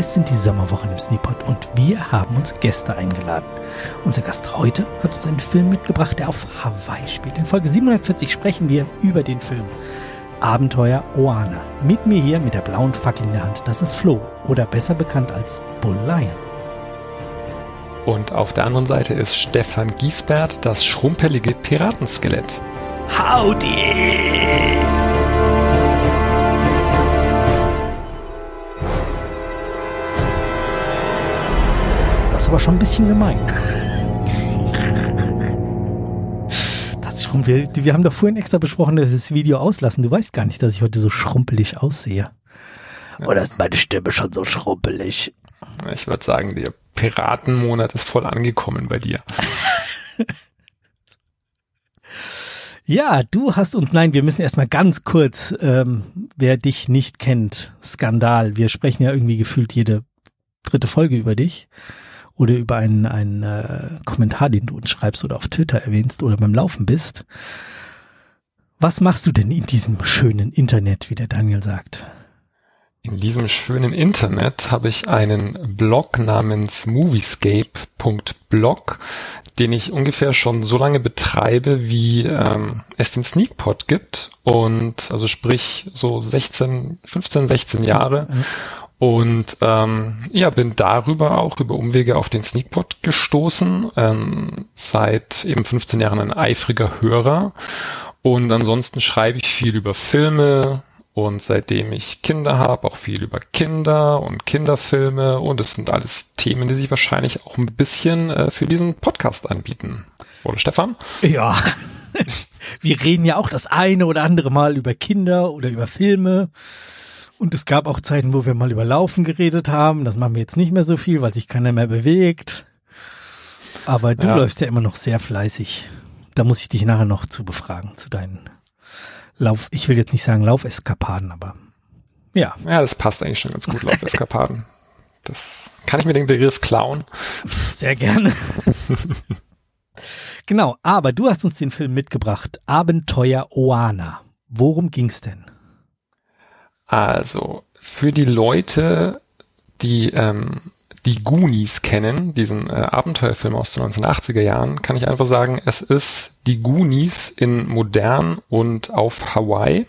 Es sind die Sommerwochen im Sneakpot und wir haben uns Gäste eingeladen. Unser Gast heute hat uns einen Film mitgebracht, der auf Hawaii spielt. In Folge 740 sprechen wir über den Film Abenteuer Oana. Mit mir hier mit der blauen Fackel in der Hand, das ist Flo oder besser bekannt als Bull Lion. Und auf der anderen Seite ist Stefan Giesbert, das schrumpelige Piratenskelett. Howdy! Aber schon ein bisschen gemein. Das schrumpf, wir, wir haben doch vorhin extra besprochen, dass wir das Video auslassen. Du weißt gar nicht, dass ich heute so schrumpelig aussehe. Oder ist meine Stimme schon so schrumpelig? Ich würde sagen, der Piratenmonat ist voll angekommen bei dir. Ja, du hast uns, nein, wir müssen erstmal ganz kurz, ähm, wer dich nicht kennt, Skandal. Wir sprechen ja irgendwie gefühlt jede dritte Folge über dich oder über einen, einen äh, Kommentar, den du uns schreibst oder auf Twitter erwähnst oder beim Laufen bist. Was machst du denn in diesem schönen Internet, wie der Daniel sagt? In diesem schönen Internet habe ich einen Blog namens moviescape.blog, den ich ungefähr schon so lange betreibe, wie ähm, es den Sneakpot gibt. Und also sprich so 16, 15, 16 Jahre. Und ähm, ja, bin darüber auch über Umwege auf den Sneakpot gestoßen. Ähm, seit eben 15 Jahren ein eifriger Hörer. Und ansonsten schreibe ich viel über Filme, und seitdem ich Kinder habe, auch viel über Kinder und Kinderfilme und es sind alles Themen, die sich wahrscheinlich auch ein bisschen äh, für diesen Podcast anbieten. Oder Stefan? Ja. Wir reden ja auch das eine oder andere Mal über Kinder oder über Filme. Und es gab auch Zeiten, wo wir mal über Laufen geredet haben. Das machen wir jetzt nicht mehr so viel, weil sich keiner mehr bewegt. Aber du ja. läufst ja immer noch sehr fleißig. Da muss ich dich nachher noch zu befragen, zu deinen Lauf, ich will jetzt nicht sagen Laufeskapaden, aber ja. Ja, das passt eigentlich schon ganz gut, Laufeskapaden. das kann ich mir den Begriff klauen. Sehr gerne. genau, aber du hast uns den Film mitgebracht, Abenteuer Oana. Worum ging's denn? Also, für die Leute, die ähm, die Goonies kennen, diesen äh, Abenteuerfilm aus den 1980er Jahren, kann ich einfach sagen, es ist die Goonies in modern und auf Hawaii.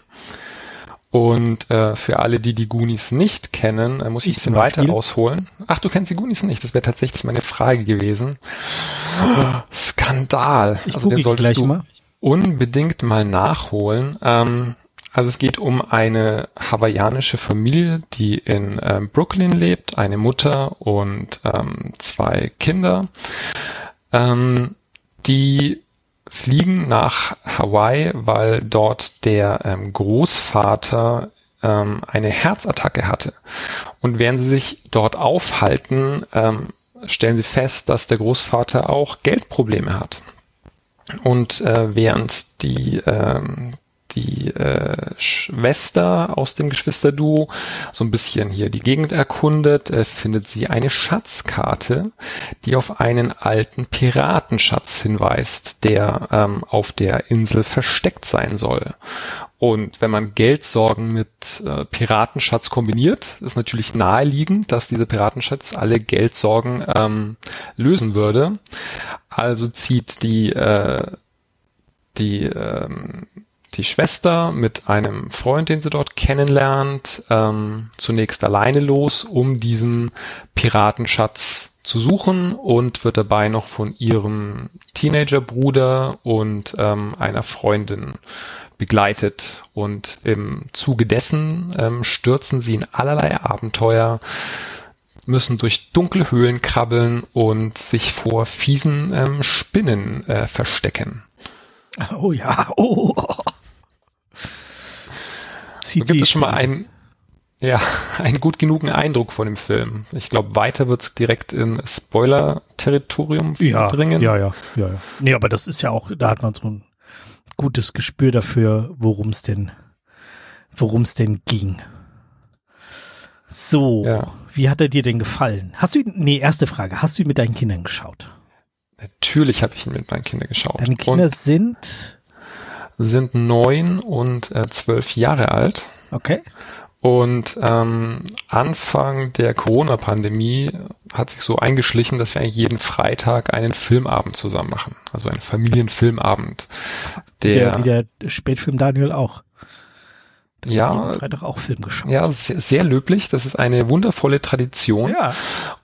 Und äh, für alle, die die Goonies nicht kennen, äh, muss ich, ich ein bisschen weiter ausholen. Ach, du kennst die Goonies nicht? Das wäre tatsächlich meine Frage gewesen. Oh, Skandal. Ich also den solltest du mal. unbedingt mal nachholen. Ähm, also es geht um eine hawaiianische Familie, die in ähm, Brooklyn lebt, eine Mutter und ähm, zwei Kinder. Ähm, die fliegen nach Hawaii, weil dort der ähm, Großvater ähm, eine Herzattacke hatte. Und während sie sich dort aufhalten, ähm, stellen sie fest, dass der Großvater auch Geldprobleme hat. Und äh, während die ähm, die äh, Schwester aus dem Geschwisterduo so ein bisschen hier die Gegend erkundet, äh, findet sie eine Schatzkarte, die auf einen alten Piratenschatz hinweist, der ähm, auf der Insel versteckt sein soll. Und wenn man Geldsorgen mit äh, Piratenschatz kombiniert, ist natürlich naheliegend, dass dieser Piratenschatz alle Geldsorgen ähm, lösen würde. Also zieht die äh, die ähm, die Schwester mit einem Freund, den sie dort kennenlernt, ähm, zunächst alleine los, um diesen Piratenschatz zu suchen und wird dabei noch von ihrem Teenagerbruder und ähm, einer Freundin begleitet. Und im Zuge dessen ähm, stürzen sie in allerlei Abenteuer, müssen durch dunkle Höhlen krabbeln und sich vor fiesen ähm, Spinnen äh, verstecken. Oh ja, oh. Zieht gibt es schon mal einen, ja, einen gut genugen Eindruck von dem Film. Ich glaube, weiter wird's direkt in Spoiler-Territorium ja, dringen. Ja, ja, ja, ja. Nee, aber das ist ja auch, da hat man so ein gutes Gespür dafür, worum es denn, worum es denn ging. So, ja. wie hat er dir denn gefallen? Hast du, nee, erste Frage, hast du ihn mit deinen Kindern geschaut? Natürlich habe ich ihn mit meinen Kindern geschaut. Deine Kinder Und sind sind neun und äh, zwölf Jahre alt. Okay. Und ähm, Anfang der Corona-Pandemie hat sich so eingeschlichen, dass wir eigentlich jeden Freitag einen Filmabend zusammen machen. Also einen Familienfilmabend. Der, wie der, wie der Spätfilm Daniel auch ja, Freitag auch Film geschaut. Ja, sehr, sehr löblich. Das ist eine wundervolle Tradition. Ja.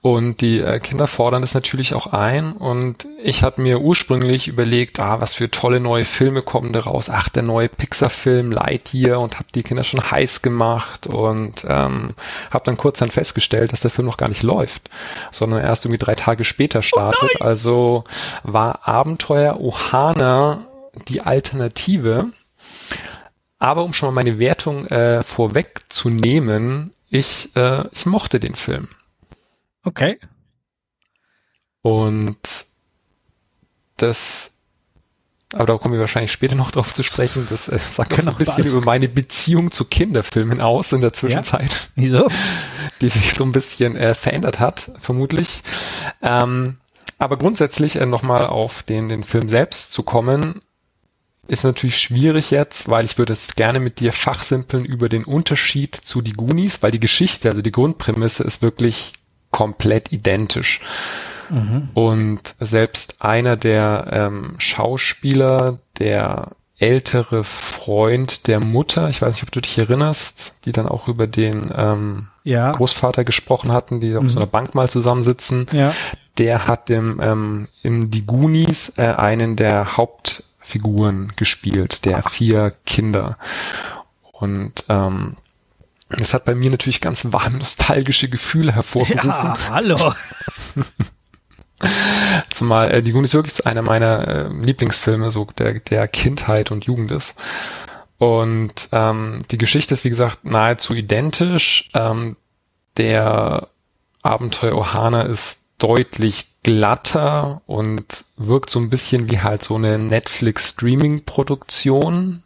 Und die äh, Kinder fordern das natürlich auch ein. Und ich hatte mir ursprünglich überlegt, ah, was für tolle neue Filme kommen da raus. Ach, der neue Pixar-Film Lightyear und habe die Kinder schon heiß gemacht und ähm, habe dann kurz dann festgestellt, dass der Film noch gar nicht läuft, sondern erst irgendwie drei Tage später startet. Oh also war Abenteuer Ohana die Alternative aber um schon mal meine Wertung äh, vorwegzunehmen, ich, äh, ich mochte den Film. Okay. Und das, aber da kommen wir wahrscheinlich später noch drauf zu sprechen. Das äh, sagt auch ein bisschen über meine Beziehung zu Kinderfilmen aus in der Zwischenzeit. Ja? Wieso? Die sich so ein bisschen äh, verändert hat, vermutlich. Ähm, aber grundsätzlich äh, nochmal auf den, den Film selbst zu kommen ist natürlich schwierig jetzt, weil ich würde es gerne mit dir fachsimpeln über den Unterschied zu die Goonies, weil die Geschichte, also die Grundprämisse ist wirklich komplett identisch. Mhm. Und selbst einer der ähm, Schauspieler, der ältere Freund der Mutter, ich weiß nicht, ob du dich erinnerst, die dann auch über den ähm, ja. Großvater gesprochen hatten, die auf mhm. so einer Bank mal zusammensitzen, ja. der hat im, ähm, in die Goonies äh, einen der Haupt Figuren gespielt, der vier Kinder. Und ähm, das hat bei mir natürlich ganz warm nostalgische Gefühle hervorgerufen. Ja, hallo. Zumal äh, die Goonies wirklich einer meiner äh, Lieblingsfilme so der, der Kindheit und Jugend ist. Und ähm, die Geschichte ist, wie gesagt, nahezu identisch. Ähm, der Abenteuer Ohana ist deutlich glatter und wirkt so ein bisschen wie halt so eine Netflix-Streaming-Produktion.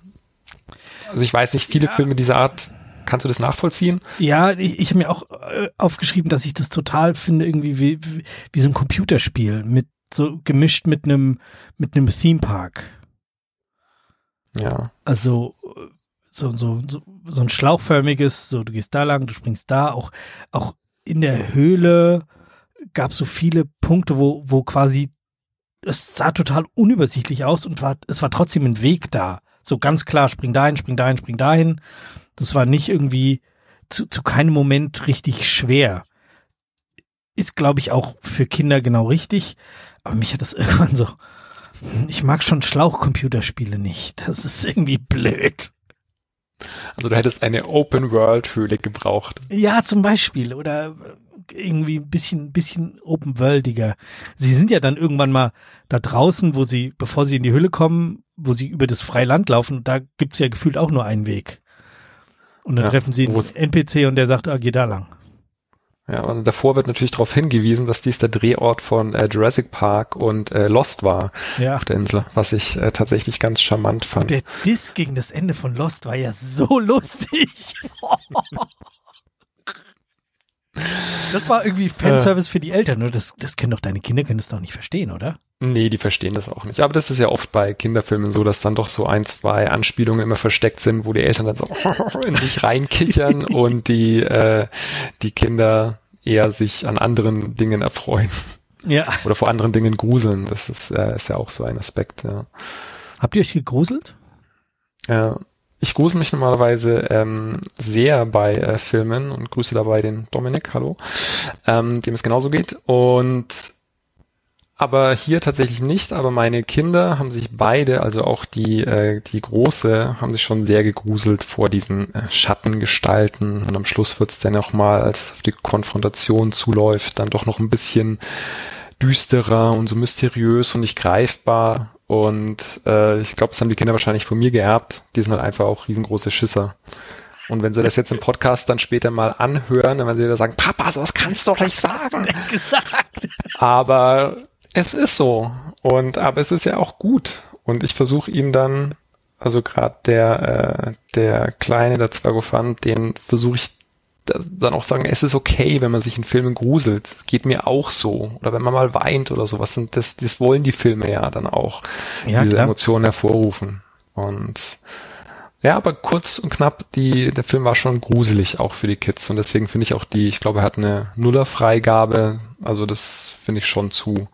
Also ich weiß nicht, viele ja. Filme dieser Art, kannst du das nachvollziehen? Ja, ich, ich habe mir auch äh, aufgeschrieben, dass ich das total finde, irgendwie wie, wie, wie so ein Computerspiel mit so gemischt mit einem mit einem Theme Park. Ja. Also so, so, so, so ein schlauchförmiges, so du gehst da lang, du springst da, auch, auch in der Höhle gab so viele Punkte, wo, wo quasi es sah total unübersichtlich aus und war, es war trotzdem ein Weg da. So ganz klar, spring dahin, spring dahin, spring dahin. Das war nicht irgendwie zu, zu keinem Moment richtig schwer. Ist, glaube ich, auch für Kinder genau richtig. Aber mich hat das irgendwann so, ich mag schon Schlauchcomputerspiele nicht. Das ist irgendwie blöd. Also du hättest eine Open-World-Höhle gebraucht. Ja, zum Beispiel. Oder irgendwie ein bisschen, bisschen open-worldiger. Sie sind ja dann irgendwann mal da draußen, wo sie, bevor sie in die Hülle kommen, wo sie über das freie Land laufen, da gibt's ja gefühlt auch nur einen Weg. Und dann ja, treffen sie einen NPC und der sagt, ah, geh da lang. Ja, und davor wird natürlich darauf hingewiesen, dass dies der Drehort von äh, Jurassic Park und äh, Lost war ja. auf der Insel, was ich äh, tatsächlich ganz charmant fand. Und der Diss gegen das Ende von Lost war ja so lustig. Das war irgendwie Fanservice äh. für die Eltern, nur das, das können doch deine Kinder können das doch nicht verstehen, oder? Nee, die verstehen das auch nicht. Aber das ist ja oft bei Kinderfilmen so, dass dann doch so ein, zwei Anspielungen immer versteckt sind, wo die Eltern dann so in sich reinkichern und die, äh, die Kinder eher sich an anderen Dingen erfreuen. Ja. Oder vor anderen Dingen gruseln. Das ist, äh, ist ja auch so ein Aspekt, ja. Habt ihr euch gegruselt? Ja, ich grüße mich normalerweise ähm, sehr bei äh, Filmen und grüße dabei den Dominik, hallo, ähm, dem es genauso geht. Und aber hier tatsächlich nicht, aber meine Kinder haben sich beide, also auch die, äh, die große, haben sich schon sehr gegruselt vor diesen äh, Schattengestalten und am Schluss wird's dann auch mal, als es auf die Konfrontation zuläuft, dann doch noch ein bisschen düsterer und so mysteriös und nicht greifbar und äh, ich glaube, das haben die Kinder wahrscheinlich von mir geerbt. Die sind halt einfach auch riesengroße Schisser. Und wenn sie das jetzt im Podcast dann später mal anhören, dann werden sie wieder sagen, Papa, sowas kannst du doch nicht sagen. aber es ist so. Und aber es ist ja auch gut. Und ich versuche ihn dann, also gerade der, äh, der Kleine, der Zwergofant, den versuche ich dann auch sagen, es ist okay, wenn man sich in Filmen gruselt. Es geht mir auch so. Oder wenn man mal weint oder sowas. Und das, das wollen die Filme ja dann auch. Ja, diese klar. Emotionen hervorrufen. Und Ja, aber kurz und knapp, die, der Film war schon gruselig auch für die Kids und deswegen finde ich auch die, ich glaube, er hat eine Nuller-Freigabe, also das finde ich schon zu,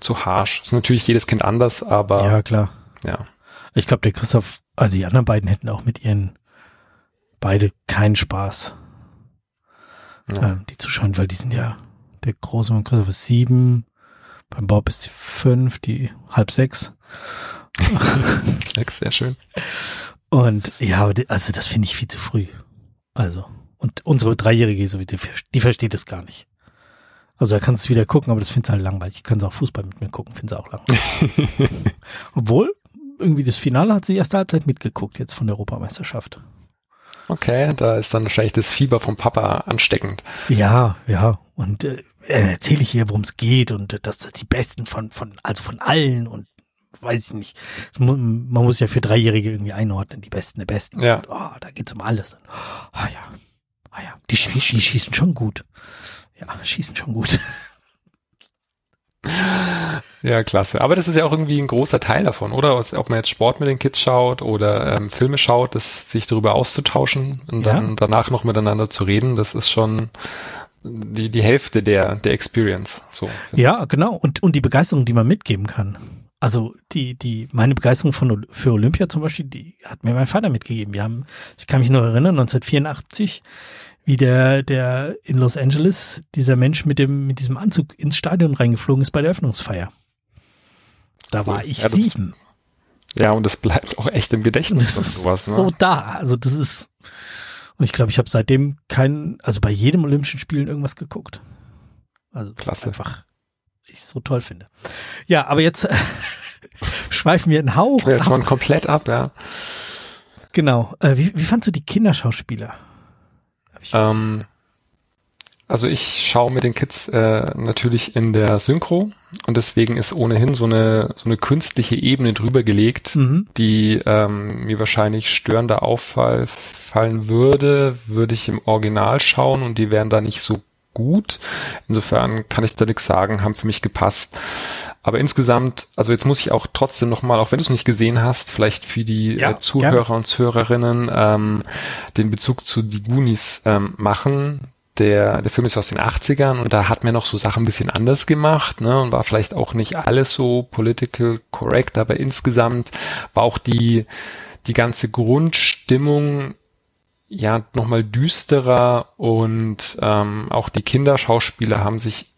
zu harsh. Ist natürlich jedes Kind anders, aber. Ja, klar. Ja. Ich glaube, der Christoph, also die anderen beiden hätten auch mit ihren beide keinen Spaß. Ja. Ähm, die Zuschauer, weil die sind ja, der Große und Christoph ist sieben, beim Bob ist sie fünf, die halb sechs. sechs, sehr schön. Und ja, also das finde ich viel zu früh. Also, und unsere Dreijährige, so wie die, die versteht es gar nicht. Also da kannst du wieder gucken, aber das findest du halt langweilig. Die können sie auch Fußball mit mir gucken, finden sie auch langweilig. Obwohl, irgendwie das Finale hat sie erste Halbzeit mitgeguckt, jetzt von der Europameisterschaft. Okay, da ist dann wahrscheinlich das Fieber vom Papa ansteckend. Ja, ja. Und äh, erzähle ich ihr, worum es geht und äh, dass das die Besten von, von, also von allen und weiß ich nicht. Man muss ja für Dreijährige irgendwie einordnen, die Besten der Besten. Ja. Und, oh, da geht's um alles. Ah oh, ja, ah ja, die, die schießen schon gut. Ja, schießen schon gut. Ja, klasse. Aber das ist ja auch irgendwie ein großer Teil davon, oder? Ob man jetzt Sport mit den Kids schaut oder ähm, Filme schaut, das, sich darüber auszutauschen und ja. dann danach noch miteinander zu reden, das ist schon die, die Hälfte der, der Experience. So. Ja, genau. Und, und die Begeisterung, die man mitgeben kann. Also die, die, meine Begeisterung von, für Olympia zum Beispiel, die hat mir mein Vater mitgegeben. Wir haben, ich kann mich noch erinnern, 1984 wie der, der in Los Angeles, dieser Mensch mit dem, mit diesem Anzug ins Stadion reingeflogen ist bei der Öffnungsfeier. Da war ich ja, sieben. ja, und das bleibt auch echt im Gedächtnis. Das ist sowas, ne? so da. Also das ist, und ich glaube, ich habe seitdem kein, also bei jedem Olympischen Spielen irgendwas geguckt. Also Klasse. einfach, ich so toll finde. Ja, aber jetzt schweifen wir einen Hauch. Ja, schon komplett ab, ja. Genau. Äh, wie, wie fandst du die Kinderschauspieler? Ähm, also ich schaue mit den Kids äh, natürlich in der Synchro und deswegen ist ohnehin so eine so eine künstliche Ebene drüber gelegt, mhm. die ähm, mir wahrscheinlich störender auffallen würde, würde ich im Original schauen und die wären da nicht so gut. Insofern kann ich da nichts sagen, haben für mich gepasst. Aber insgesamt, also jetzt muss ich auch trotzdem nochmal, auch wenn du es nicht gesehen hast, vielleicht für die ja, äh, Zuhörer gerne. und Zuhörerinnen ähm, den Bezug zu die Goonies ähm, machen. Der, der Film ist aus den 80ern und da hat man noch so Sachen ein bisschen anders gemacht ne, und war vielleicht auch nicht alles so political correct, aber insgesamt war auch die, die ganze Grundstimmung ja nochmal düsterer und ähm, auch die Kinderschauspieler haben sich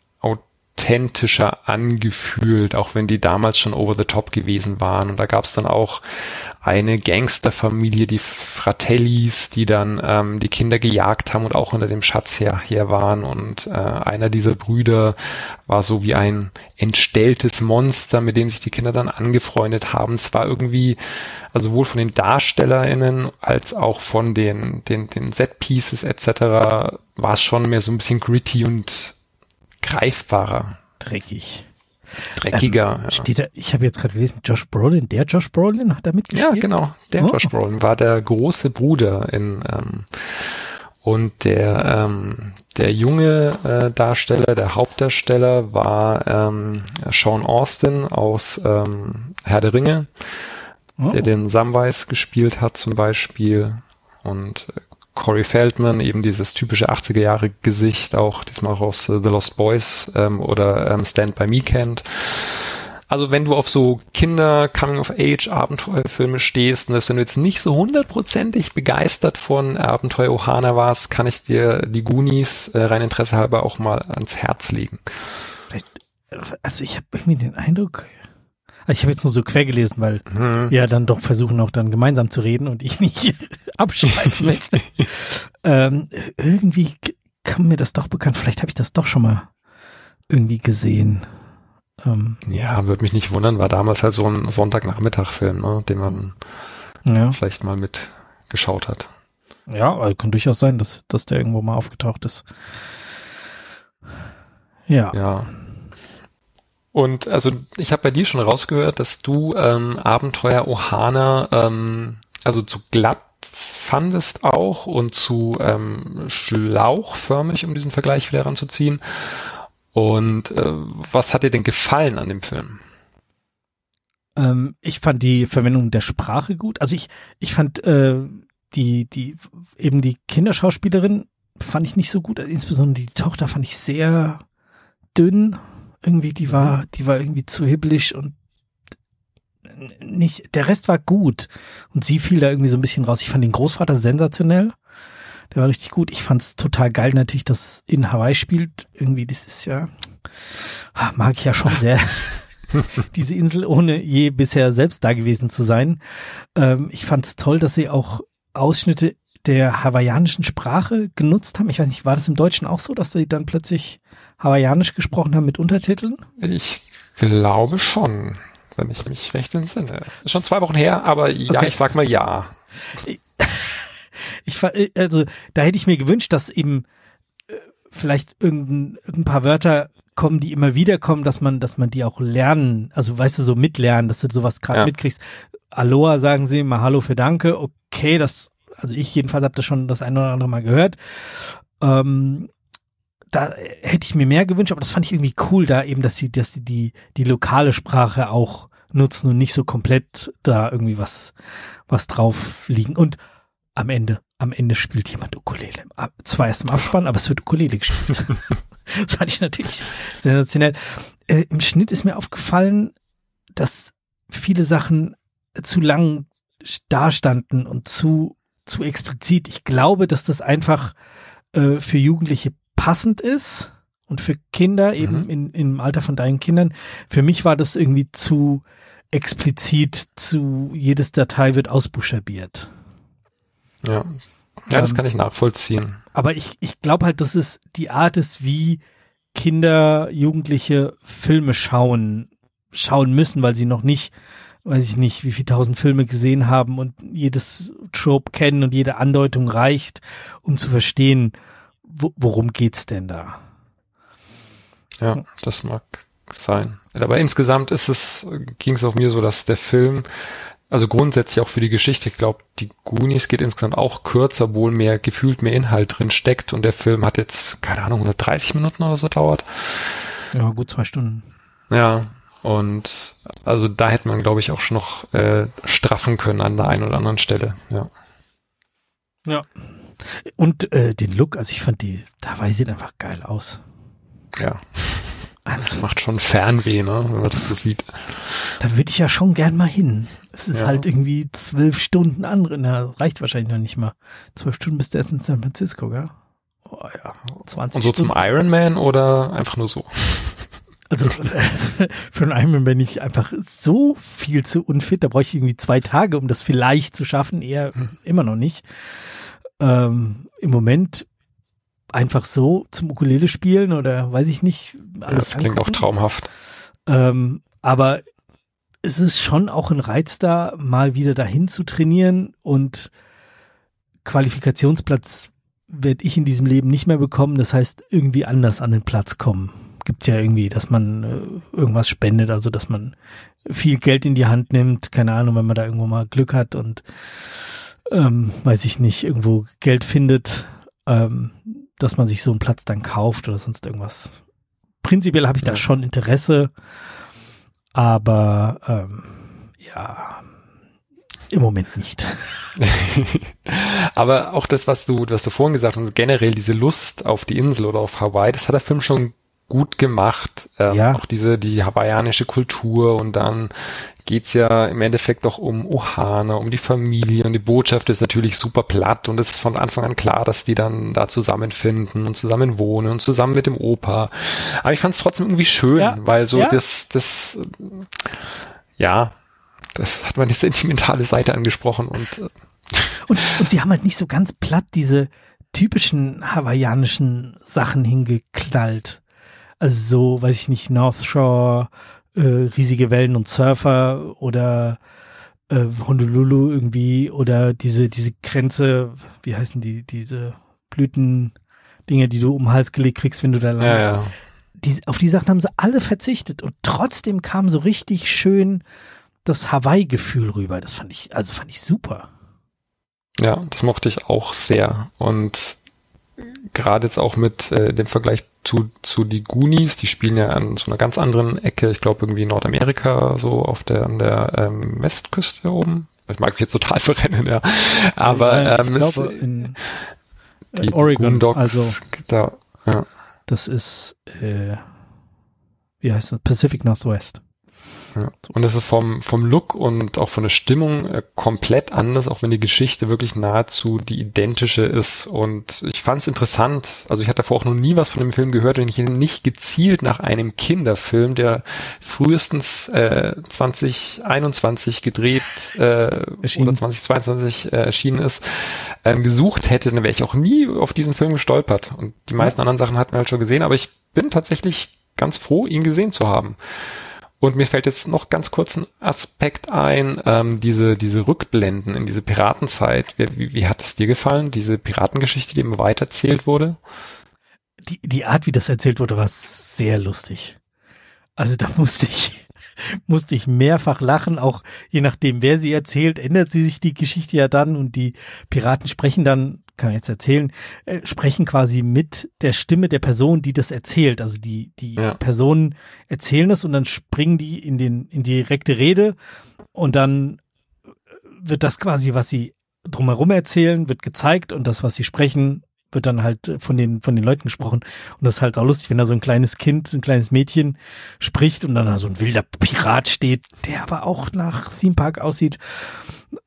authentischer angefühlt, auch wenn die damals schon over the top gewesen waren. Und da gab es dann auch eine Gangsterfamilie, die Fratellis, die dann ähm, die Kinder gejagt haben und auch unter dem Schatz her, her waren. Und äh, einer dieser Brüder war so wie ein entstelltes Monster, mit dem sich die Kinder dann angefreundet haben. Es war irgendwie, also sowohl von den DarstellerInnen als auch von den, den, den Set-Pieces etc. war es schon mehr so ein bisschen gritty und greifbarer. Dreckig. Dreckiger. Ähm, ja. Steht da, ich habe jetzt gerade gelesen, Josh Brolin, der Josh Brolin hat da mitgespielt? Ja, genau, der oh. Josh Brolin war der große Bruder in ähm, und der ähm, der junge äh, Darsteller, der Hauptdarsteller war ähm, Sean Austin aus ähm, Herr der Ringe, oh. der den Samwise gespielt hat zum Beispiel und äh, Corey Feldman, eben dieses typische 80er Jahre Gesicht, auch diesmal auch aus uh, The Lost Boys ähm, oder ähm, Stand By Me kennt. Also wenn du auf so Kinder Coming of Age Abenteuerfilme stehst und wenn du jetzt nicht so hundertprozentig begeistert von Abenteuer Ohana warst, kann ich dir die Goonies äh, rein Interesse halber auch mal ans Herz legen. Also ich habe irgendwie den Eindruck, also ich habe jetzt nur so quer gelesen, weil mhm. ja dann doch versuchen auch dann gemeinsam zu reden und ich nicht abschweifen möchte. ähm, irgendwie kam mir das doch bekannt. Vielleicht habe ich das doch schon mal irgendwie gesehen. Ähm, ja, würde mich nicht wundern, war damals halt so ein Sonntagnachmittag-Film, ne, den man ja. vielleicht mal mitgeschaut hat. Ja, also kann durchaus sein, dass, dass der irgendwo mal aufgetaucht ist. Ja. Ja. Und also ich habe bei dir schon rausgehört, dass du ähm, Abenteuer Ohana ähm, also zu glatt fandest auch und zu ähm, schlauchförmig, um diesen Vergleich wieder ranzuziehen. Und äh, was hat dir denn gefallen an dem Film? Ähm, ich fand die Verwendung der Sprache gut. Also ich, ich fand äh, die, die, eben die Kinderschauspielerin fand ich nicht so gut. Insbesondere die Tochter fand ich sehr dünn. Irgendwie, die war, die war irgendwie zu hibbelig und nicht, der Rest war gut. Und sie fiel da irgendwie so ein bisschen raus. Ich fand den Großvater sensationell. Der war richtig gut. Ich fand es total geil natürlich, dass in Hawaii spielt. Irgendwie, das ist ja, ah, mag ich ja schon sehr. diese Insel, ohne je bisher selbst da gewesen zu sein. Ähm, ich fand es toll, dass sie auch Ausschnitte der hawaiianischen Sprache genutzt haben. Ich weiß nicht, war das im Deutschen auch so, dass sie dann plötzlich hawaiianisch gesprochen haben mit Untertiteln? Ich glaube schon, wenn ich mich recht entsinne. Schon zwei Wochen her, aber ja, okay. ich sag mal ja. Ich, also, da hätte ich mir gewünscht, dass eben äh, vielleicht irgendein, irgendein paar Wörter kommen, die immer wieder kommen, dass man, dass man die auch lernen, also weißt du, so mitlernen, dass du sowas gerade ja. mitkriegst. Aloha sagen sie, Mahalo für Danke, okay, das, also ich jedenfalls habe das schon das eine oder andere Mal gehört. Ähm, da hätte ich mir mehr gewünscht, aber das fand ich irgendwie cool, da eben, dass sie, dass sie die, die lokale Sprache auch nutzen und nicht so komplett da irgendwie was, was drauf liegen. Und am Ende, am Ende spielt jemand Ukulele. Zwar erst im Abspann, aber es wird Ukulele gespielt. das fand ich natürlich sensationell. Äh, Im Schnitt ist mir aufgefallen, dass viele Sachen zu lang dastanden und zu, zu explizit. Ich glaube, dass das einfach äh, für Jugendliche passend ist und für Kinder eben mhm. in, im Alter von deinen Kindern. Für mich war das irgendwie zu explizit, zu jedes Datei wird ausbuchstabiert. Ja, ja, das ähm, kann ich nachvollziehen. Aber ich, ich glaube halt, dass es die Art ist, wie Kinder, Jugendliche Filme schauen, schauen müssen, weil sie noch nicht, weiß ich nicht, wie viele tausend Filme gesehen haben und jedes Trope kennen und jede Andeutung reicht, um zu verstehen, worum geht's denn da? Ja, das mag sein. Aber insgesamt ist es, ging es auch mir so, dass der Film also grundsätzlich auch für die Geschichte. Ich glaube, die Goonies geht insgesamt auch kürzer, obwohl mehr gefühlt mehr Inhalt drin steckt und der Film hat jetzt, keine Ahnung, 130 Minuten oder so dauert. Ja, gut zwei Stunden. Ja, und also da hätte man, glaube ich, auch schon noch äh, straffen können an der einen oder anderen Stelle, ja. Ja. Und äh, den Look, also ich fand die, da sieht einfach geil aus. Ja. Also, das macht schon Fernweh, ne, wenn man das so sieht. Da würde ich ja schon gern mal hin. Es ist ja. halt irgendwie zwölf Stunden andere, na, reicht wahrscheinlich noch nicht mal. Zwölf Stunden bis der erst in San Francisco, gell? Oh ja, 20 Und so Stunden. zum Ironman oder einfach nur so? Also für einen Ironman bin ich einfach so viel zu unfit. Da brauche ich irgendwie zwei Tage, um das vielleicht zu schaffen. Eher hm. immer noch nicht. Ähm, Im Moment einfach so zum Ukulele spielen oder weiß ich nicht. Alles ja, das klingt auch traumhaft. Ähm, aber es ist schon auch ein Reiz da, mal wieder dahin zu trainieren und Qualifikationsplatz werde ich in diesem Leben nicht mehr bekommen. Das heißt, irgendwie anders an den Platz kommen. Gibt ja irgendwie, dass man äh, irgendwas spendet, also dass man viel Geld in die Hand nimmt, keine Ahnung, wenn man da irgendwo mal Glück hat und ähm, weiß ich nicht, irgendwo Geld findet, ähm, dass man sich so einen Platz dann kauft oder sonst irgendwas. Prinzipiell habe ich da schon Interesse, aber ähm, ja, im Moment nicht. aber auch das, was du, was du vorhin gesagt hast, generell diese Lust auf die Insel oder auf Hawaii, das hat der Film schon gut gemacht. Ähm, ja. Auch diese, die hawaiianische Kultur und dann geht's ja im Endeffekt auch um Ohana, um die Familie und die Botschaft ist natürlich super platt und es ist von Anfang an klar, dass die dann da zusammenfinden und zusammen wohnen und zusammen mit dem Opa. Aber ich fand es trotzdem irgendwie schön, ja. weil so ja. das, das, ja, das hat man die sentimentale Seite angesprochen und, äh, und, und sie haben halt nicht so ganz platt diese typischen hawaiianischen Sachen hingeknallt. Also so, weiß ich nicht, North Shore, äh, riesige Wellen und Surfer oder äh, Honolulu irgendwie oder diese, diese Grenze, wie heißen die, diese Blüten-Dinge, die du um den Hals gelegt kriegst, wenn du da landest. Ja, ja. Die, auf die Sachen haben sie alle verzichtet und trotzdem kam so richtig schön das Hawaii-Gefühl rüber. Das fand ich, also fand ich super. Ja, das mochte ich auch sehr. Und gerade jetzt auch mit äh, dem Vergleich zu, zu die Goonies, die spielen ja an so einer ganz anderen Ecke, ich glaube irgendwie Nordamerika, so auf der an der ähm, Westküste oben. Ich mag mich jetzt total verrennen, ja. Aber Nein, ich ähm, glaube, es, in die äh, Oregon, Boondocks, also da, ja. das ist, äh, wie heißt das, Pacific Northwest. Ja. Und es ist vom, vom Look und auch von der Stimmung äh, komplett anders, auch wenn die Geschichte wirklich nahezu die identische ist. Und ich fand es interessant. Also ich hatte davor auch noch nie was von dem Film gehört, wenn ich nicht gezielt nach einem Kinderfilm, der frühestens äh, 2021 gedreht äh, oder 2022 äh, erschienen ist, ähm, gesucht hätte, dann wäre ich auch nie auf diesen Film gestolpert. Und die meisten ja. anderen Sachen hatten wir halt schon gesehen, aber ich bin tatsächlich ganz froh, ihn gesehen zu haben. Und mir fällt jetzt noch ganz kurz ein Aspekt ein, ähm, diese, diese Rückblenden in diese Piratenzeit. Wie, wie, wie hat es dir gefallen, diese Piratengeschichte, die immer weitererzählt wurde? Die, die Art, wie das erzählt wurde, war sehr lustig. Also da musste ich, musste ich mehrfach lachen, auch je nachdem, wer sie erzählt, ändert sie sich die Geschichte ja dann und die Piraten sprechen dann kann ich jetzt erzählen, äh, sprechen quasi mit der Stimme der Person, die das erzählt. Also die, die ja. Personen erzählen es und dann springen die in den, in die direkte Rede und dann wird das quasi, was sie drumherum erzählen, wird gezeigt und das, was sie sprechen, wird dann halt von den, von den Leuten gesprochen. Und das ist halt auch lustig, wenn da so ein kleines Kind, ein kleines Mädchen spricht und dann da so ein wilder Pirat steht, der aber auch nach Theme Park aussieht.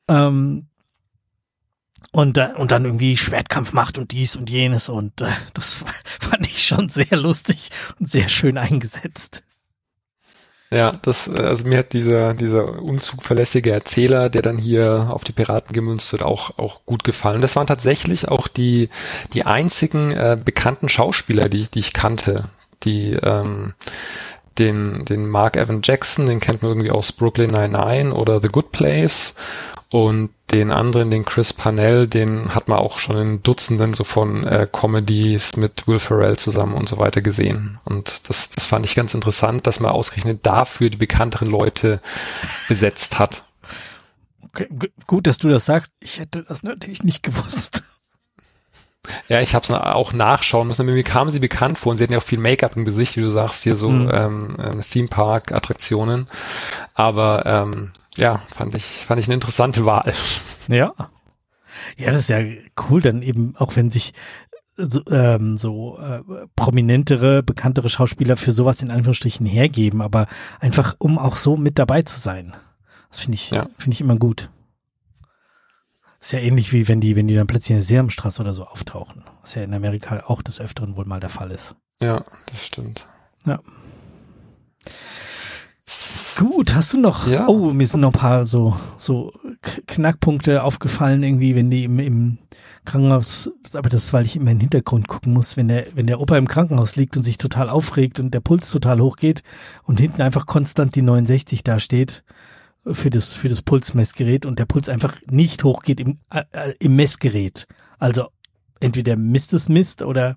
Ähm, und, äh, und dann irgendwie Schwertkampf macht und dies und jenes und äh, das fand ich schon sehr lustig und sehr schön eingesetzt. Ja, das, äh, also mir hat dieser, dieser unzugverlässige Erzähler, der dann hier auf die Piraten gemünzt wird, auch, auch gut gefallen. Das waren tatsächlich auch die, die einzigen äh, bekannten Schauspieler, die, die ich kannte, die, ähm, den, den Mark Evan Jackson, den kennt man irgendwie aus Brooklyn Nine-Nine oder The Good Place und den anderen, den Chris Parnell, den hat man auch schon in Dutzenden so von äh, Comedies mit Will Ferrell zusammen und so weiter gesehen. Und das, das fand ich ganz interessant, dass man ausgerechnet dafür die bekannteren Leute besetzt hat. Okay, gut, dass du das sagst. Ich hätte das natürlich nicht gewusst. Ja, ich habe es auch nachschauen müssen. Mir kam sie bekannt vor und sie hatten ja auch viel Make-up im Gesicht, wie du sagst, hier so mhm. ähm, ähm Theme Park Attraktionen. Aber ähm, ja, fand ich, fand ich eine interessante Wahl. Ja. Ja, das ist ja cool, dann eben, auch wenn sich so, ähm, so äh, prominentere, bekanntere Schauspieler für sowas in Anführungsstrichen hergeben, aber einfach um auch so mit dabei zu sein. Das finde ich, ja. finde ich immer gut. ist ja ähnlich wie wenn die, wenn die dann plötzlich in der Sesamstraße oder so auftauchen, was ja in Amerika auch des Öfteren wohl mal der Fall ist. Ja, das stimmt. Ja. Gut, hast du noch? Ja. Oh, mir sind noch ein paar so so Knackpunkte aufgefallen irgendwie, wenn die im, im Krankenhaus, aber das, weil ich immer in den Hintergrund gucken muss, wenn der wenn der Opa im Krankenhaus liegt und sich total aufregt und der Puls total hochgeht und hinten einfach konstant die 69 da steht für das für das Pulsmessgerät und der Puls einfach nicht hochgeht im äh, äh im Messgerät. Also entweder misst es misst oder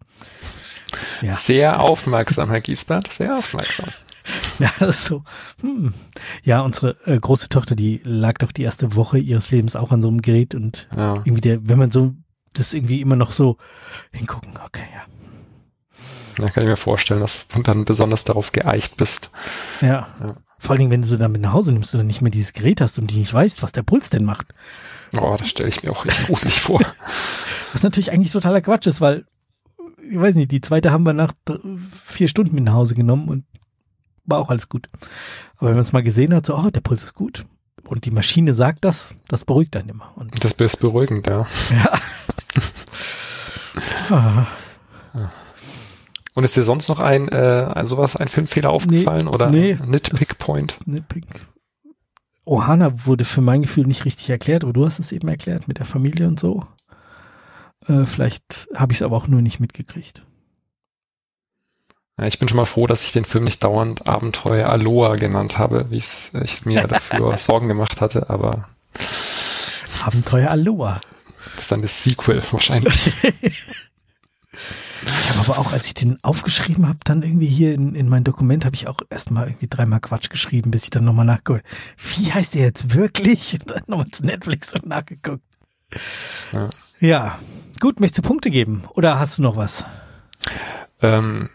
ja. Sehr aufmerksam, Herr Giesbert, sehr aufmerksam. Ja, das ist so. Hm. Ja, unsere äh, große Tochter, die lag doch die erste Woche ihres Lebens auch an so einem Gerät und ja. irgendwie der, wenn man so das irgendwie immer noch so hingucken, okay, ja. Da kann ich mir vorstellen, dass du dann besonders darauf geeicht bist. Ja. ja. Vor allen Dingen, wenn du sie dann mit nach Hause nimmst und dann nicht mehr dieses Gerät hast und die nicht weißt, was der Puls denn macht. Oh, das stelle ich mir auch echt gruselig vor. Was natürlich eigentlich totaler Quatsch ist, weil, ich weiß nicht, die zweite haben wir nach vier Stunden mit nach Hause genommen und war auch alles gut. Aber wenn man es mal gesehen hat, so, oh, der Puls ist gut. Und die Maschine sagt das, das beruhigt dann immer. Und das ist beruhigend, ja. Ja. Und ist dir sonst noch ein äh, sowas, ein Filmfehler aufgefallen nee, oder nee, Nitpick Point? Nitpick. Ohana wurde für mein Gefühl nicht richtig erklärt, aber du hast es eben erklärt mit der Familie und so. Äh, vielleicht habe ich es aber auch nur nicht mitgekriegt. Ich bin schon mal froh, dass ich den Film nicht dauernd Abenteuer Aloha genannt habe, wie es ich mir dafür Sorgen gemacht hatte, aber Abenteuer Aloha. Das ist dann das Sequel wahrscheinlich. Ich habe aber auch, als ich den aufgeschrieben habe, dann irgendwie hier in, in mein Dokument, habe ich auch erstmal irgendwie dreimal Quatsch geschrieben, bis ich dann nochmal nachgeholt. Wie heißt der jetzt wirklich? Und dann nochmal zu Netflix und nachgeguckt. Ja. Ja, gut, möchtest du Punkte geben oder hast du noch was? Ähm,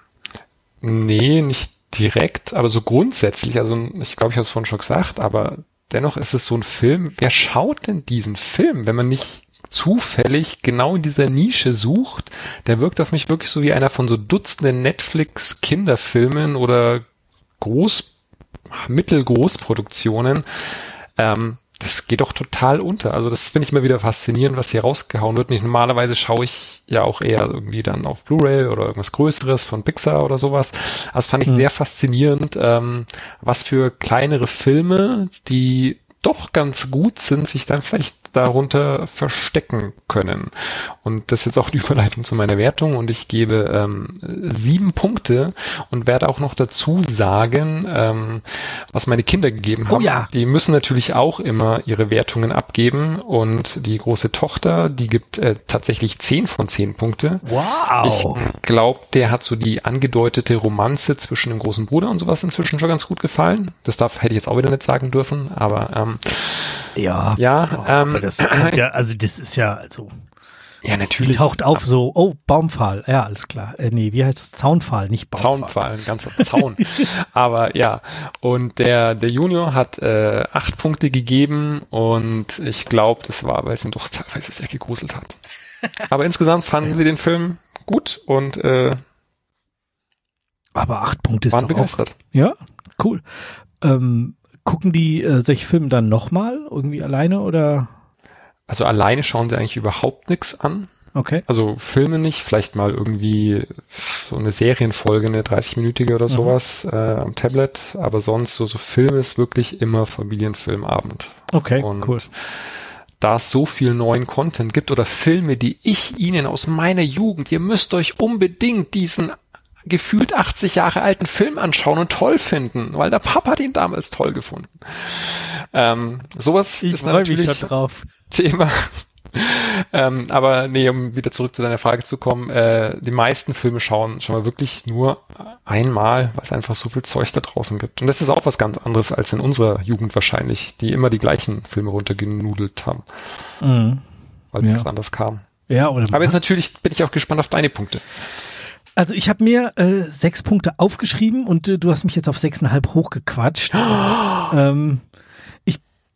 nee, nicht direkt, aber so grundsätzlich, also ich glaube, ich habe es vorhin schon gesagt, aber dennoch ist es so ein Film, wer schaut denn diesen Film, wenn man nicht zufällig genau in dieser Nische sucht, der wirkt auf mich wirklich so wie einer von so Dutzenden Netflix-Kinderfilmen oder Groß, Mittelgroßproduktionen. Ähm, das geht doch total unter. Also das finde ich immer wieder faszinierend, was hier rausgehauen wird. Nicht normalerweise schaue ich ja auch eher irgendwie dann auf Blu-ray oder irgendwas Größeres von Pixar oder sowas. Also das fand ich mhm. sehr faszinierend, ähm, was für kleinere Filme, die doch ganz gut sind, sich dann vielleicht darunter verstecken können. Und das ist jetzt auch die Überleitung zu meiner Wertung und ich gebe ähm, sieben Punkte und werde auch noch dazu sagen, ähm, was meine Kinder gegeben haben. Oh ja. Die müssen natürlich auch immer ihre Wertungen abgeben und die große Tochter, die gibt äh, tatsächlich zehn von zehn Punkte. Wow. Ich glaube, der hat so die angedeutete Romanze zwischen dem großen Bruder und sowas inzwischen schon ganz gut gefallen. Das darf hätte ich jetzt auch wieder nicht sagen dürfen, aber ähm, ja. Ja, oh, ähm, das, ja, also das ist ja, also. Ja, natürlich. Die taucht auf so, oh, Baumpfahl, ja, alles klar. Äh, nee, wie heißt das? Zaunpfahl, nicht Baumpfahl. Zaunpfahl, ein ganzer Zaun. Aber ja, und der, der Junior hat äh, acht Punkte gegeben und ich glaube, das war, weil es ihn doch teilweise sehr gegruselt hat. Aber insgesamt fanden ja. sie den Film gut und äh, aber acht Punkte ist doch begeistert. Auch, ja, cool. Ähm, gucken die äh, solche Filme dann nochmal irgendwie alleine oder? Also alleine schauen sie eigentlich überhaupt nichts an. Okay. Also Filme nicht, vielleicht mal irgendwie so eine Serienfolge, eine 30-minütige oder mhm. sowas äh, am Tablet, aber sonst so, so Filme ist wirklich immer Familienfilmabend. Okay, Und cool. Da es so viel neuen Content gibt oder Filme, die ich Ihnen aus meiner Jugend, ihr müsst euch unbedingt diesen gefühlt 80 Jahre alten Film anschauen und toll finden, weil der Papa hat ihn damals toll gefunden. Ähm, sowas ich ist natürlich drauf. Thema. ähm, aber nee, um wieder zurück zu deiner Frage zu kommen, äh, die meisten Filme schauen schon mal wirklich nur einmal, weil es einfach so viel Zeug da draußen gibt. Und das ist auch was ganz anderes als in unserer Jugend wahrscheinlich, die immer die gleichen Filme runtergenudelt haben. Mhm. Weil ja. anders kam. Ja, oder Aber jetzt natürlich bin ich auch gespannt auf deine Punkte. Also ich habe mir äh, sechs Punkte aufgeschrieben und äh, du hast mich jetzt auf sechseinhalb hochgequatscht. ähm, ich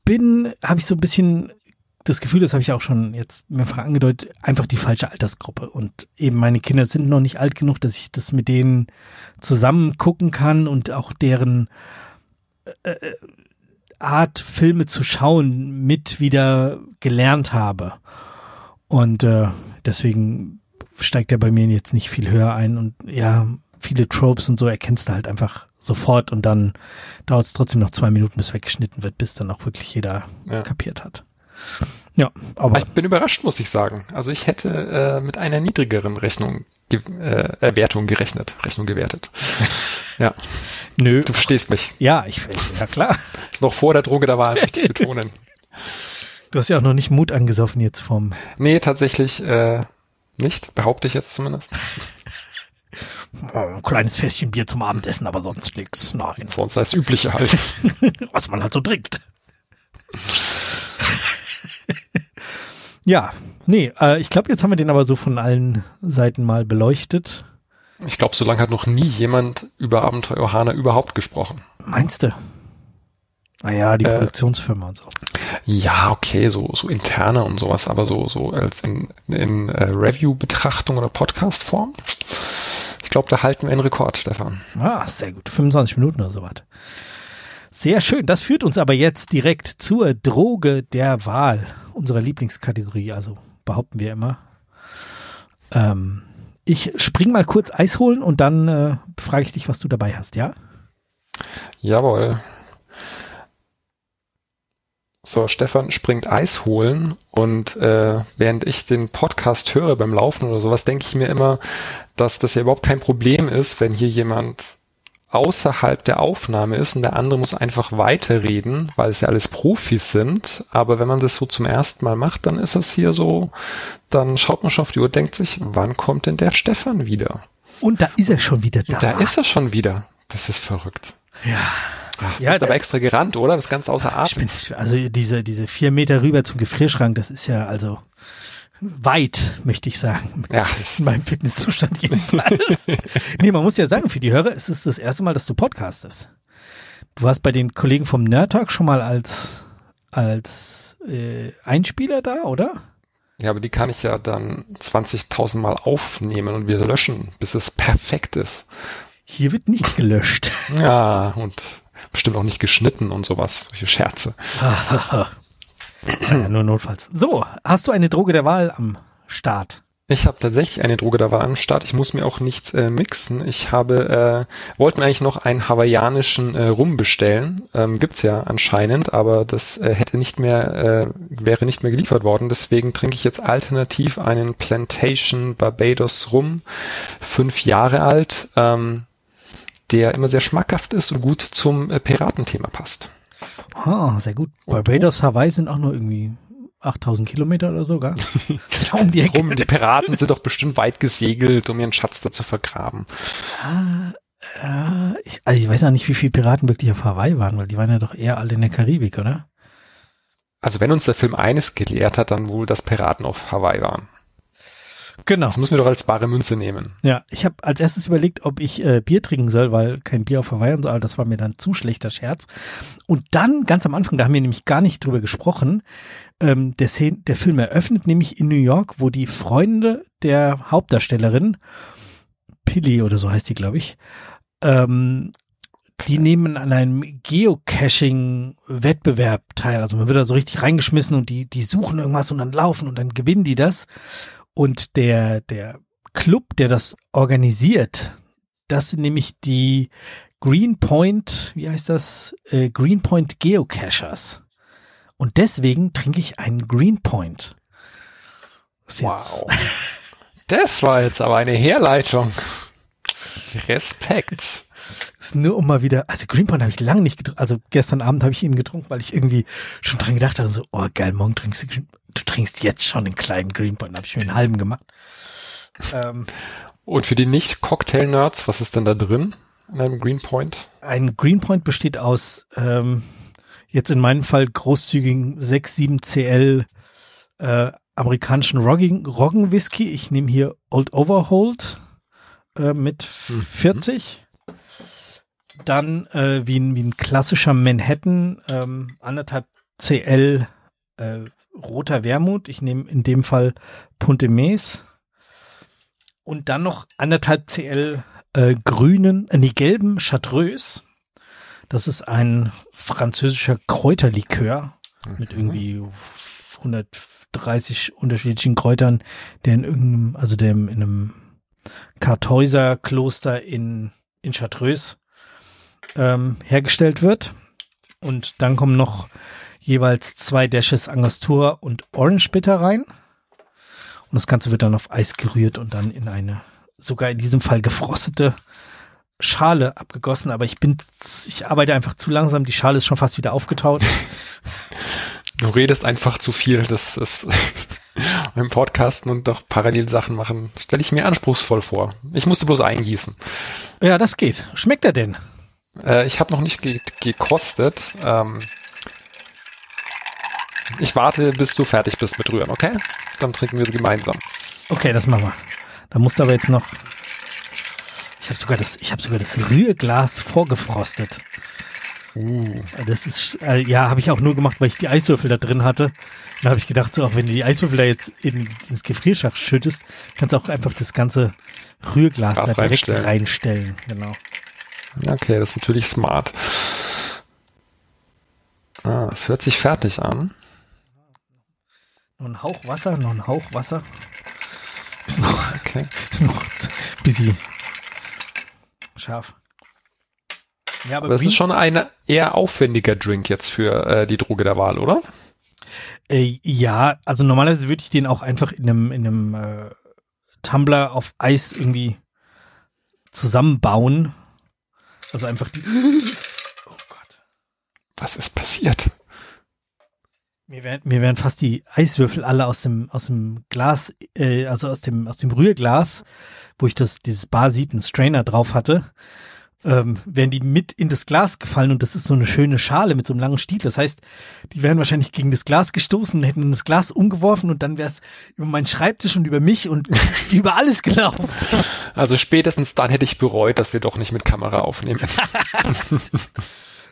bin, habe ich so ein bisschen das Gefühl, das habe ich auch schon jetzt mehrfach angedeutet, einfach die falsche Altersgruppe. Und eben meine Kinder sind noch nicht alt genug, dass ich das mit denen zusammen gucken kann und auch deren äh, äh Art, Filme zu schauen, mit wieder gelernt habe. Und äh, deswegen steigt er bei mir jetzt nicht viel höher ein und ja, viele Tropes und so erkennst du halt einfach sofort und dann dauert es trotzdem noch zwei Minuten, bis weggeschnitten wird, bis dann auch wirklich jeder ja. kapiert hat. Ja, aber. Ich bin überrascht, muss ich sagen. Also ich hätte äh, mit einer niedrigeren Rechnung ge äh, Wertung gerechnet, Rechnung gewertet. ja. Nö. Du verstehst mich. Ja, ich ja klar. Ist noch vor der Droge der Wahl, möchte ich betonen. Du hast ja auch noch nicht Mut angesoffen jetzt vom. Nee, tatsächlich äh, nicht, behaupte ich jetzt zumindest. Ein kleines Fässchen Bier zum Abendessen, aber sonst nix. Nein. Sonst das Übliche halt. Was man halt so trinkt. ja, nee, äh, ich glaube, jetzt haben wir den aber so von allen Seiten mal beleuchtet. Ich glaube, so lange hat noch nie jemand über Abenteuer Ohana überhaupt gesprochen. Meinst du? Ah ja, die äh, Produktionsfirma und so. Ja, okay, so, so interne und sowas, aber so, so als in, in äh, Review-Betrachtung oder Podcast-Form. Ich glaube, da halten wir einen Rekord, Stefan. Ah, sehr gut. 25 Minuten oder sowas. Sehr schön. Das führt uns aber jetzt direkt zur Droge der Wahl, unserer Lieblingskategorie, also behaupten wir immer. Ähm, ich spring mal kurz Eis holen und dann äh, frage ich dich, was du dabei hast, ja? Jawohl. So, Stefan springt Eis holen und äh, während ich den Podcast höre beim Laufen oder sowas, denke ich mir immer, dass das ja überhaupt kein Problem ist, wenn hier jemand außerhalb der Aufnahme ist und der andere muss einfach weiterreden, weil es ja alles Profis sind. Aber wenn man das so zum ersten Mal macht, dann ist das hier so, dann schaut man schon auf die Uhr, denkt sich, wann kommt denn der Stefan wieder? Und da ist er schon wieder da. Da ist er schon wieder. Das ist verrückt. Ja. Ach, ja, bist aber extra gerannt, oder? Das ist ganz außer Atem. Ich bin, also diese, diese vier Meter rüber zum Gefrierschrank, das ist ja also Weit, möchte ich sagen. Ja. In meinem Fitnesszustand jedenfalls. nee, man muss ja sagen, für die Hörer ist es das erste Mal, dass du podcastest. Du warst bei den Kollegen vom Nerd Talk schon mal als, als äh, Einspieler da, oder? Ja, aber die kann ich ja dann 20.000 Mal aufnehmen und wieder löschen, bis es perfekt ist. Hier wird nicht gelöscht. Ja, und bestimmt auch nicht geschnitten und sowas, solche Scherze. ja, nur notfalls. So, hast du eine Droge der Wahl am Start? Ich habe tatsächlich eine Droge da war am Start. Ich muss mir auch nichts äh, mixen. Ich habe, äh, wollten eigentlich noch einen hawaiianischen äh, Rum bestellen. Ähm, gibt's ja anscheinend, aber das äh, hätte nicht mehr, äh, wäre nicht mehr geliefert worden. Deswegen trinke ich jetzt alternativ einen Plantation Barbados Rum, fünf Jahre alt, ähm, der immer sehr schmackhaft ist und gut zum äh, Piratenthema passt. Ah, sehr gut. Barbados, Hawaii sind auch nur irgendwie 8000 Kilometer oder so, gell? Um die Ecke. Die Piraten sind doch bestimmt weit gesegelt, um ihren Schatz da zu vergraben. Ah, äh, ich, also ich weiß auch nicht, wie viele Piraten wirklich auf Hawaii waren, weil die waren ja doch eher alle in der Karibik, oder? Also wenn uns der Film eines gelehrt hat, dann wohl, dass Piraten auf Hawaii waren. Genau. Das müssen wir doch als bare Münze nehmen. Ja, ich habe als erstes überlegt, ob ich äh, Bier trinken soll, weil kein Bier auf Hawaii und so, aber das war mir dann zu schlechter Scherz. Und dann, ganz am Anfang, da haben wir nämlich gar nicht drüber gesprochen, ähm, der, Szene, der Film eröffnet nämlich in New York, wo die Freunde der Hauptdarstellerin, Pilly oder so heißt die, glaube ich, ähm, die nehmen an einem Geocaching-Wettbewerb teil. Also man wird da so richtig reingeschmissen und die, die suchen irgendwas und dann laufen und dann gewinnen die das. Und der, der Club, der das organisiert, das sind nämlich die Greenpoint, wie heißt das? Äh, Greenpoint Geocachers. Und deswegen trinke ich einen Greenpoint. Wow. Das war jetzt aber eine Herleitung. Respekt. Das ist nur um mal wieder, also Greenpoint habe ich lange nicht getrunken, also gestern Abend habe ich ihn getrunken, weil ich irgendwie schon dran gedacht habe, so, oh geil, morgen trinkst du, du trinkst jetzt schon einen kleinen Greenpoint, habe ich mir einen halben gemacht. Ähm, Und für die Nicht-Cocktail-Nerds, was ist denn da drin in einem Greenpoint? Ein Greenpoint besteht aus, ähm, jetzt in meinem Fall großzügigen 6, 7 CL äh, amerikanischen Roggen, Roggen Whisky. Ich nehme hier Old Overhold äh, mit 40. Mhm. Dann äh, wie, ein, wie ein klassischer Manhattan, ähm, anderthalb CL äh, roter Wermut. Ich nehme in dem Fall Punte Mes. Und dann noch anderthalb CL äh, grünen, äh, nee, gelben Chartreuse. Das ist ein französischer Kräuterlikör mhm. mit irgendwie 130 unterschiedlichen Kräutern, der in irgendeinem, also der in einem Kartäuser Kloster in, in Chartreuse ähm, hergestellt wird. Und dann kommen noch jeweils zwei Dashes Angostura und Orange Bitter rein. Und das Ganze wird dann auf Eis gerührt und dann in eine, sogar in diesem Fall gefrostete Schale abgegossen, aber ich bin, ich arbeite einfach zu langsam. Die Schale ist schon fast wieder aufgetaut. Du redest einfach zu viel. Das ist beim Podcasten und doch parallel Sachen machen, stelle ich mir anspruchsvoll vor. Ich musste bloß eingießen. Ja, das geht. Schmeckt er denn? Äh, ich habe noch nicht ge gekostet. Ähm, ich warte, bis du fertig bist mit Rühren, okay? Dann trinken wir gemeinsam. Okay, das machen wir. Da musst du aber jetzt noch ich habe sogar das, ich habe sogar das Rührglas vorgefrostet. Uh. Das ist, äh, ja, habe ich auch nur gemacht, weil ich die Eiswürfel da drin hatte. Da habe ich gedacht, so, auch wenn du die Eiswürfel da jetzt in, ins Gefrierschach schüttest, kannst du auch einfach das ganze Rührglas Glas da direkt reinstellen. reinstellen. Genau. Okay, das ist natürlich smart. Ah, es hört sich fertig an. Noch ein Hauch Wasser, noch ein Hauch Wasser. Ist noch, okay. ist noch ein bisschen Scharf. Ja, aber das Green ist schon ein eher aufwendiger Drink jetzt für äh, die Droge der Wahl, oder? Äh, ja, also normalerweise würde ich den auch einfach in einem, in einem äh, Tumbler auf Eis irgendwie zusammenbauen. Also einfach die. Oh Gott. Was ist passiert? Mir werden, mir werden fast die Eiswürfel alle aus dem, aus dem Glas, äh, also aus dem, aus dem Rührglas wo ich das, dieses Bar Sieben Strainer drauf hatte, ähm, wären die mit in das Glas gefallen und das ist so eine schöne Schale mit so einem langen Stiel. Das heißt, die wären wahrscheinlich gegen das Glas gestoßen und hätten das Glas umgeworfen und dann wäre es über meinen Schreibtisch und über mich und über alles gelaufen. Also spätestens dann hätte ich bereut, dass wir doch nicht mit Kamera aufnehmen.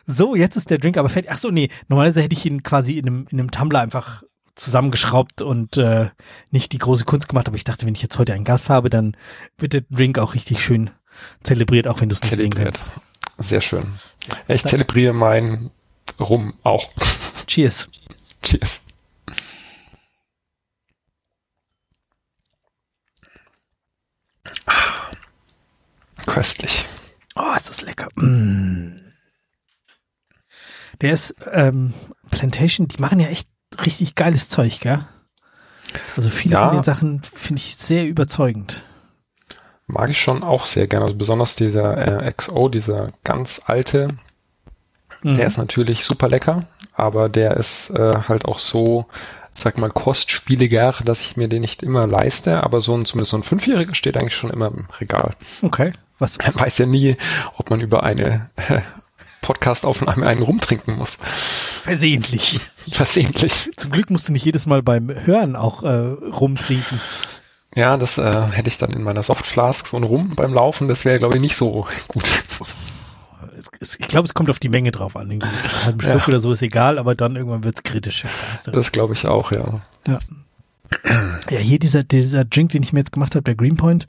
so, jetzt ist der Drink aber fertig. Ach so, nee, normalerweise hätte ich ihn quasi in einem, in einem Tumbler einfach zusammengeschraubt und äh, nicht die große Kunst gemacht, aber ich dachte, wenn ich jetzt heute einen Gast habe, dann wird der Drink auch richtig schön zelebriert, auch wenn du es nicht sehen kannst. Sehr schön. Ich zelebriere mein Rum auch. Cheers. Cheers. Köstlich. Oh, ist das lecker. Mm. Der ist ähm, Plantation, die machen ja echt richtig geiles Zeug, gell? Also viele ja. von den Sachen finde ich sehr überzeugend. Mag ich schon auch sehr gerne. Also besonders dieser äh, XO, dieser ganz alte, mhm. der ist natürlich super lecker, aber der ist äh, halt auch so, sag mal, kostspieliger, dass ich mir den nicht immer leiste, aber so ein, zumindest so ein Fünfjähriger steht eigentlich schon immer im Regal. Okay. Was, was? Man weiß ja nie, ob man über eine äh, Podcast-Aufnahme einen rumtrinken muss. Versehentlich. Versehentlich. Zum Glück musst du nicht jedes Mal beim Hören auch äh, rumtrinken. Ja, das äh, hätte ich dann in meiner Softflask so ein Rum beim Laufen. Das wäre, glaube ich, nicht so gut. Ich glaube, es kommt auf die Menge drauf an. Irgendwie einen halben Schluck ja. oder so ist egal, aber dann irgendwann wird's kritisch. Das glaube ich auch, ja. Ja. Ja, hier dieser, dieser Drink, den ich mir jetzt gemacht habe, der Greenpoint,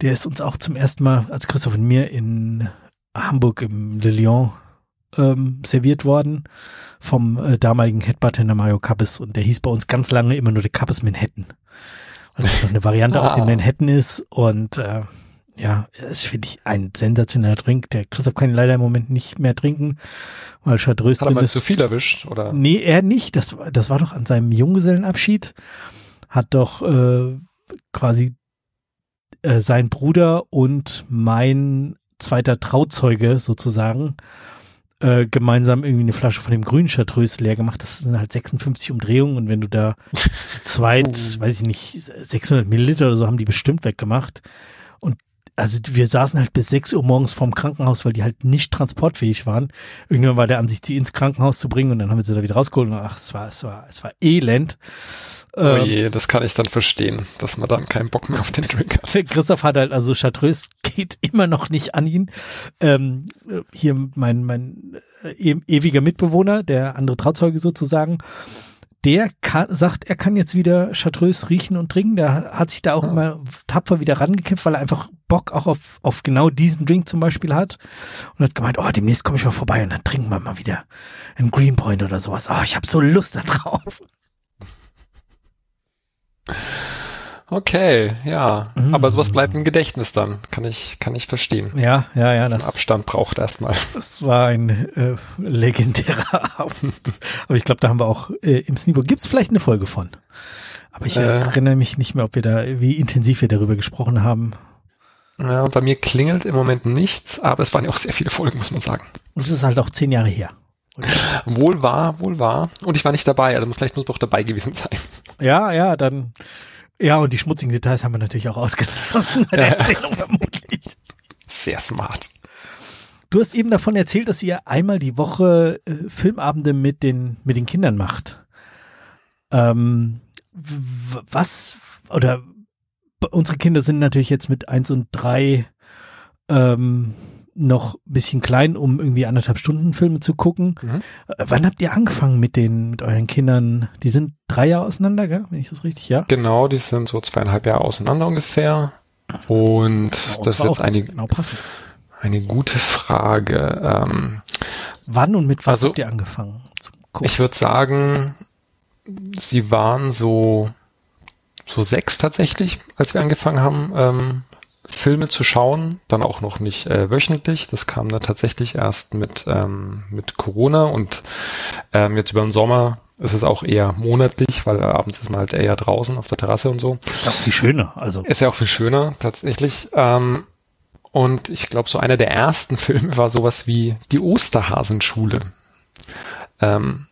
der ist uns auch zum ersten Mal, als Christoph und mir in Hamburg im Le Lion ähm, serviert worden vom äh, damaligen Headbartender Mario Kappes und der hieß bei uns ganz lange immer nur der Kappes Manhattan doch eine Variante ah. auf dem Manhattan ist und äh, ja, es finde ich ein sensationeller Drink. Der Christoph kann ihn leider im Moment nicht mehr trinken, weil Chartreuse Hat er mal ist. zu viel erwischt, oder? Nee, er nicht. Das, das war doch an seinem Junggesellenabschied. Hat doch äh, quasi äh, sein Bruder und mein zweiter Trauzeuge sozusagen äh, gemeinsam irgendwie eine Flasche von dem grünen Chartreuse leer gemacht. Das sind halt 56 Umdrehungen und wenn du da zu zweit, oh. weiß ich nicht, 600 Milliliter oder so haben die bestimmt weggemacht. Und also wir saßen halt bis 6 Uhr morgens vorm Krankenhaus, weil die halt nicht transportfähig waren. Irgendwann war der Ansicht, sie ins Krankenhaus zu bringen und dann haben wir sie da wieder rausgeholt und ach, es war, es war, es war elend. Oh ähm, je, das kann ich dann verstehen, dass man dann keinen Bock mehr auf den Drink hat. Christoph hat halt, also Chartreuse geht immer noch nicht an ihn. Ähm, hier mein, mein äh, e ewiger Mitbewohner, der andere Trauzeuge sozusagen, der kann, sagt, er kann jetzt wieder Chartreuse riechen und trinken. Der hat sich da auch ja. immer tapfer wieder rangekämpft, weil er einfach Bock auch auf, auf genau diesen Drink zum Beispiel hat. Und hat gemeint, oh, demnächst komme ich mal vorbei und dann trinken wir mal wieder einen Greenpoint oder sowas. Oh, ich habe so Lust da drauf. Okay, ja. Mhm. Aber sowas bleibt im Gedächtnis dann. Kann ich, kann ich verstehen. Ja, ja, ja. Das Abstand braucht erstmal. Das war ein äh, legendärer Abend. Aber ich glaube, da haben wir auch äh, im Sneebo. Gibt's vielleicht eine Folge von? Aber ich äh, erinnere mich nicht mehr, ob wir da, wie intensiv wir darüber gesprochen haben. Ja, bei mir klingelt im Moment nichts, aber es waren ja auch sehr viele Folgen, muss man sagen. Und es ist halt auch zehn Jahre her. Oder? Wohl wahr, wohl wahr. Und ich war nicht dabei, also vielleicht muss ich auch dabei gewesen sein. Ja, ja, dann. Ja, und die schmutzigen Details haben wir natürlich auch ausgelassen bei der ja. Erzählung vermutlich. Sehr smart. Du hast eben davon erzählt, dass ihr einmal die Woche äh, Filmabende mit den, mit den Kindern macht. Ähm, was, oder unsere Kinder sind natürlich jetzt mit eins und drei ähm, noch bisschen klein, um irgendwie anderthalb Stunden Filme zu gucken. Mhm. Äh, wann habt ihr angefangen mit den, mit euren Kindern? Die sind drei Jahre auseinander, gell? wenn ich das richtig, ja? Genau, die sind so zweieinhalb Jahre auseinander ungefähr. Und genau, das ist jetzt eine, genau eine gute Frage. Ähm, Wann und mit was also, habt ihr angefangen zu gucken? Ich würde sagen, sie waren so so sechs tatsächlich, als wir angefangen haben, ähm, Filme zu schauen, dann auch noch nicht äh, wöchentlich. Das kam dann tatsächlich erst mit, ähm, mit Corona und ähm, jetzt über den Sommer ist es auch eher monatlich, weil abends ist man halt eher draußen auf der Terrasse und so. Ist auch viel schöner, also. Ist ja auch viel schöner, tatsächlich. Ähm, und ich glaube, so einer der ersten Filme war sowas wie die Osterhasenschule. Ähm,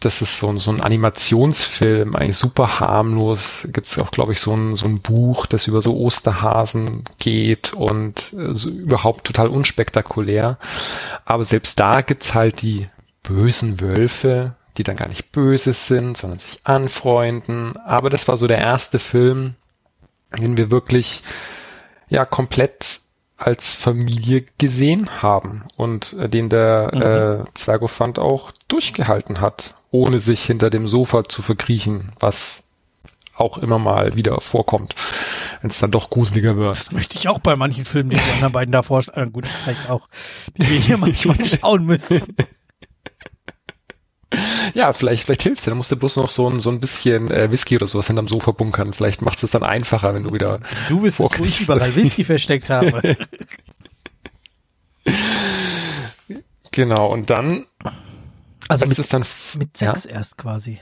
das ist so, so ein Animationsfilm, eigentlich super harmlos. Gibt es auch, glaube ich, so ein, so ein Buch, das über so Osterhasen geht und äh, so überhaupt total unspektakulär. Aber selbst da gibt's halt die bösen Wölfe, die dann gar nicht böse sind, sondern sich anfreunden. Aber das war so der erste Film, den wir wirklich ja komplett als Familie gesehen haben und äh, den der mhm. äh, Zwergofant auch durchgehalten hat, ohne sich hinter dem Sofa zu verkriechen, was auch immer mal wieder vorkommt, wenn es dann doch gruseliger wird. Das möchte ich auch bei manchen Filmen, die die anderen beiden da vorstellen. Gut, vielleicht auch, die wir hier manchmal schauen müssen. Ja, vielleicht, vielleicht hilft's dir. Dann musst du bloß noch so ein, so ein bisschen äh, Whisky oder sowas hinterm Sofa bunkern. Vielleicht macht's es dann einfacher, wenn du wieder. Du wüsstest, wo ich überall Whisky versteckt habe. genau, und dann. Also mit, dann, mit Sex ja? erst quasi.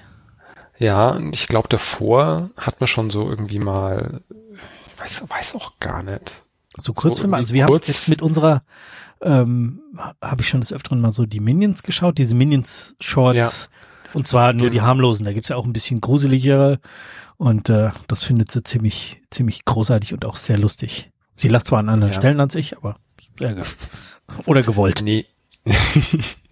Ja, ich glaube, davor hat man schon so irgendwie mal, ich weiß, weiß auch gar nicht. So Kurzfilme, so also wir kurz, haben jetzt mit unserer ähm, habe ich schon des Öfteren mal so die Minions geschaut, diese Minions-Shorts. Ja. Und zwar nur die harmlosen. Da gibt's ja auch ein bisschen gruseligere. Und äh, das findet sie ziemlich, ziemlich großartig und auch sehr lustig. Sie lacht zwar an anderen ja. Stellen als ich, aber sehr geil. Oder gewollt. Nee.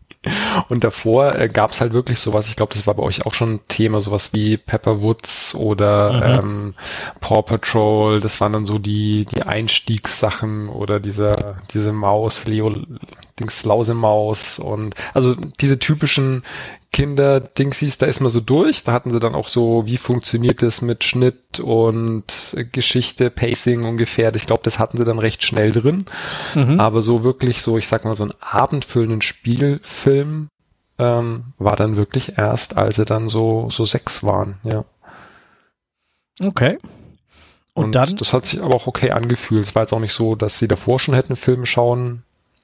Und davor äh, gab es halt wirklich sowas, ich glaube, das war bei euch auch schon Thema, sowas wie Pepper Woods oder mhm. ähm, Paw Patrol, das waren dann so die, die Einstiegssachen oder dieser, diese Maus, Leo, Dings, Lausemaus und also diese typischen Kinder-Dingsies, da ist man so durch. Da hatten sie dann auch so, wie funktioniert es mit Schnitt und Geschichte, Pacing ungefähr. Ich glaube, das hatten sie dann recht schnell drin. Mhm. Aber so wirklich so, ich sag mal, so einen abendfüllenden Spielfilm ähm, war dann wirklich erst, als sie dann so, so sechs waren, ja. Okay. Und, und dann? Das hat sich aber auch okay angefühlt. Es war jetzt auch nicht so, dass sie davor schon hätten Filme schauen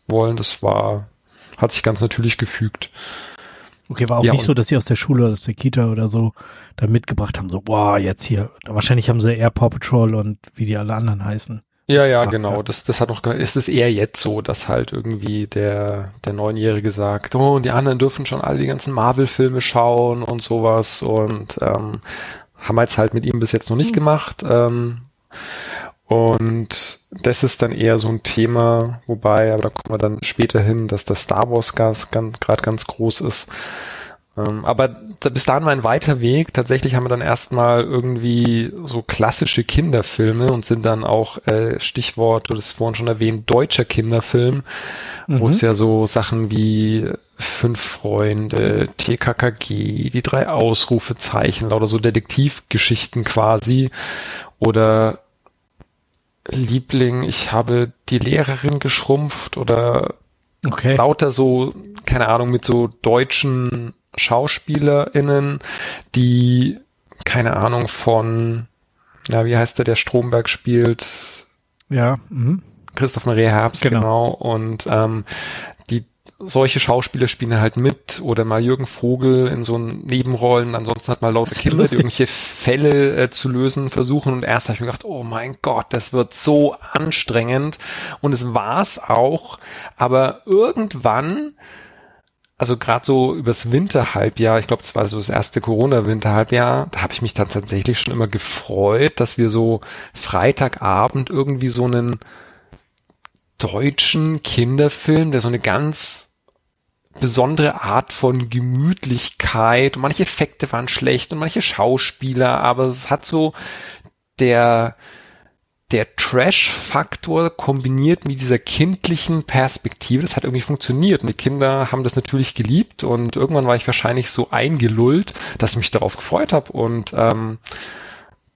wollen. Das war, hat sich ganz natürlich gefügt. Okay, war auch ja, nicht so, dass sie aus der Schule, aus der Kita oder so da mitgebracht haben, so, boah, jetzt hier. Wahrscheinlich haben sie eher Paw Patrol und wie die alle anderen heißen. Ja, ja, genau. Das, das hat noch, ist es eher jetzt so, dass halt irgendwie der, der Neunjährige sagt, oh, und die anderen dürfen schon alle die ganzen Marvel-Filme schauen und sowas und ähm, haben wir jetzt halt mit ihm bis jetzt noch nicht hm. gemacht. Ähm, und das ist dann eher so ein Thema, wobei, aber da kommen wir dann später hin, dass das Star Wars Gas gerade ganz groß ist. Ähm, aber da, bis dahin war ein weiter Weg. Tatsächlich haben wir dann erstmal irgendwie so klassische Kinderfilme und sind dann auch, äh, Stichwort, du hast vorhin schon erwähnt, deutscher Kinderfilm, mhm. wo es ja so Sachen wie Fünf Freunde, TKKG, die drei Ausrufezeichen, lauter so Detektivgeschichten quasi oder Liebling, ich habe die Lehrerin geschrumpft oder okay. lauter so, keine Ahnung, mit so deutschen SchauspielerInnen, die, keine Ahnung, von, ja, wie heißt der, der Stromberg spielt? Ja, mhm. Christoph Maria Herbst, genau. genau. Und ähm, solche Schauspieler spielen halt mit oder mal Jürgen Vogel in so Nebenrollen. Ansonsten hat mal lauter Kinder, die irgendwelche Fälle äh, zu lösen versuchen. Und erst habe ich mir gedacht, oh mein Gott, das wird so anstrengend. Und es war's auch. Aber irgendwann also gerade so übers Winterhalbjahr, ich glaube, das war so das erste Corona-Winterhalbjahr, da habe ich mich dann tatsächlich schon immer gefreut, dass wir so Freitagabend irgendwie so einen deutschen Kinderfilm, der so eine ganz besondere Art von Gemütlichkeit. Und manche Effekte waren schlecht und manche Schauspieler, aber es hat so der, der Trash-Faktor kombiniert mit dieser kindlichen Perspektive, das hat irgendwie funktioniert. Und die Kinder haben das natürlich geliebt und irgendwann war ich wahrscheinlich so eingelullt, dass ich mich darauf gefreut habe. Und ähm,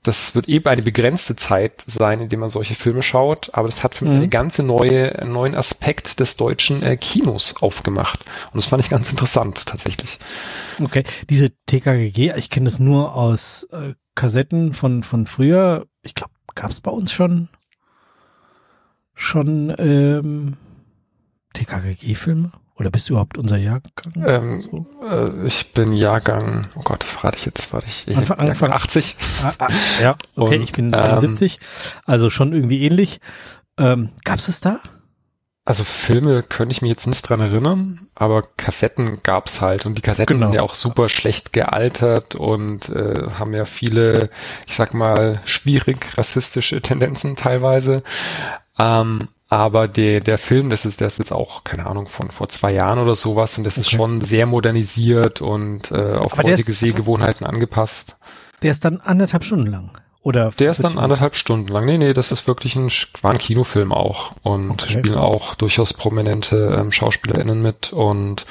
das wird eben eine begrenzte Zeit sein, in der man solche Filme schaut, aber das hat für mich mhm. eine ganze neue, einen neuen Aspekt des deutschen äh, Kinos aufgemacht. Und das fand ich ganz interessant, tatsächlich. Okay, diese TKGG, ich kenne das nur aus äh, Kassetten von, von früher. Ich glaube, gab es bei uns schon, schon ähm, TKGG-Filme? Oder bist du überhaupt unser Jahrgang? Ähm, so? äh, ich bin Jahrgang, oh Gott, verrate ich jetzt, warte ich, Anfang, Anfang 80. Ah, ah, ja, okay, Und, ich bin ähm, 70, also schon irgendwie ähnlich. Ähm, Gab es es da? Also Filme könnte ich mich jetzt nicht dran erinnern, aber Kassetten gab's halt und die Kassetten Genau. sind ja auch super schlecht gealtert und äh, haben ja viele, ich sag mal, schwierig rassistische Tendenzen teilweise. Ähm, aber der, der Film, das ist, der ist jetzt auch, keine Ahnung, von vor zwei Jahren oder sowas und das ist Okay. schon sehr modernisiert und äh, auf Aber heutige ist- Sehgewohnheiten angepasst. Der ist dann anderthalb Stunden lang. Oder Der ist dann 40 anderthalb Stunden lang. Nee, nee, das ist wirklich ein, war ein Kinofilm auch und Okay, spielen auch durchaus prominente ähm, SchauspielerInnen mit und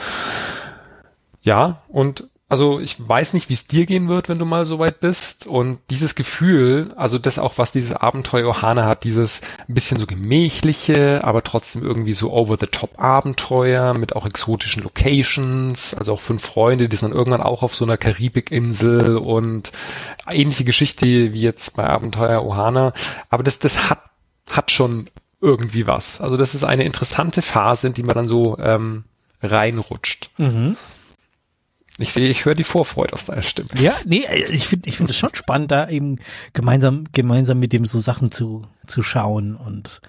ja, und also ich weiß nicht, wie es dir gehen wird, wenn du mal so weit bist und dieses Gefühl, also das auch, was dieses Abenteuer Ohana hat, dieses ein bisschen so gemächliche, aber trotzdem irgendwie so over-the-top-Abenteuer mit auch exotischen Locations, also auch fünf Freunde, die sind dann irgendwann auch auf so einer Karibikinsel und ähnliche Geschichte wie jetzt bei Abenteuer Ohana, aber das, das hat, hat schon irgendwie was. Also das ist eine interessante Phase, in die man dann so ähm, reinrutscht. Mhm. Ich sehe, ich höre die Vorfreude aus deiner Stimme. Ja, nee, ich finde ich finde es schon spannend, da eben gemeinsam gemeinsam mit dem so Sachen zu zu schauen und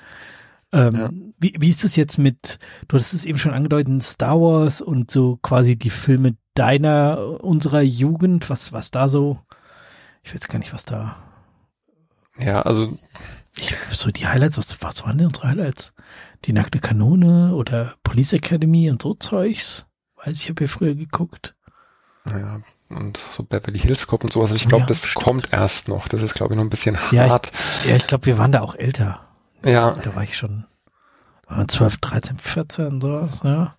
ähm, Ja. wie, wie ist es jetzt mit, du hast es eben schon angedeutet, Star Wars und so quasi die Filme deiner, unserer Jugend, was, was da so, ich weiß gar nicht, was da, Ja, also ich, so die Highlights, was, was waren denn unsere Highlights? Die nackte Kanone oder Police Academy und so Zeugs? Weiß ich, habe ja früher geguckt. Ja, und so Beverly Hills Cop und sowas. Ich glaube, Ja, das stimmt. kommt erst noch. Das ist, glaube ich, noch ein bisschen Ja, ich- hart. Ja, ich glaube, wir waren da auch älter. Ja, Da war ich schon äh, 12, 13, 14, sowas, ja.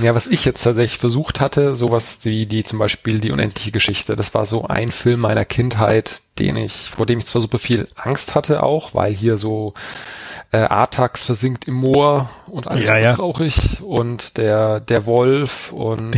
ja, was ich jetzt tatsächlich versucht hatte, sowas wie die zum Beispiel die unendliche Geschichte. Das war so ein Film meiner Kindheit, den ich, vor dem ich zwar super viel Angst hatte auch, weil hier so äh, Artax versinkt im Moor und alles Ja, ja, traurig und der der Wolf und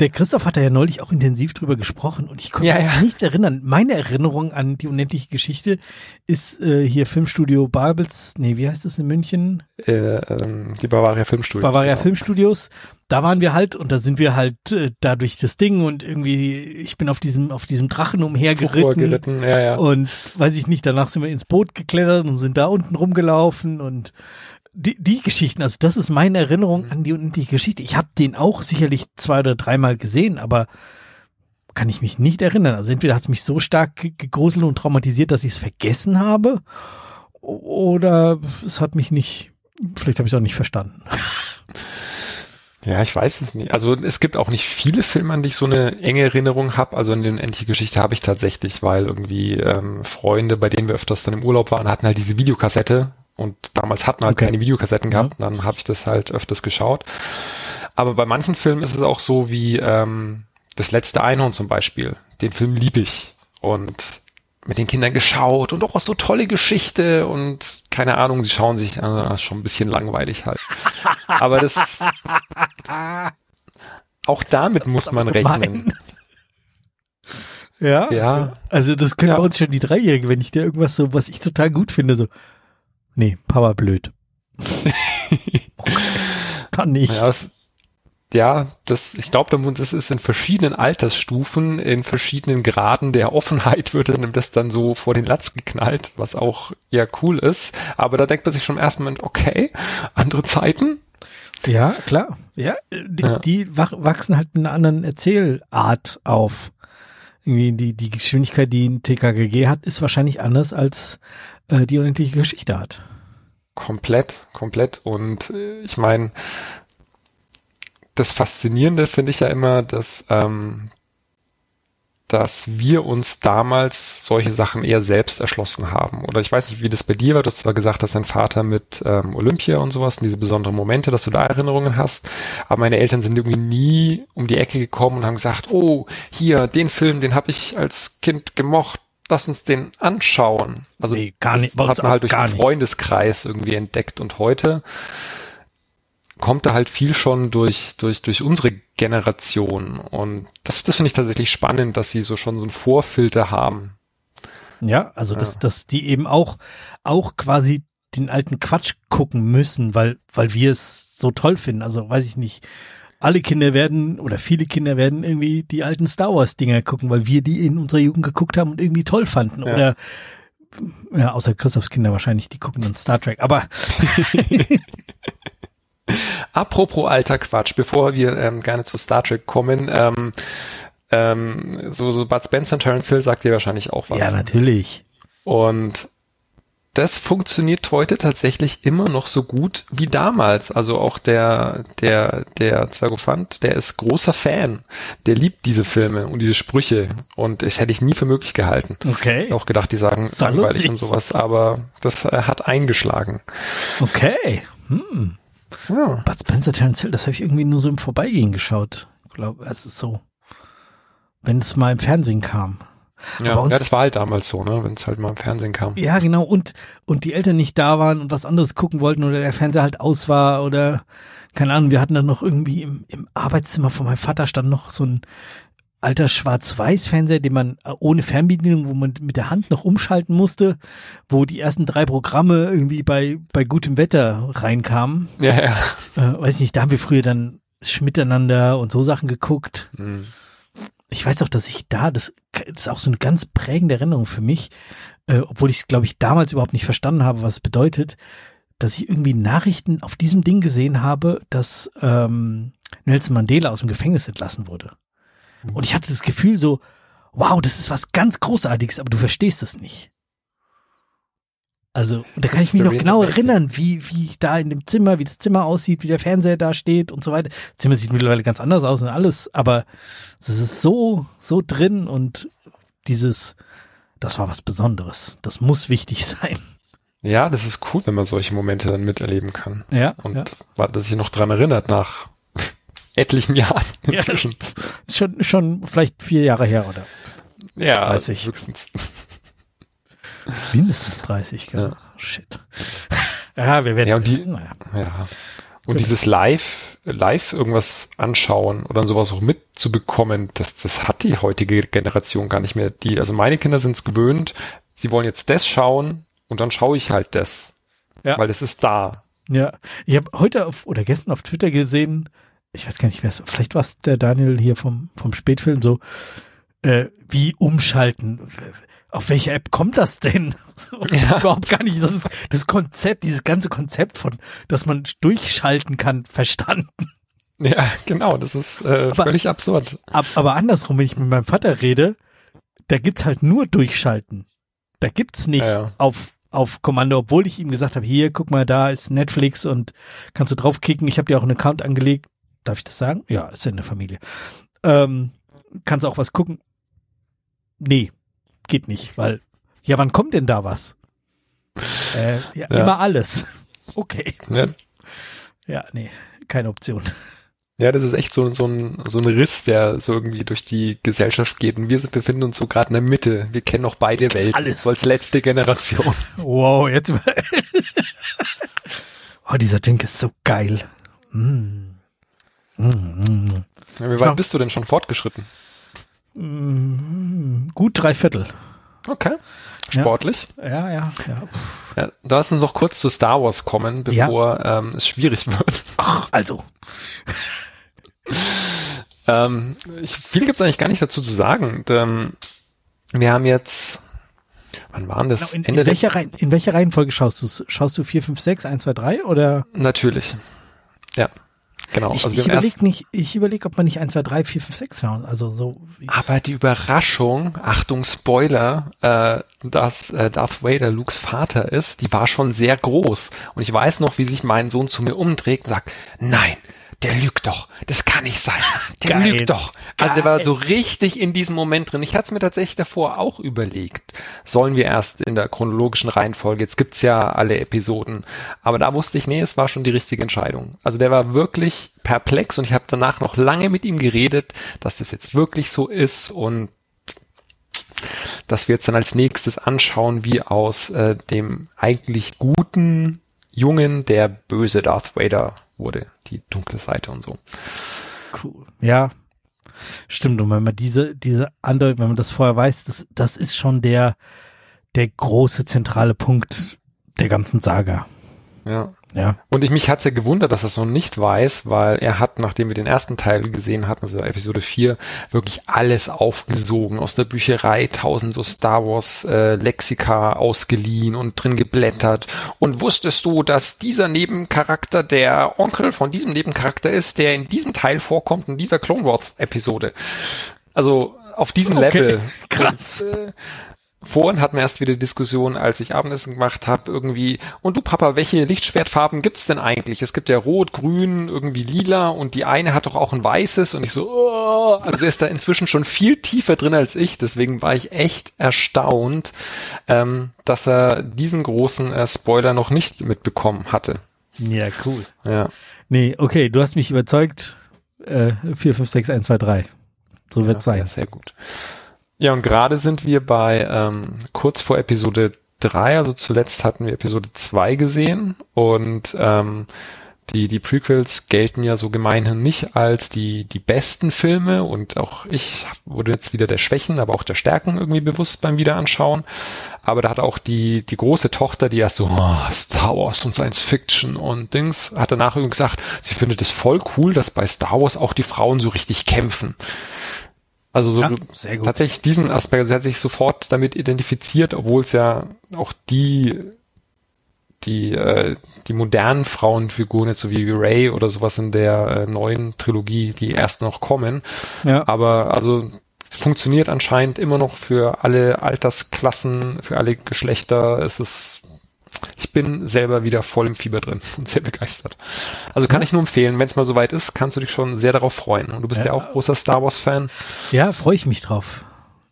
Der Christoph hat da ja neulich auch intensiv drüber gesprochen und ich konnte Ja, mich ja. nichts erinnern. Meine Erinnerung an die unendliche Geschichte ist äh, hier Filmstudio Babels, nee, wie heißt das in München? äh, ähm, die Bavaria Filmstudios. Bavaria genau. Filmstudios. Da waren wir halt und da sind wir halt äh, da durch das Ding und irgendwie, ich bin auf diesem, auf diesem Drachen umhergeritten. geritten, ja, ja. Und weiß ich nicht, danach sind wir ins Boot geklettert und sind da unten rumgelaufen und die, die Geschichten, also das ist meine Erinnerung an die unendliche Geschichte. Ich habe den auch sicherlich zwei oder dreimal gesehen, aber kann ich mich nicht erinnern. Also entweder hat es mich so stark ge- gegruselt und traumatisiert, dass ich es vergessen habe, oder es hat mich nicht, vielleicht habe ich es auch nicht verstanden. Ja, ich weiß es nicht. Also es gibt auch nicht viele Filme, an die ich so eine enge Erinnerung habe. Also in den Anti-Geschichte habe ich tatsächlich, weil irgendwie ähm, Freunde, bei denen wir öfters dann im Urlaub waren, hatten halt diese Videokassette und damals hatten wir halt Okay. keine Videokassetten gehabt und dann habe ich das halt öfters geschaut. Aber bei manchen Filmen ist es auch so wie ähm, das letzte Einhorn zum Beispiel. Den Film liebe ich und mit den Kindern geschaut und auch so tolle Geschichte und keine Ahnung, sie schauen sich äh, schon ein bisschen langweilig halt. Aber das auch damit muss man rechnen. Ja. Ja, Also das können Ja. bei uns schon die Dreijährige, wenn ich dir irgendwas so, was ich total gut finde, so, nee, Papa blöd. okay. Kann nicht. ja, es, ja, das, ich glaube, das ist in verschiedenen Altersstufen, in verschiedenen Graden der Offenheit wird einem das dann so vor den Latz geknallt, was auch ja cool ist. Aber da denkt man sich schon im ersten Moment, okay, andere Zeiten. Ja, klar. Ja, die, Ja. die wach, wachsen halt mit einer anderen Erzählart auf. Irgendwie die, die Geschwindigkeit, die ein TKGG hat, ist wahrscheinlich anders als äh, die unendliche Geschichte hat. Komplett, komplett. Und äh, ich meine, das Faszinierende finde ich ja immer, dass, ähm, dass wir uns damals solche Sachen eher selbst erschlossen haben. Oder ich weiß nicht, wie das bei dir war. Du hast zwar gesagt, dass dein Vater mit ähm, Olympia und sowas und diese besonderen Momente, dass du da Erinnerungen hast. Aber meine Eltern sind irgendwie nie um die Ecke gekommen und haben gesagt, oh, hier, den Film, den habe ich als Kind gemocht. Lass uns den anschauen. Also Nee, gar das nicht, uns hat man halt durch den. Freundeskreis irgendwie entdeckt und heute kommt da halt viel schon durch, durch, durch unsere Generation. Und das, das finde ich tatsächlich spannend, dass sie so schon so einen Vorfilter haben. Ja, also dass, Ja. dass die eben auch, auch quasi den alten Quatsch gucken müssen, weil, weil wir es so toll finden. Also weiß ich nicht. Alle Kinder werden oder viele Kinder werden irgendwie die alten Star Wars Dinger gucken, weil wir die in unserer Jugend geguckt haben und irgendwie toll fanden. Ja. Oder ja, außer Christophs Kinder wahrscheinlich, die gucken dann Star Trek. Aber apropos alter Quatsch, bevor wir ähm, gerne zu Star Trek kommen, ähm, ähm, so, so Bud Spencer und Terence Hill sagt dir wahrscheinlich auch was. Ja, natürlich. Und das funktioniert heute tatsächlich immer noch so gut wie damals. Also auch der, der, der Zwergophant, der ist großer Fan. Der liebt diese Filme und diese Sprüche. Und das hätte ich nie für möglich gehalten. Okay. Auch gedacht, die sagen langweilig und sowas, aber das äh, hat eingeschlagen. Okay. Hm. Ja. Bud Spencer, Terence Hill, das habe ich irgendwie nur so im Vorbeigehen geschaut. Ich glaube, es ist so. Wenn es mal im Fernsehen kam. Ja, uns- ja, das war halt damals so, ne, wenn es halt mal im Fernsehen kam. Ja, genau. Und, und die Eltern nicht da waren und was anderes gucken wollten oder der Fernseher halt aus war oder keine Ahnung, wir hatten dann noch irgendwie im, im Arbeitszimmer von meinem Vater stand noch so ein alter Schwarz-Weiß-Fernseher, den man äh, ohne Fernbedienung, wo man mit der Hand noch umschalten musste, wo die ersten drei Programme irgendwie bei, bei gutem Wetter reinkamen. Ja, ja. Äh, weiß nicht, da haben wir früher dann Schmiteinander und so Sachen geguckt. Hm. Ich weiß auch, dass ich da, das, das ist auch so eine ganz prägende Erinnerung für mich, äh, obwohl ich es, glaube ich, damals überhaupt nicht verstanden habe, was es bedeutet, dass ich irgendwie Nachrichten auf diesem Ding gesehen habe, dass ähm, Nelson Mandela aus dem Gefängnis entlassen wurde. Und ich hatte das Gefühl so, wow, das ist was ganz Großartiges, aber du verstehst es nicht. Also, und da kann ich mich noch genau erinnern, wie, wie ich da in dem Zimmer, wie das Zimmer aussieht, wie der Fernseher da steht und so weiter. Das Zimmer sieht mittlerweile ganz anders aus und alles, aber es ist so, so drin und dieses, das war was Besonderes. Das muss wichtig sein. Ja, das ist cool, wenn man solche Momente dann miterleben kann. Ja. Und ja. dass sich noch dran erinnert nach etlichen Jahren Ja. inzwischen. Ist schon, schon vielleicht vier Jahre her oder Ja, 30. höchstens. mindestens 30, gell? Ja. Shit. Ja, wir werden, Ja, und die- naja. Ja. Und dieses Live, live irgendwas anschauen oder sowas auch mitzubekommen, das, das hat die heutige Generation gar nicht mehr. Die, also meine Kinder sind es gewöhnt, sie wollen jetzt das schauen und dann schaue ich halt das. Ja. Weil es ist da. Ja, ich habe heute auf oder gestern auf Twitter gesehen, ich weiß gar nicht, wer es vielleicht war es der Daniel hier vom vom Spätfilm so, äh, wie umschalten. Auf welche App kommt das denn? So, Ja. Überhaupt gar nicht das, das Konzept, dieses ganze Konzept von, dass man durchschalten kann, verstanden. Ja, genau, das ist äh, Aber- völlig absurd. Ab, aber andersrum, wenn ich mit meinem Vater rede, da gibt's halt nur durchschalten. Da gibt's nicht Ja, ja. auf auf Kommando, obwohl ich ihm gesagt habe, hier, guck mal, da ist Netflix und kannst du draufklicken. Ich habe dir auch einen Account angelegt. Darf ich das sagen? Ja, ist ja in der Familie. Ähm, kannst auch was gucken? Nee, geht nicht, weil ja, wann kommt denn da was? Äh, ja, Ja. immer alles. Okay. Ja, Ja, nee, keine Option. ja, das ist echt so, so, ein, so ein Riss, der so irgendwie durch die Gesellschaft geht. Und wir sind, befinden uns so gerade in der Mitte. Wir kennen noch beide Welten. alles. So als letzte Generation. Wow, jetzt. oh, dieser Drink ist so geil. Mm. Ja, wie weit bist du denn schon fortgeschritten? mm. Gut drei Viertel. Okay. Ja. Sportlich. Ja, ja, ja. Pff. Ja, lass uns noch kurz zu Star Wars kommen, Ja. bevor ähm, es schwierig wird. Ach, also. Ähm, ich, viel gibt's eigentlich gar nicht dazu zu sagen. Und, ähm, wir haben jetzt, wann waren das? Genau, in, Ende in, welcher Reihen, in welcher Reihenfolge schaust du Schaust du 4, 5, 6, 1, 2, 3 oder? Natürlich. Ja, genau. Ich, also ich überlege nicht, ich überlege, ob man nicht 1, 2, 3, 4, 5, 6 schauen. Also so aber die Überraschung, Achtung Spoiler, äh, dass äh, Darth Vader Lukes Vater ist, die war schon sehr groß. Und ich weiß noch, wie sich mein Sohn zu mir umdreht und sagt, nein, der lügt doch, das kann nicht sein, der Geil. lügt doch. Also der war Geil. so richtig in diesem Moment drin. Ich hatte es mir tatsächlich davor auch überlegt, sollen wir erst in der chronologischen Reihenfolge, jetzt gibt's ja alle Episoden, aber da wusste ich, nee, es war schon die richtige Entscheidung. Also der war wirklich perplex und ich habe danach noch lange mit ihm geredet, dass das jetzt wirklich so ist und dass wir jetzt dann als nächstes anschauen, wie aus äh, dem eigentlich guten Jungen der böse Darth Vader wurde, die dunkle Seite und so. cool. Ja. Stimmt, und wenn man diese, diese Andeutung, wenn man das vorher weiß, das, das ist schon der, der große zentrale Punkt der ganzen Saga. Ja. Ja. Und ich mich hat's ja gewundert, dass er es noch nicht weiß, weil er hat, nachdem wir den ersten Teil gesehen hatten, also Episode 4, wirklich alles aufgesogen aus der Bücherei, tausend so Star Wars äh, Lexika ausgeliehen und drin geblättert. Und wusstest du, dass dieser Nebencharakter der Onkel von diesem Nebencharakter ist, der in diesem Teil vorkommt, in dieser Clone Wars Episode? Also auf diesem Okay. Level. Krass. Und, äh, Vorhin hatten wir erst wieder Diskussion, als ich Abendessen gemacht habe, irgendwie, und du Papa, welche Lichtschwertfarben gibt's denn eigentlich? Es gibt ja rot, grün, irgendwie lila und die eine hat doch auch ein weißes und ich so, oh, also er ist da inzwischen schon viel tiefer drin als ich, deswegen war ich echt erstaunt, ähm, dass er diesen großen äh, Spoiler noch nicht mitbekommen hatte. Ja, cool. Ja. Nee, okay, du hast mich überzeugt. Äh, 4, 5, 6, 1, 2, 3. So wird's Ja, sein. Ja, sehr gut. Ja, und gerade sind wir bei ähm, kurz vor Episode 3, also zuletzt hatten wir Episode 2 gesehen und ähm, die, die Prequels gelten ja so gemeinhin nicht als die, die besten Filme und auch ich wurde jetzt wieder der Schwächen, aber auch der Stärken irgendwie bewusst beim Wiederanschauen. Aber da hat auch die, die große Tochter, die erst so, oh, Star Wars und Science Fiction und Dings, hat danach irgendwie gesagt, sie findet es voll cool, dass bei Star Wars auch die Frauen so richtig kämpfen. Also so Ja, tatsächlich diesen Aspekt, sie hat sich sofort damit identifiziert, obwohl es ja auch die die äh, die modernen Frauenfiguren jetzt so wie Ray oder sowas in der äh, neuen Trilogie, die erst noch kommen, Ja. aber also funktioniert anscheinend immer noch für alle Altersklassen, für alle Geschlechter. Es ist, ich bin selber wieder voll im Fieber drin und sehr begeistert. Also kann ich nur empfehlen, wenn es mal soweit ist, kannst du dich schon sehr darauf freuen. Und du bist ja, Ja. auch großer Star Wars Fan. Ja, freue ich mich drauf.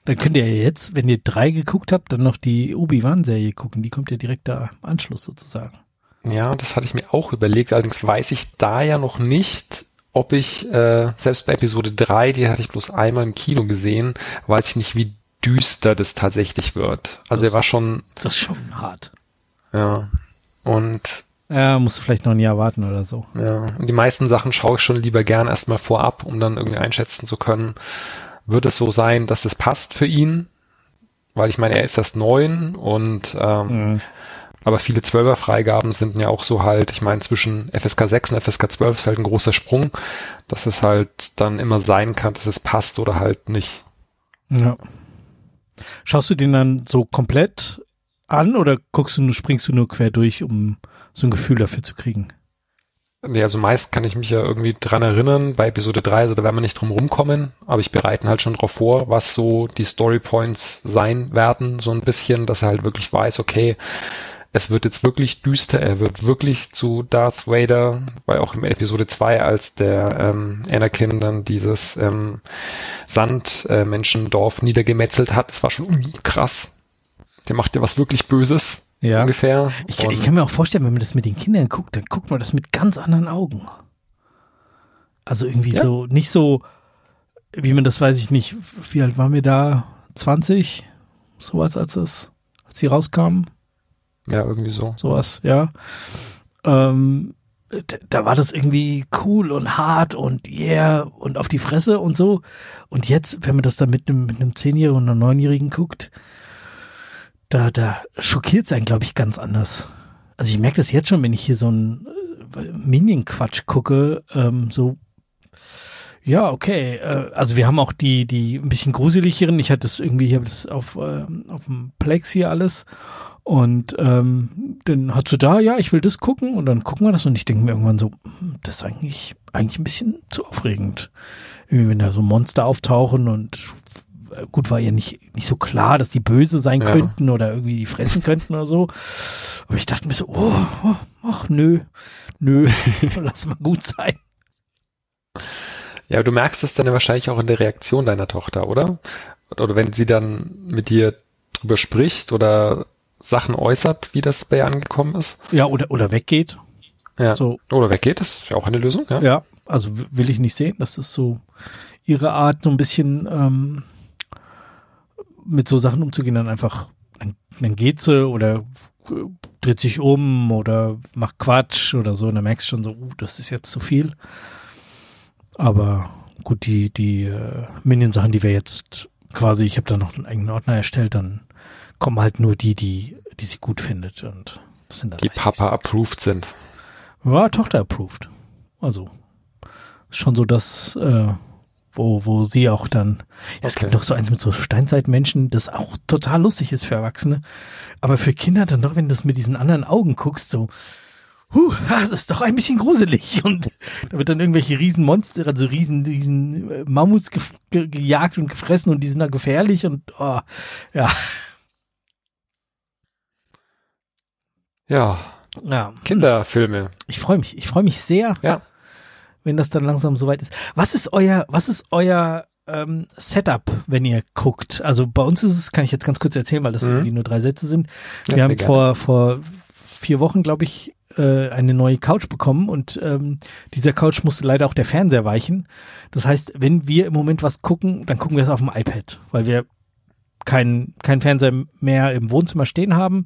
Dann könnt ihr ja jetzt, wenn ihr drei geguckt habt, dann noch die Obi-Wan-Serie gucken. Die kommt ja direkt da im Anschluss sozusagen. Ja, das hatte ich mir auch überlegt. Allerdings weiß ich da ja noch nicht, ob ich, äh, selbst bei Episode 3, die hatte ich bloß einmal im Kino gesehen, weiß ich nicht, wie düster das tatsächlich wird. Also Das- er war schon, Das ist schon hart. Ja. Und Ja, musst du vielleicht noch ein Jahr warten oder so. Ja, und die meisten Sachen schaue ich schon lieber gern erstmal vorab, um dann irgendwie einschätzen zu können, wird es so sein, dass das passt für ihn, weil ich meine, er ist erst neun und ähm, Mhm. aber viele Zwölfer-Freigaben sind ja auch so halt, ich meine, zwischen FSK 6 und FSK 12 ist halt ein großer Sprung, dass es halt dann immer sein kann, dass es passt oder halt nicht. Ja. Schaust du den dann so komplett an oder guckst du nur, springst du nur quer durch, um so ein Gefühl dafür zu kriegen? Nee, also meist kann ich mich ja irgendwie dran erinnern, bei Episode 3, also da werden wir nicht drum rumkommen, aber ich bereite halt schon drauf vor, was so die Story Points sein werden, so ein bisschen, dass er halt wirklich weiß, okay, es wird jetzt wirklich düster, er wird wirklich zu Darth Vader, weil auch in Episode 2, als der ähm, Anakin dann dieses ähm, Sandmenschendorf niedergemetzelt hat, das war schon krass. Der macht ja was wirklich Böses, so Ja. ungefähr. Ich, ich kann mir auch vorstellen, wenn man das mit den Kindern guckt, dann guckt man das mit ganz anderen Augen. Also irgendwie Ja. so, nicht so, wie man das weiß ich nicht, wie alt waren wir da? 20? Sowas, als es, als sie rauskamen? ja, irgendwie so. sowas, ja. Ähm, da, war das irgendwie cool und hart und yeah und auf die Fresse und so. Und jetzt, wenn man das dann mit einem, mit einem Zehnjährigen und einem Neunjährigen guckt, da, da schockiert es einen, glaube ich, ganz anders. Also ich merke das jetzt schon, wenn ich hier so einen äh, Minion-Quatsch gucke, ähm, so ja, okay. Äh, also wir haben auch die, die ein bisschen gruseligeren. Ich hatte das irgendwie, ich habe das auf, ähm, auf dem Plex hier alles. Und ähm, dann hat sie da, ja, ich will das gucken und dann gucken wir das und ich denke mir irgendwann so, hm, das ist eigentlich, eigentlich ein bisschen zu aufregend. Irgendwie, wenn da so Monster auftauchen und gut, war ja nicht, nicht so klar, dass die böse sein Ja. könnten oder irgendwie die fressen könnten oder so. Aber ich dachte mir so, oh, oh ach nö, nö, lass mal gut sein. Ja, aber du merkst es dann ja wahrscheinlich auch in der Reaktion deiner Tochter, oder? Oder wenn sie dann mit dir drüber spricht oder Sachen äußert, wie das bei ihr angekommen ist. Ja, oder, oder weggeht. Ja. So, Oder weggeht, das ist ja auch eine Lösung, ja. Ja, also will ich nicht sehen. Das ist so ihre Art, so ein bisschen ähm, mit so Sachen umzugehen, dann einfach, dann, dann geht sie oder äh, dreht sich um oder macht Quatsch oder so und dann merkst du schon so, uh, das ist jetzt zu viel. Aber gut, die, die äh, Minion-Sachen, die wir jetzt quasi, ich habe da noch einen eigenen Ordner erstellt, dann kommen halt nur die, die, die sie gut findet und Das sind dann Die Papa approved sind. Ja, Tochter approved. Also schon so das, äh, wo, wo sie auch dann. Ja, es Okay. gibt noch so eins mit so Steinzeitmenschen, das auch total lustig ist für Erwachsene. Aber für Kinder dann doch, wenn du das mit diesen anderen Augen guckst, so, huh, das ist doch ein bisschen gruselig. Und da wird dann irgendwelche Riesenmonster, also riesen, riesen äh, Mammuts ge ge gejagt und gefressen und die sind da gefährlich und oh, ja, Ja, ja. Kinderfilme. Ich freue mich, ich freue mich sehr, Ja. Wenn das dann langsam soweit ist. Was ist euer, was ist euer ähm, Setup, wenn ihr guckt? Also bei uns ist es, kann ich jetzt ganz kurz erzählen, weil das Mhm. irgendwie nur drei Sätze sind. Ja, Wir haben sehr gerne. vor vor vier Wochen, glaube ich, äh, eine neue Couch bekommen und ähm, dieser Couch musste leider auch der Fernseher weichen. Das heißt, wenn wir im Moment was gucken, dann gucken wir es auf dem iPad, weil wir kein kein Fernseher mehr im Wohnzimmer stehen haben.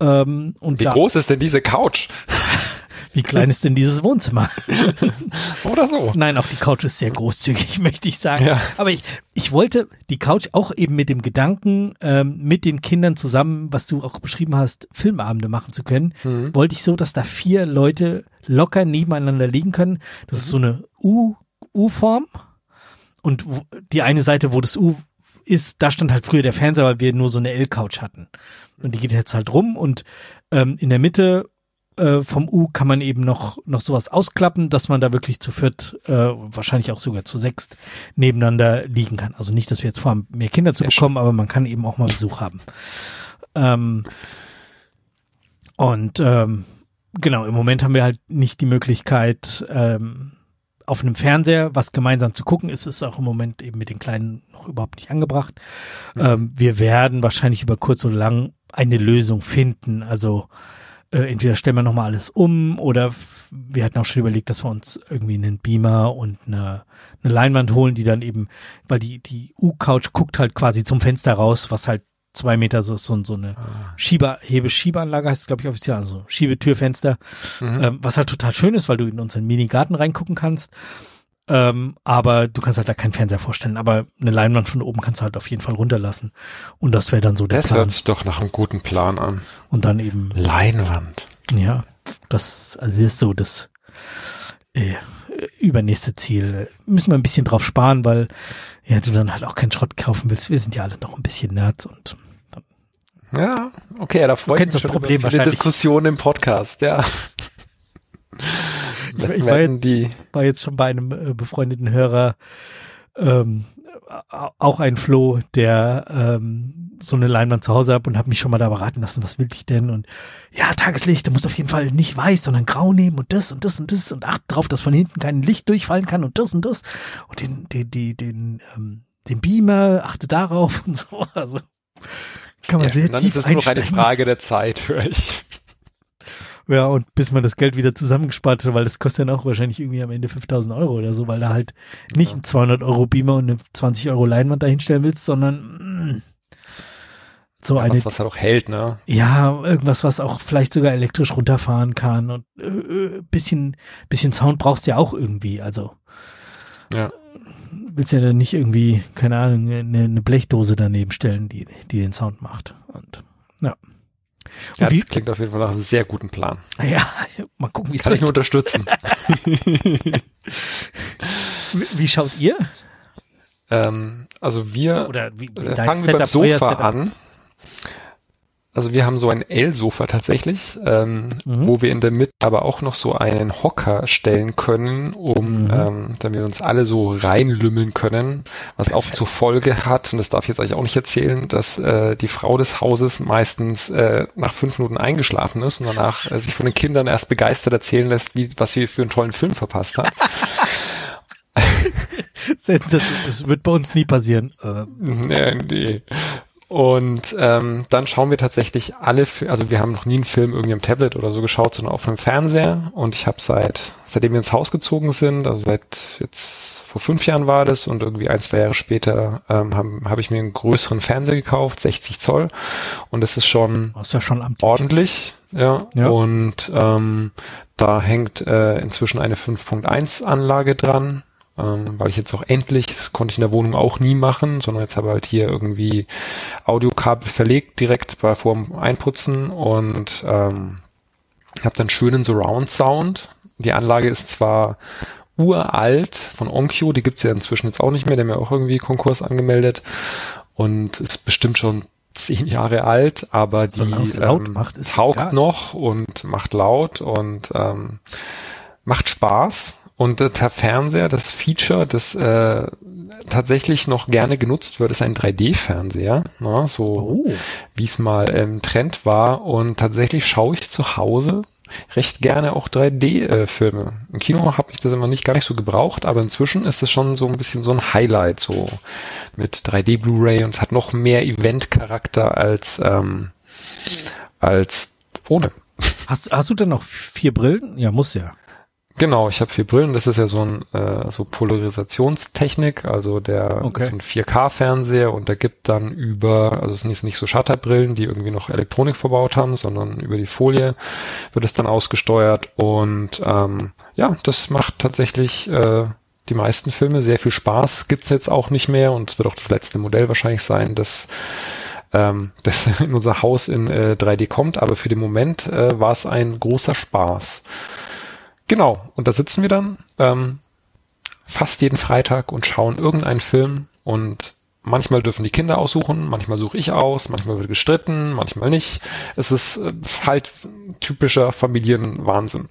Ähm, und Wie da, groß ist denn diese Couch? Wie klein ist denn dieses Wohnzimmer? Oder so. Nein, auch die Couch ist sehr großzügig, möchte ich sagen. Ja. Aber ich, ich wollte die Couch auch eben mit dem Gedanken, ähm, mit den Kindern zusammen, was du auch beschrieben hast, Filmabende machen zu können, Mhm. wollte ich so, dass da vier Leute locker nebeneinander liegen können. Das ist so eine U, U-Form. Und die eine Seite, wo das U ist, da stand halt früher der Fernseher, weil wir nur so eine L-Couch hatten. Und die geht jetzt halt rum und ähm, in der Mitte äh, vom U kann man eben noch noch sowas ausklappen, dass man da wirklich zu viert, äh, wahrscheinlich auch sogar zu sechst nebeneinander liegen kann. Also nicht, dass wir jetzt vorhaben, mehr Kinder zu Sehr bekommen, aber man kann eben auch mal Besuch haben. Ähm, und ähm, genau, im Moment haben wir halt nicht die Möglichkeit, ähm, auf einem Fernseher was gemeinsam zu gucken. Es ist auch im Moment eben mit den Kleinen noch überhaupt nicht angebracht. Ähm, wir werden wahrscheinlich über kurz oder lang eine Lösung finden. Also äh, entweder stellen wir nochmal alles um oder wir hatten auch schon überlegt, dass wir uns irgendwie einen Beamer und eine, eine Leinwand holen, die dann eben, weil die, die U-Couch guckt halt quasi zum Fenster raus, was halt zwei Meter so ist, so, so eine Schieber, Hebe-Schiebeanlage heißt es, glaube ich, offiziell, also Schiebetürfenster, Mhm. ähm, was halt total schön ist, weil du in unseren Mini-Garten reingucken kannst. Ähm, aber du kannst halt da keinen Fernseher vorstellen. Aber eine Leinwand von oben kannst du halt auf jeden Fall runterlassen. Und das wäre dann so der Das Plan. hört sich doch nach einem guten Plan an. Und dann eben, Leinwand. ja, das, also das ist so das äh, übernächste Ziel. Müssen wir ein bisschen drauf sparen, weil ja, du dann halt auch keinen Schrott kaufen willst. Wir sind ja alle noch ein bisschen Nerds und Ja, okay, da kennst mich das schon Problem über wahrscheinlich. Diskussion im Podcast, ja. Ich, war, die, war jetzt schon bei einem äh, befreundeten Hörer ähm, au- auch ein Flo, der ähm, so eine Leinwand zu Hause hat und habe mich schon mal da beraten lassen, was will ich denn? Und ja, Tageslicht, du musst auf jeden Fall nicht weiß, sondern grau nehmen und das und das und das und acht drauf, dass von hinten kein Licht durchfallen kann und das und das. Und den, den, den, den, ähm, den Beamer, achte darauf und so. Also kann man ja, sehr und dann tief ist nur eine einsteigen. Frage der Zeit, höre ich. Ja, und bis man das Geld wieder zusammengespart hat, weil das kostet dann auch wahrscheinlich irgendwie am Ende 5000 Euro oder so, weil da halt nicht ein 200 Euro Beamer und eine 20 Euro Leinwand dahinstellen willst, sondern mm, so Ja, eine, was, was halt auch hält, ne? ja, irgendwas, was auch vielleicht sogar elektrisch runterfahren kann und äh, äh, bisschen, bisschen Sound brauchst du ja auch irgendwie, also Ja. willst ja dann nicht irgendwie, keine Ahnung, eine, eine Blechdose daneben stellen, die, die den Sound macht und ja. Und Ja, wie, das klingt auf jeden Fall nach einem sehr guten Plan. ja, mal gucken, wie es Kann ich nur wird. unterstützen. Wie, wie schaut ihr? ähm, also wir Oder wie, Äh, Fangen wir beim Sofa an. Also wir haben so ein L-Sofa tatsächlich, ähm, Mhm. wo wir in der Mitte aber auch noch so einen Hocker stellen können, um, Mhm. ähm, damit wir uns alle so reinlümmeln können, was auch zur Folge hat, und das darf ich jetzt eigentlich auch nicht erzählen, dass äh, die Frau des Hauses meistens äh, nach fünf Minuten eingeschlafen ist und danach äh, sich von den Kindern erst begeistert erzählen lässt, wie, was sie für einen tollen Film verpasst hat. Sensationell. Das wird bei uns nie passieren. Äh, Nee, nee. Und ähm, dann schauen wir tatsächlich alle, also wir haben noch nie einen Film irgendwie am Tablet oder so geschaut, sondern auf einem Fernseher. Und ich habe seit, seitdem wir ins Haus gezogen sind, also seit jetzt vor fünf Jahren war das und irgendwie ein, zwei Jahre später ähm, habe hab ich mir einen größeren Fernseher gekauft, 60 Zoll. Und das ist schon das ist ja schon ordentlich, ja. Ja. Und ähm, da hängt äh, inzwischen eine 5.1 Anlage dran ähm, weil ich jetzt auch endlich, das konnte ich in der Wohnung auch nie machen, sondern jetzt habe halt hier irgendwie Audiokabel verlegt direkt bei vorm Einputzen und ähm, habe dann schönen Surround Sound. Die Anlage ist zwar uralt von Onkyo, die gibt's ja inzwischen jetzt auch nicht mehr, der mir auch irgendwie Konkurs angemeldet und ist bestimmt schon zehn Jahre alt, aber die ähm, macht, taugt egal. noch und macht laut und ähm, macht Spaß. Und äh, der Fernseher, das Feature, das äh, tatsächlich noch gerne genutzt wird, ist ein 3D-Fernseher, ne, so oh. wie es mal im Trend war. Und tatsächlich schaue ich zu Hause recht gerne auch 3D-Filme. Äh, Im Kino habe ich das immer nicht gar nicht so gebraucht, aber inzwischen ist es schon so ein bisschen so ein Highlight, so mit 3D Blu-ray und hat noch mehr Event-Charakter als ähm, als ohne. Hast, hast du denn noch vier Brillen? Ja, muss ja. Genau, ich habe vier Brillen. Das ist ja so ein äh, so Polarisationstechnik, also der okay. so ein 4K-Fernseher und der gibt dann über, also es sind nicht so Shutterbrillen, die irgendwie noch Elektronik verbaut haben, sondern über die Folie wird es dann ausgesteuert und ähm, ja, das macht tatsächlich äh, die meisten Filme sehr viel Spaß. Gibt's jetzt auch nicht mehr und es wird auch das letzte Modell wahrscheinlich sein, das ähm, das in unser Haus in äh, 3D kommt, aber für den Moment äh, war es ein großer Spaß. Genau, und da sitzen wir dann ähm, fast jeden Freitag und schauen irgendeinen Film und manchmal dürfen die Kinder aussuchen, manchmal suche ich aus, manchmal wird gestritten, manchmal nicht. Es ist äh, halt typischer Familienwahnsinn.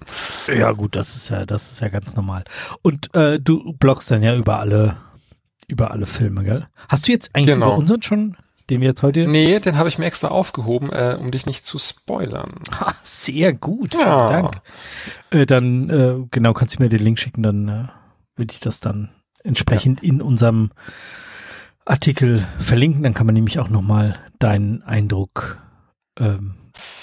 Ja gut, das ist ja, das ist ja ganz normal. Und äh, du bloggst dann ja über alle, über alle Filme, gell? Hast du jetzt eigentlich genau. über unseren schon den wir jetzt heute. Nee, den habe ich mir extra aufgehoben, äh, um dich nicht zu spoilern. Ha, sehr gut, vielen ja. Dank. Äh, dann, äh, genau, kannst du mir den Link schicken, dann äh, würde ich das dann entsprechend ja. in unserem Artikel verlinken. Dann kann man nämlich auch nochmal deinen Eindruck ähm,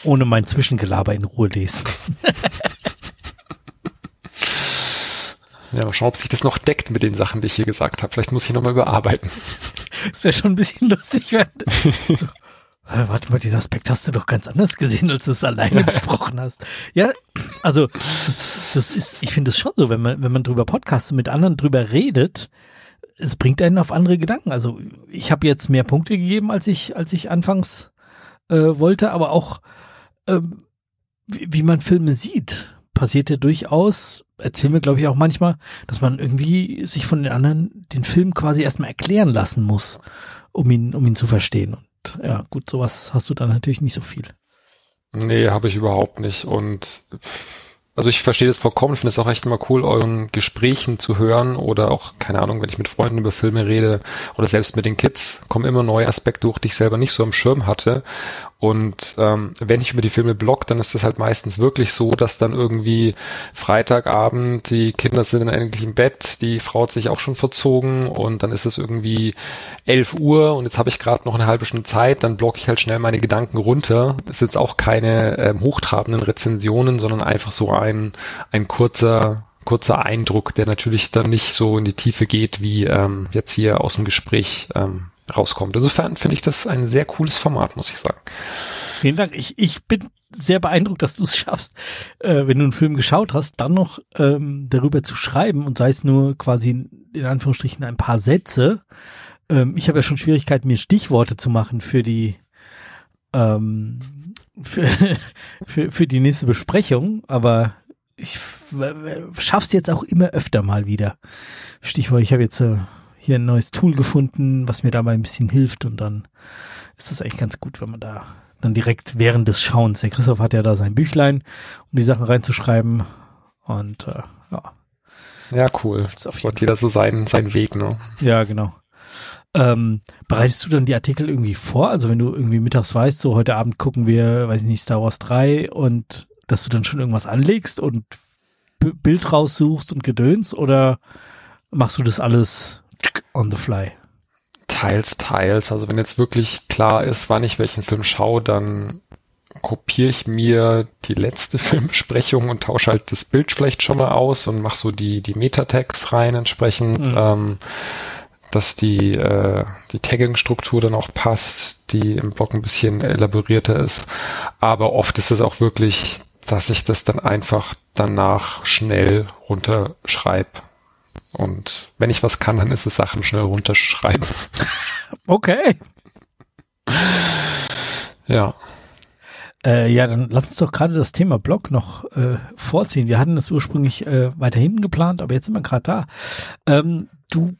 ohne mein Zwischengelaber in Ruhe lesen. Ja, mal schauen, ob sich das noch deckt mit den Sachen, die ich hier gesagt habe. Vielleicht muss ich nochmal überarbeiten. Das wäre schon ein bisschen lustig, wenn. So, äh, warte mal, den Aspekt hast du doch ganz anders gesehen, als du es alleine besprochen hast. Ja, also das, das ist, ich finde es schon so, wenn man, wenn man drüber podcastet, mit anderen drüber redet, es bringt einen auf andere Gedanken. Also ich habe jetzt mehr Punkte gegeben, als ich, als ich anfangs äh, wollte, aber auch ähm, wie, wie man Filme sieht passiert ja durchaus, erzählen wir glaube ich auch manchmal, dass man irgendwie sich von den anderen den Film quasi erstmal erklären lassen muss, um ihn, um ihn zu verstehen. Und ja, gut, sowas hast du dann natürlich nicht so viel. Nee, habe ich überhaupt nicht. Und also ich verstehe das vollkommen, finde es auch echt immer cool, euren Gesprächen zu hören oder auch, keine Ahnung, wenn ich mit Freunden über Filme rede oder selbst mit den Kids, kommen immer neue Aspekte die ich selber nicht so am Schirm hatte. Und ähm, wenn ich über die Filme blog, dann ist das halt meistens wirklich so, dass dann irgendwie Freitagabend, die Kinder sind dann eigentlich im Bett, die Frau hat sich auch schon verzogen und dann ist es irgendwie 11 Uhr und jetzt habe ich gerade noch eine halbe Stunde Zeit, dann blog ich halt schnell meine Gedanken runter. Ist jetzt auch keine ähm, hochtrabenden Rezensionen, sondern einfach so ein, ein kurzer kurzer Eindruck, der natürlich dann nicht so in die Tiefe geht, wie ähm, jetzt hier aus dem Gespräch ähm, rauskommt. Insofern finde ich das ein sehr cooles Format, muss ich sagen. Vielen Dank. Ich, ich bin sehr beeindruckt, dass du es schaffst, äh, wenn du einen Film geschaut hast, dann noch ähm, darüber zu schreiben und sei es nur quasi in Anführungsstrichen ein paar Sätze. Ähm, ich habe ja schon Schwierigkeiten, mir Stichworte zu machen für die ähm, für, für, für die nächste Besprechung, aber ich schaff's jetzt auch immer öfter mal wieder. Stichwort, ich habe jetzt äh, hier ein neues Tool gefunden, was mir dabei ein bisschen hilft und dann ist das eigentlich ganz gut, wenn man da dann direkt während des Schauens, der Christoph hat ja da sein Büchlein, um die Sachen reinzuschreiben und äh, ja. Ja, cool. Das wird jeder so sein, sein Weg, ne? Ja, genau. Ähm, bereitest du dann die Artikel irgendwie vor? Also wenn du irgendwie mittags weißt, so heute Abend gucken wir, weiß ich nicht, Star Wars 3 und dass du dann schon irgendwas anlegst und B Bild raussuchst und gedöns oder machst du das alles on the fly? Teils, teils. Also wenn jetzt wirklich klar ist, wann ich welchen Film schaue, dann kopiere ich mir die letzte Filmbesprechung und tausche halt das Bild vielleicht schon mal aus und mache so die, die Metatext rein entsprechend, mhm. ähm, dass die, äh, die Tagging-Struktur dann auch passt, die im Blog ein bisschen elaborierter ist. Aber oft ist es auch wirklich, dass ich das dann einfach danach schnell runterschreibe Und wenn ich was kann, dann ist es Sachen schnell runterschreiben. Okay. Ja. Äh, ja, dann lass uns doch gerade das Thema Blog noch äh, vorziehen. Wir hatten das ursprünglich äh, weiter hinten geplant, aber jetzt sind wir gerade da. Ähm, du,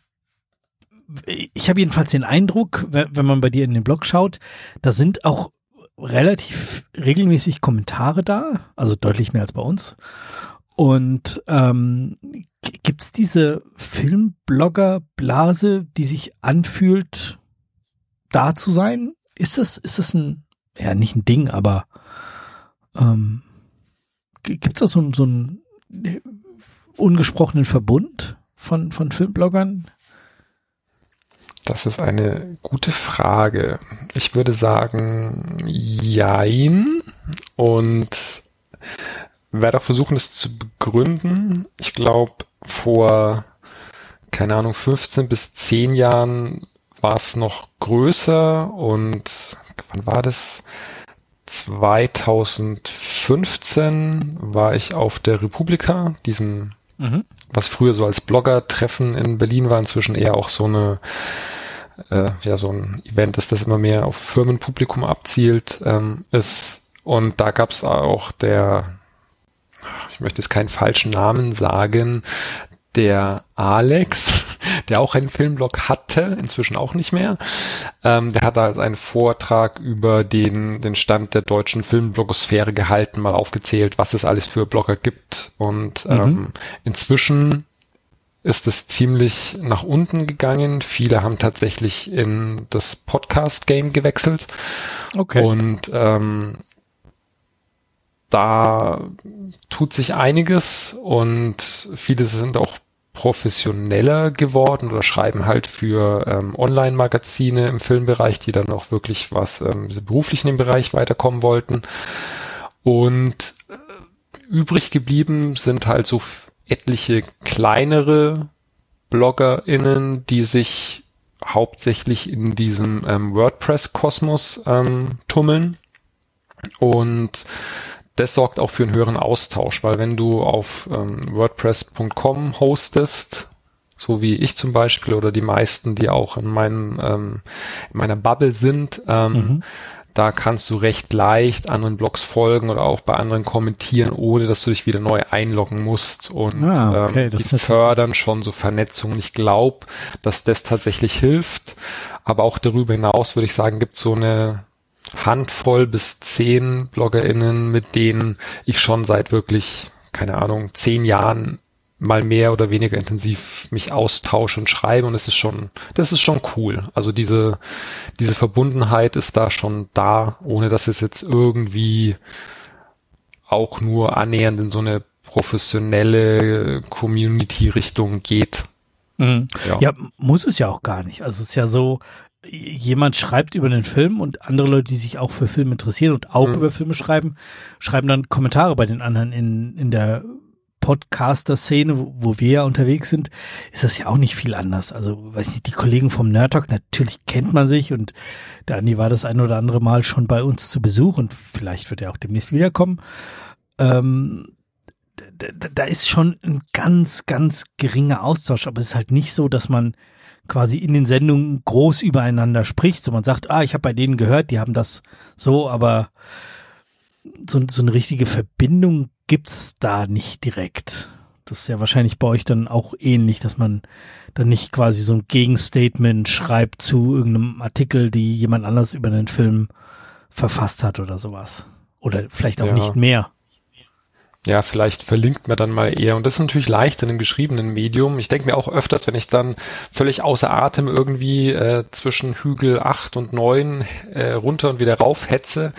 ich habe jedenfalls den Eindruck, wenn man bei dir in den Blog schaut, da sind auch relativ regelmäßig Kommentare da, also deutlich mehr als bei uns. Und ähm, gibt's diese Filmblogger-Blase, die sich anfühlt, da zu sein? Ist das, ist das ein, ja, nicht ein Ding, aber ähm, gibt's da so, so einen äh, ungesprochenen Verbund von, von Filmbloggern? Das ist eine gute Frage. Ich würde sagen, jein. Und werde auch versuchen, das zu begründen. Ich glaube, vor, keine Ahnung, 15 bis 10 Jahren war es noch größer und wann war das? 2015 war ich auf der Republika, diesem, mhm. was früher so als Blogger-Treffen in Berlin war, inzwischen eher auch so eine, äh, ja, so ein Event ist, das immer mehr auf Firmenpublikum abzielt, ähm, ist. Und da gab es auch der, ich möchte jetzt keinen falschen Namen sagen, der Alex, der auch einen Filmblog hatte, inzwischen auch nicht mehr. Ähm, der hat also einen Vortrag über den, den Stand der deutschen Filmblogosphäre gehalten, mal aufgezählt, was es alles für Blogger gibt. Und mhm. ähm, inzwischen ist es ziemlich nach unten gegangen. Viele haben tatsächlich in das Podcast-Game gewechselt. Okay. Und ähm, da tut sich einiges und viele sind auch professioneller geworden oder schreiben halt für ähm, Online-Magazine im Filmbereich, die dann auch wirklich was ähm, beruflich in dem Bereich weiterkommen wollten. Und äh, übrig geblieben sind halt so etliche kleinere BloggerInnen, die sich hauptsächlich in diesem ähm, WordPress-Kosmos ähm, tummeln und das sorgt auch für einen höheren Austausch, weil wenn du auf ähm, WordPress.com hostest, so wie ich zum Beispiel oder die meisten, die auch in meinem ähm, in meiner Bubble sind, ähm, mhm. da kannst du recht leicht anderen Blogs folgen oder auch bei anderen kommentieren, ohne dass du dich wieder neu einloggen musst. Und ah, okay, ähm, die fördern schon so Vernetzungen. Ich glaube, dass das tatsächlich hilft. Aber auch darüber hinaus würde ich sagen, gibt so eine Handvoll bis zehn BloggerInnen, mit denen ich schon seit wirklich, keine Ahnung, zehn Jahren mal mehr oder weniger intensiv mich austausche und schreibe und es ist schon, das ist schon cool. Also diese, diese Verbundenheit ist da schon da, ohne dass es jetzt irgendwie auch nur annähernd in so eine professionelle Community-Richtung geht. Mhm. Ja. ja, muss es ja auch gar nicht. Also es ist ja so, jemand schreibt über den Film und andere Leute, die sich auch für Filme interessieren und auch mhm. über Filme schreiben, schreiben dann Kommentare bei den anderen in, in der Podcaster-Szene, wo, wo wir ja unterwegs sind, ist das ja auch nicht viel anders. Also, weiß nicht, die Kollegen vom Nerd Talk, natürlich kennt man sich und der Andi war das ein oder andere Mal schon bei uns zu Besuch und vielleicht wird er auch demnächst wiederkommen. Ähm, da, da ist schon ein ganz, ganz geringer Austausch, aber es ist halt nicht so, dass man quasi in den Sendungen groß übereinander spricht. So man sagt, ah, ich habe bei denen gehört, die haben das so, aber so, so eine richtige Verbindung gibt's da nicht direkt. Das ist ja wahrscheinlich bei euch dann auch ähnlich, dass man dann nicht quasi so ein Gegenstatement schreibt zu irgendeinem Artikel, die jemand anders über den Film verfasst hat oder sowas. Oder vielleicht auch ja. nicht mehr ja, vielleicht verlinkt man dann mal eher. Und das ist natürlich leicht in einem geschriebenen Medium. Ich denke mir auch öfters, wenn ich dann völlig außer Atem irgendwie äh, zwischen Hügel 8 und 9 äh, runter und wieder rauf hetze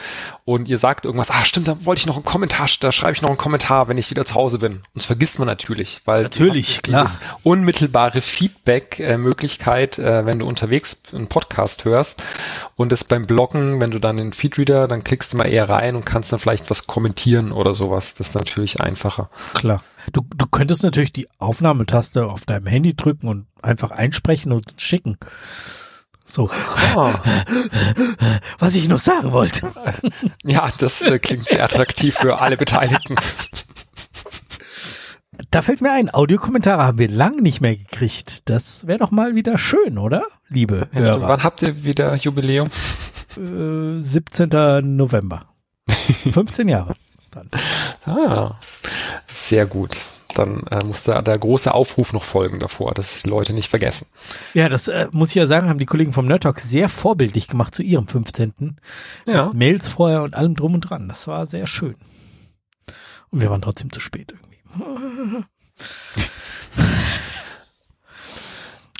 und ihr sagt irgendwas, ah stimmt, da wollte ich noch einen Kommentar, da schreibe ich noch einen Kommentar, wenn ich wieder zu Hause bin. Und das vergisst man natürlich, weil natürlich, klar. unmittelbare Feedback-Möglichkeit, äh, wenn du unterwegs einen Podcast hörst und das beim Bloggen, wenn du dann in Feedreader, dann klickst du mal eher rein und kannst dann vielleicht was kommentieren oder sowas. Das ist natürlich einfacher. Klar. Du, du könntest natürlich die Aufnahmetaste auf deinem Handy drücken und einfach einsprechen und schicken. So. Oh. Was ich noch sagen wollte. Ja, das äh, klingt sehr attraktiv für alle Beteiligten. Da fällt mir ein, Audiokommentare haben wir lang nicht mehr gekriegt. Das wäre doch mal wieder schön, oder? Liebe Ja, Hörer. Wann habt ihr wieder Jubiläum? Äh, 17. November. 15 Jahre. Dann. Ah, sehr gut. Dann äh, muss da der große Aufruf noch folgen davor, dass die Leute nicht vergessen. Ja, das äh, muss ich ja sagen, haben die Kollegen vom Nerd Talk sehr vorbildlich gemacht zu ihrem 15. Ja, Mails vorher und allem drum und dran. Das war sehr schön. Und wir waren trotzdem zu spät irgendwie.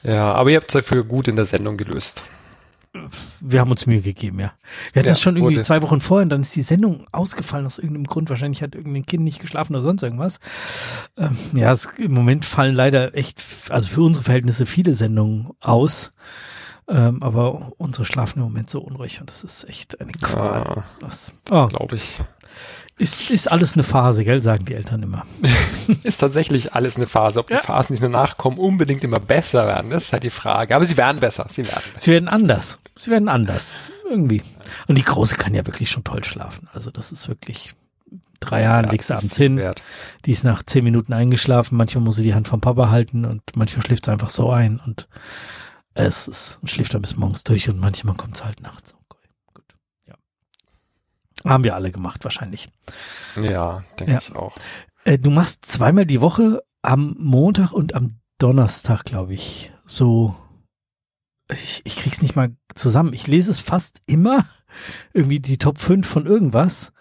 ja, aber ihr habt es dafür gut in der Sendung gelöst. Wir haben uns Mühe gegeben, ja. Wir hatten Ja, das schon irgendwie wurde- zwei Wochen vorher und dann ist die Sendung ausgefallen aus irgendeinem Grund. Wahrscheinlich hat irgendein Kind nicht geschlafen oder sonst irgendwas. Ähm, ja, es, im Moment fallen leider echt, also für unsere Verhältnisse viele Sendungen aus. Ähm, aber unsere schlafen im Moment so unruhig und das ist echt eine Qual. Ah, Das, oh, Glaube ich. Ist, ist alles eine Phase, gell, sagen die Eltern immer. Ist tatsächlich alles eine Phase. Ob die Ja. Phasen, die danach kommen, unbedingt immer besser werden, das ist halt die Frage. Aber sie werden besser. Sie werden besser. Sie werden anders. Sie werden anders. Irgendwie. Und die Große kann ja wirklich schon toll schlafen. Also das ist wirklich drei Jahren, Ja, legst du abends hin. wert. Die ist nach zehn Minuten eingeschlafen. Manchmal muss sie die Hand vom Papa halten und manchmal schläft sie einfach so ein und es ist, und schläft dann bis morgens durch und manchmal kommt sie halt nachts. Haben wir alle gemacht, wahrscheinlich. Ja, denke Ja. ich auch. Äh, du machst zweimal die Woche am Montag und am Donnerstag, glaube ich, so. Ich, ich krieg's nicht mal zusammen. Ich lese es fast immer, irgendwie die Top 5 von irgendwas.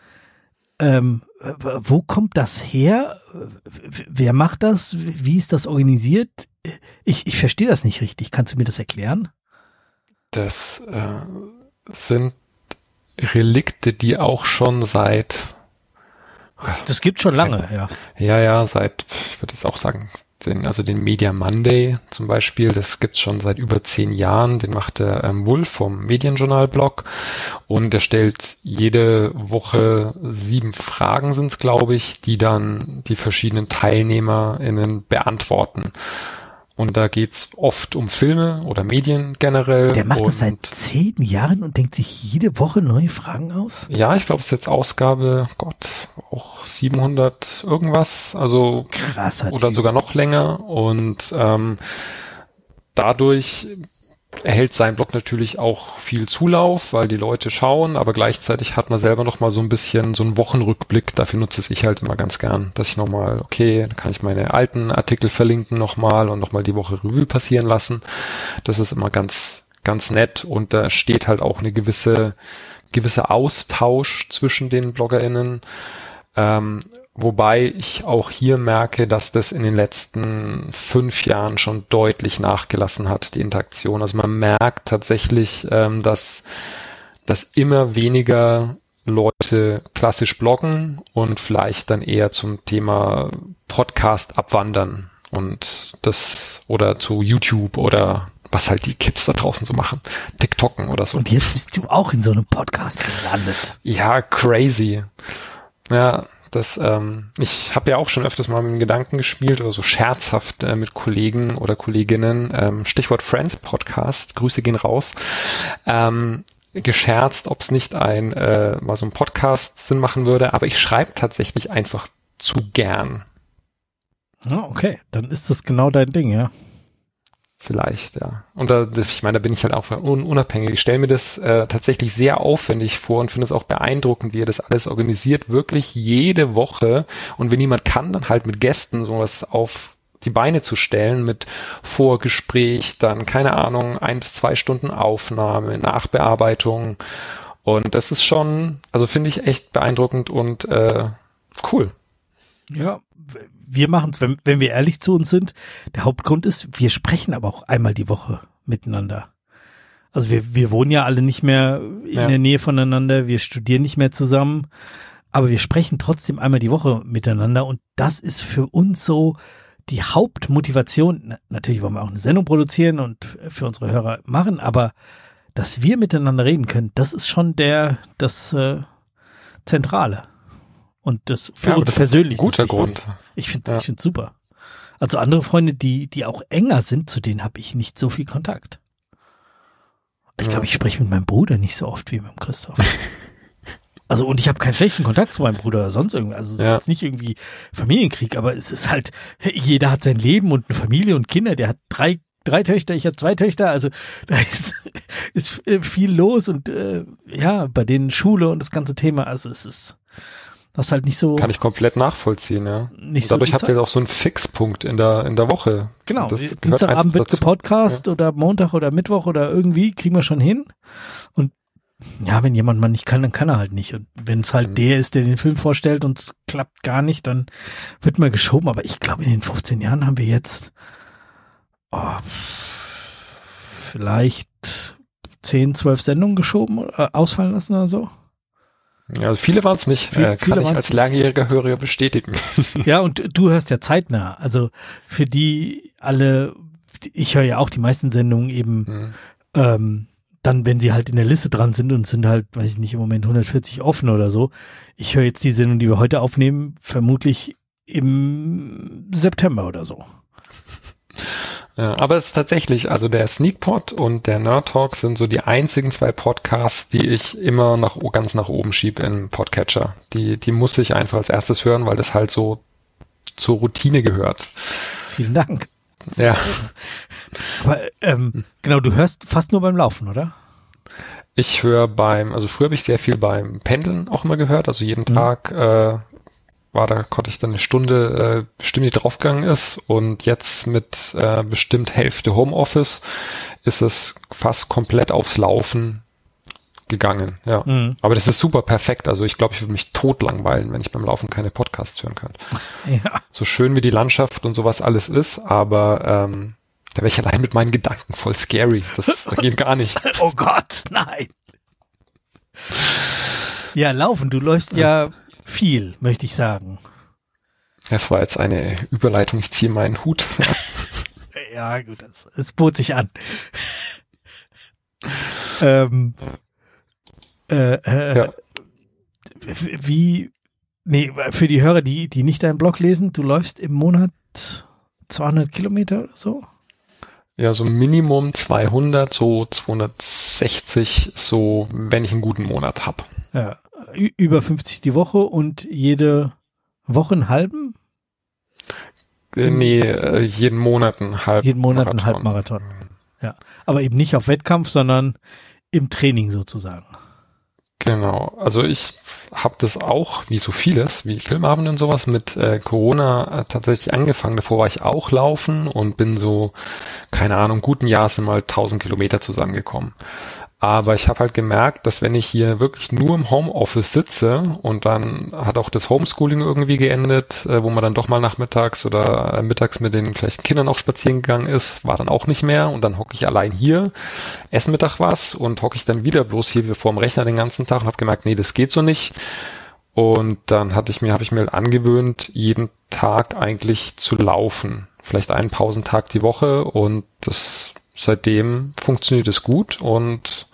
Ähm, wo kommt das her? Wer macht das? Wie ist das organisiert? Ich, ich verstehe das nicht richtig. Kannst du mir das erklären? Das äh, sind Relikte, die auch schon seit Das gibt schon lange, ja. Ja, ja, seit, ich würde jetzt auch sagen, den, also den Media Monday zum Beispiel, das gibt's schon seit über zehn Jahren. Den macht der ähm, Wolf vom Medienjournal-Blog und der stellt jede Woche sieben Fragen sind's, glaube ich, die dann die verschiedenen TeilnehmerInnen beantworten. Und da geht's oft um Filme oder Medien generell. Der macht das seit zehn Jahren und denkt sich jede Woche neue Fragen aus? ja, ich glaube, es ist jetzt Ausgabe, Gott, auch 700 irgendwas. Also Krasser oder Typ. sogar noch länger und ähm, dadurch erhält sein Blog natürlich auch viel Zulauf, weil die Leute schauen, aber gleichzeitig hat man selber noch mal so ein bisschen so einen Wochenrückblick. Dafür nutze ich halt immer ganz gern, dass ich noch mal, okay, dann kann ich meine alten Artikel verlinken noch mal und noch mal die Woche Revue passieren lassen. Das ist immer ganz ganz nett und da steht halt auch eine gewisse gewisse Austausch zwischen den BloggerInnen. Ähm, wobei ich auch hier merke, dass das in den letzten fünf Jahren schon deutlich nachgelassen hat, die Interaktion. Also man merkt tatsächlich, ähm, dass, dass immer weniger Leute klassisch bloggen und vielleicht dann eher zum Thema Podcast abwandern und das oder zu YouTube oder was halt die Kids da draußen so machen, TikToken oder so. Und jetzt bist du auch in so einem Podcast gelandet. Ja, crazy. Ja, das, ähm, ich habe ja auch schon öfters mal mit dem Gedanken gespielt oder so scherzhaft äh, mit Kollegen oder Kolleginnen, ähm, Stichwort Friends Podcast, Grüße gehen raus, ähm, gescherzt, ob es nicht ein äh, mal so ein Podcast Sinn machen würde, aber ich schreibe tatsächlich einfach zu gern. Ja, okay, dann ist das genau dein Ding, ja. Vielleicht, ja. Und da, ich meine, da bin ich halt auch un unabhängig. Ich stelle mir das äh, tatsächlich sehr aufwendig vor und finde es auch beeindruckend, wie er das alles organisiert. Wirklich jede Woche. Und wenn jemand kann, dann halt mit Gästen sowas auf die Beine zu stellen mit Vorgespräch, dann keine Ahnung, ein bis zwei Stunden Aufnahme, Nachbearbeitung. Und das ist schon, also finde ich echt beeindruckend und äh, cool. Ja, wir machen es, wenn, wenn wir ehrlich zu uns sind. Der Hauptgrund ist, wir sprechen aber auch einmal die Woche miteinander. Also wir, wir wohnen ja alle nicht mehr in Ja. der Nähe voneinander, wir studieren nicht mehr zusammen, aber wir sprechen trotzdem einmal die Woche miteinander und das ist für uns so die Hauptmotivation. Na- Natürlich wollen wir auch eine Sendung produzieren und für unsere Hörer machen, aber dass wir miteinander reden können, das ist schon der, das äh, Zentrale. Und das für Ja, uns das ist persönlich. ein guter. Grund. Ich finde Ja. ich find's super. Also andere Freunde, die, die auch enger sind, zu denen habe ich nicht so viel Kontakt. Ich glaube, ich spreche mit meinem Bruder nicht so oft wie mit dem Christoph. Also und ich habe keinen schlechten Kontakt zu meinem Bruder oder sonst irgendwie. Also es ist Ja. jetzt nicht irgendwie Familienkrieg, aber es ist halt, jeder hat sein Leben und eine Familie und Kinder. Der hat drei, drei Töchter, ich habe zwei Töchter. Also da ist, ist äh, viel los und äh, ja, bei denen Schule und das ganze Thema. Also es ist das ist halt nicht so. Kann ich komplett nachvollziehen, ja. Nicht Und so dadurch die habt ihr auch so einen Fixpunkt in der, in der Woche. Genau, Dienstagabend einfach wird gepodcast oder Montag oder Mittwoch oder irgendwie, kriegen wir schon hin. Und ja, wenn jemand mal nicht kann, dann kann er halt nicht. Und wenn es halt Mhm. der ist, der den Film vorstellt und es klappt gar nicht, dann wird mal geschoben. Aber ich glaube, in den 15 Jahren haben wir jetzt oh, vielleicht 10, 12 Sendungen geschoben oder äh, ausfallen lassen oder so. Ja, also viele waren es nicht. Viel- äh, viele kann ich als langjähriger Hörer bestätigen. Ja, und du hörst ja zeitnah. Also für die alle, ich höre ja auch die meisten Sendungen eben Hm. ähm, dann, wenn sie halt in der Liste dran sind und sind halt, weiß ich nicht, im Moment 140 offen oder so. Ich höre jetzt die Sendung, die wir heute aufnehmen, vermutlich im September oder so. Ja, aber es ist tatsächlich, also der Sneakpot und der Nerd Talk sind so die einzigen zwei Podcasts, die ich immer nach ganz nach oben schiebe im Podcatcher. Die, die muss ich einfach als erstes hören, weil das halt so zur Routine gehört. Vielen Dank. Ja. Aber ähm, genau, du hörst fast nur beim Laufen, oder? Ich höre beim, also früher habe ich sehr viel beim Pendeln auch immer gehört, also jeden Mhm. Tag äh, war da, konnte ich dann eine Stunde äh, bestimmt, die draufgegangen ist und jetzt mit äh, bestimmt Hälfte Homeoffice ist es fast komplett aufs Laufen gegangen, ja. Mhm. Aber das ist super perfekt, also ich glaube, ich würde mich totlangweilen, wenn ich beim Laufen keine Podcasts hören könnte. Ja. So schön wie die Landschaft und sowas alles ist, aber ähm, da wäre ich allein mit meinen Gedanken voll scary. Das, das geht gar nicht. Oh Gott, nein. Ja, laufen, du läufst ja viel, möchte ich sagen. Das war jetzt eine Überleitung. Ich ziehe meinen Hut. Ja, gut, es, es bot sich an. ähm, äh, äh, Ja. Wie, nee, für die Hörer, die, die nicht deinen Blog lesen, du läufst im Monat 200 Kilometer oder so? Ja, so Minimum 200, so 260, so wenn ich einen guten Monat hab. Ja, über 50 die Woche und jede Woche einen halben? Äh, nee, äh, jeden Monat ein halb. Jeden Monat einen Halbmarathon. Ja, aber eben nicht auf Wettkampf, sondern im Training sozusagen. Genau. Also ich habe das auch, wie so vieles, wie Filmabende und sowas, mit äh, Corona äh, tatsächlich angefangen. Davor war ich auch laufen und bin so, keine Ahnung, guten Jahr sind mal 1000 Kilometer zusammengekommen. Aber ich habe halt gemerkt, dass wenn ich hier wirklich nur im Homeoffice sitze und dann hat auch das Homeschooling irgendwie geendet, äh, wo man dann doch mal nachmittags oder äh, mittags mit den gleichen Kindern auch spazieren gegangen ist, war dann auch nicht mehr und dann hocke ich allein hier, esse Mittag was und hocke ich dann wieder bloß hier vor dem Rechner den ganzen Tag und habe gemerkt, nee, das geht so nicht. Und dann hatte ich mir, habe ich mir angewöhnt, jeden Tag eigentlich zu laufen. Vielleicht einen Pausentag die Woche und das seitdem funktioniert es gut und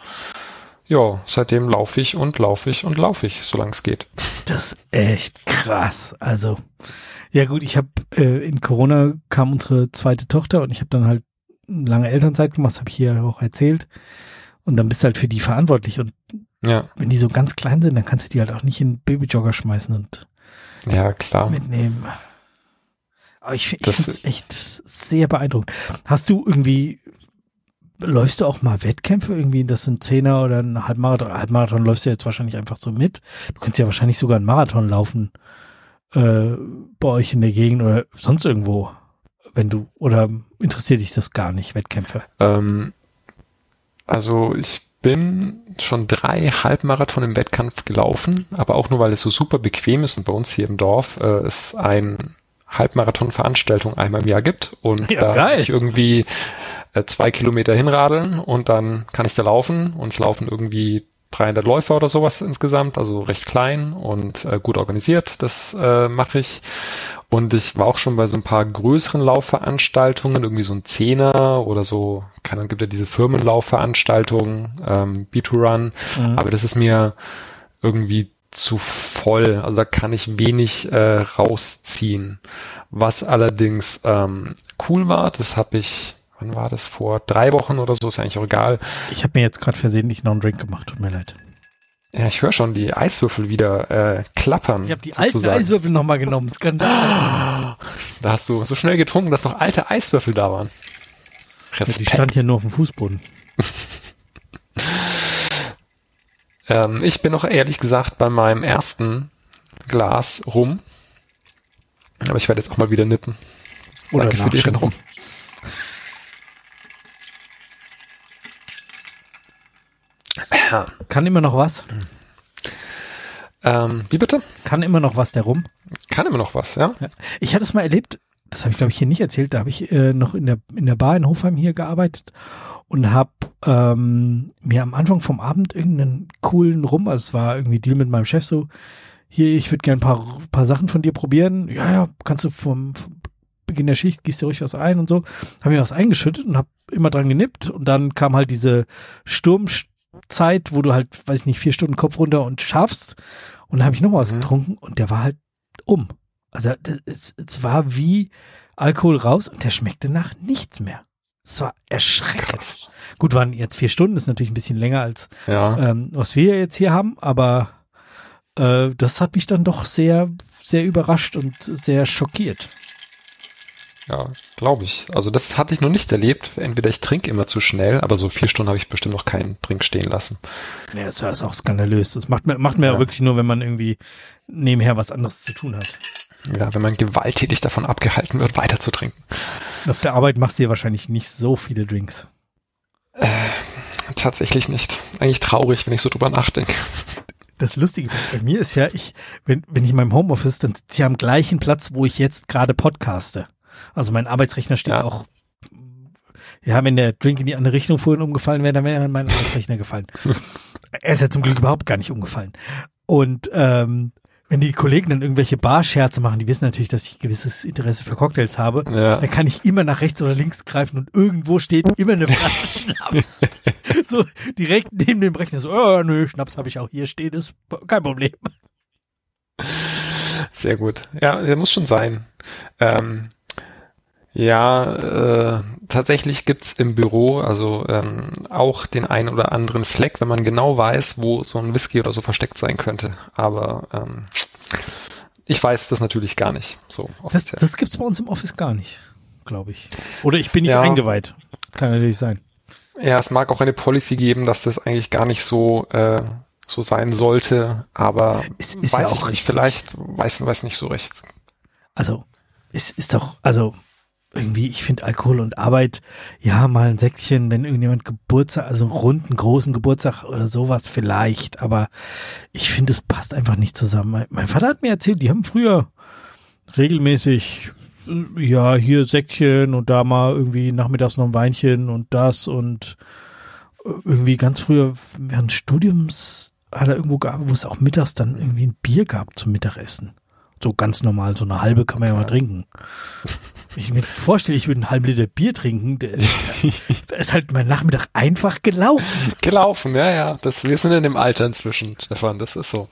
ja, seitdem laufe ich und laufe ich und laufe ich, solange es geht. Das ist echt krass. Also, ja gut, ich habe äh, in Corona kam unsere zweite Tochter und ich habe dann halt lange Elternzeit gemacht, das habe ich hier auch erzählt. Und dann bist du halt für die verantwortlich. Und Ja, wenn die so ganz klein sind, dann kannst du die halt auch nicht in Babyjogger schmeißen und ja, klar. mitnehmen. Aber ich, ich finde es echt sehr beeindruckend. Hast du irgendwie, läufst du auch mal Wettkämpfe irgendwie, das sind Zehner oder ein Halbmarathon? Halbmarathon läufst du jetzt wahrscheinlich einfach so mit. Du könntest ja wahrscheinlich sogar einen Marathon laufen äh, bei euch in der Gegend oder sonst irgendwo, wenn du, oder interessiert dich das gar nicht, Wettkämpfe? Ähm, also ich bin schon drei Halbmarathon im Wettkampf gelaufen, aber auch nur, weil es so super bequem ist und bei uns hier im Dorf äh, es ein Halbmarathon-Veranstaltung einmal im Jahr gibt und Ja, da geil. ich irgendwie äh, zwei Kilometer hinradeln und dann kann ich da laufen und es laufen irgendwie 300 Läufer oder sowas insgesamt, also recht klein und äh, gut organisiert. Das äh, mache ich. Und ich war auch schon bei so ein paar größeren Laufveranstaltungen, irgendwie so ein Zehner oder so, keine Ahnung, gibt ja diese Firmenlaufveranstaltungen, ähm, B2Run, Mhm. aber das ist mir irgendwie zu voll. Also da kann ich wenig äh, rausziehen. Was allerdings ähm, cool war, das habe ich, wann war das? Vor drei Wochen oder so, ist eigentlich auch egal. Ich habe mir jetzt gerade versehentlich noch einen Drink gemacht, tut mir leid. Ja, ich höre schon die Eiswürfel wieder äh, klappern. Ich habe die sozusagen. alten Eiswürfel nochmal genommen. Skandal. Da hast du so schnell getrunken, dass noch alte Eiswürfel da waren. Respekt. Ja, die stand ja nur auf dem Fußboden. ähm, ich bin noch ehrlich gesagt bei meinem ersten Glas rum. Aber ich werde jetzt auch mal wieder nippen. Oder Danke für die Rum. Kann immer noch was? Ähm, wie bitte? Kann immer noch was der rum? Kann immer noch was, ja. ja. Ich hatte es mal erlebt, das habe ich glaube ich hier nicht erzählt, da habe ich äh, noch in der in der Bar in Hofheim hier gearbeitet und habe ähm, mir am Anfang vom Abend irgendeinen coolen Rum, also es war irgendwie Deal mit meinem Chef so, hier, ich würde gerne ein paar, paar Sachen von dir probieren. Ja, ja, kannst du vom, vom Beginn der Schicht, gießt dir ruhig was ein und so. Habe mir was eingeschüttet und habe immer dran genippt und dann kam halt diese Sturmzeit, wo du halt, weiß ich nicht, vier Stunden Kopf runter und schaffst und dann habe ich noch was mhm. getrunken und der war halt um. Also es, es war wie Alkohol raus und der schmeckte nach nichts mehr. Es war erschreckend. Krass. Gut, waren jetzt vier Stunden, ist natürlich ein bisschen länger als ja. ähm, was wir jetzt hier haben, aber äh, das hat mich dann doch sehr, sehr überrascht und sehr schockiert. Ja, glaube ich. Also das hatte ich noch nicht erlebt. Entweder ich trinke immer zu schnell, aber so vier Stunden habe ich bestimmt noch keinen Trink stehen lassen. Ja, das ist auch skandalös. Das macht, macht man ja. wirklich nur, wenn man irgendwie nebenher was anderes zu tun hat. Ja, wenn man gewalttätig davon abgehalten wird, weiter zu trinken. auf der Arbeit machst du ja wahrscheinlich nicht so viele Drinks. Äh, tatsächlich nicht. Eigentlich traurig, wenn ich so drüber nachdenke das Lustige bei mir ist ja, ich, wenn, wenn ich in meinem Homeoffice, dann sitze ich am gleichen Platz, wo ich jetzt gerade podcaste. Also mein Arbeitsrechner steht ja. auch. Ja, wenn der Drink in die andere Richtung vorhin umgefallen wäre, dann wäre er in meinen Arbeitsrechner gefallen. er ist ja zum Glück überhaupt gar nicht umgefallen. Und ähm, wenn die Kollegen dann irgendwelche Barscherze machen, die wissen natürlich, dass ich gewisses Interesse für Cocktails habe, ja. dann kann ich immer nach rechts oder links greifen und irgendwo steht immer eine Flasche Schnaps. so direkt neben dem Rechner so, oh, nö, Schnaps habe ich auch hier stehen, ist kein Problem. Sehr gut. Ja, der muss schon sein. Ähm, ja, äh, tatsächlich gibt's im Büro also ähm, auch den einen oder anderen Fleck, wenn man genau weiß, wo so ein Whisky oder so versteckt sein könnte. Aber ähm, ich weiß das natürlich gar nicht. So das, das gibt's bei uns im Office gar nicht, glaube ich. Oder ich bin nicht ja. eingeweiht. Kann natürlich sein. Ja, es mag auch eine Policy geben, dass das eigentlich gar nicht so äh, so sein sollte, aber es ist weiß ja auch ich nicht, vielleicht weiß weiß nicht so recht. Also es ist doch also irgendwie, ich finde Alkohol und Arbeit, ja, mal ein Säckchen, wenn irgendjemand Geburtstag, also einen runden, großen Geburtstag oder sowas vielleicht, aber ich finde, es passt einfach nicht zusammen. Mein Vater hat mir erzählt, die haben früher regelmäßig, ja, hier Säckchen und da mal irgendwie nachmittags noch ein Weinchen und das und irgendwie ganz früher während Studiums hat er irgendwo gearbeitet, wo es auch mittags dann irgendwie ein Bier gab zum Mittagessen. So ganz normal, so eine halbe kann man ja mal trinken. Ich mir vorstelle, ich würde einen halben Liter Bier trinken, da ist halt mein Nachmittag einfach gelaufen. Gelaufen, ja, ja. Das, wir sind in dem Alter inzwischen, Stefan, das ist so.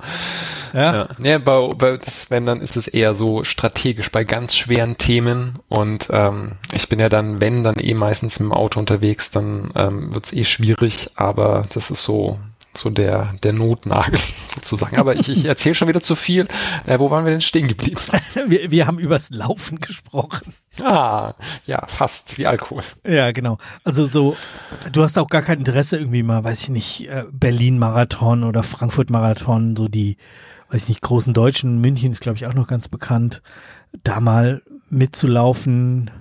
Ja. ja. ja bei, bei das, wenn, dann ist es eher so strategisch bei ganz schweren Themen und ähm, ich bin ja dann, wenn, dann eh meistens im Auto unterwegs, dann ähm, wird es eh schwierig, aber das ist so, so der, der Notnagel sozusagen. Aber ich, ich erzähle schon wieder zu viel. Äh, wo waren wir denn stehen geblieben? wir, wir haben übers Laufen gesprochen. Ah, ja, fast wie Alkohol. Ja, genau. Also so, du hast auch gar kein Interesse irgendwie mal, weiß ich nicht, äh, Berlin-Marathon oder Frankfurt-Marathon, so die, weiß ich nicht, großen Deutschen, München ist glaube ich auch noch ganz bekannt, da mal mitzulaufen,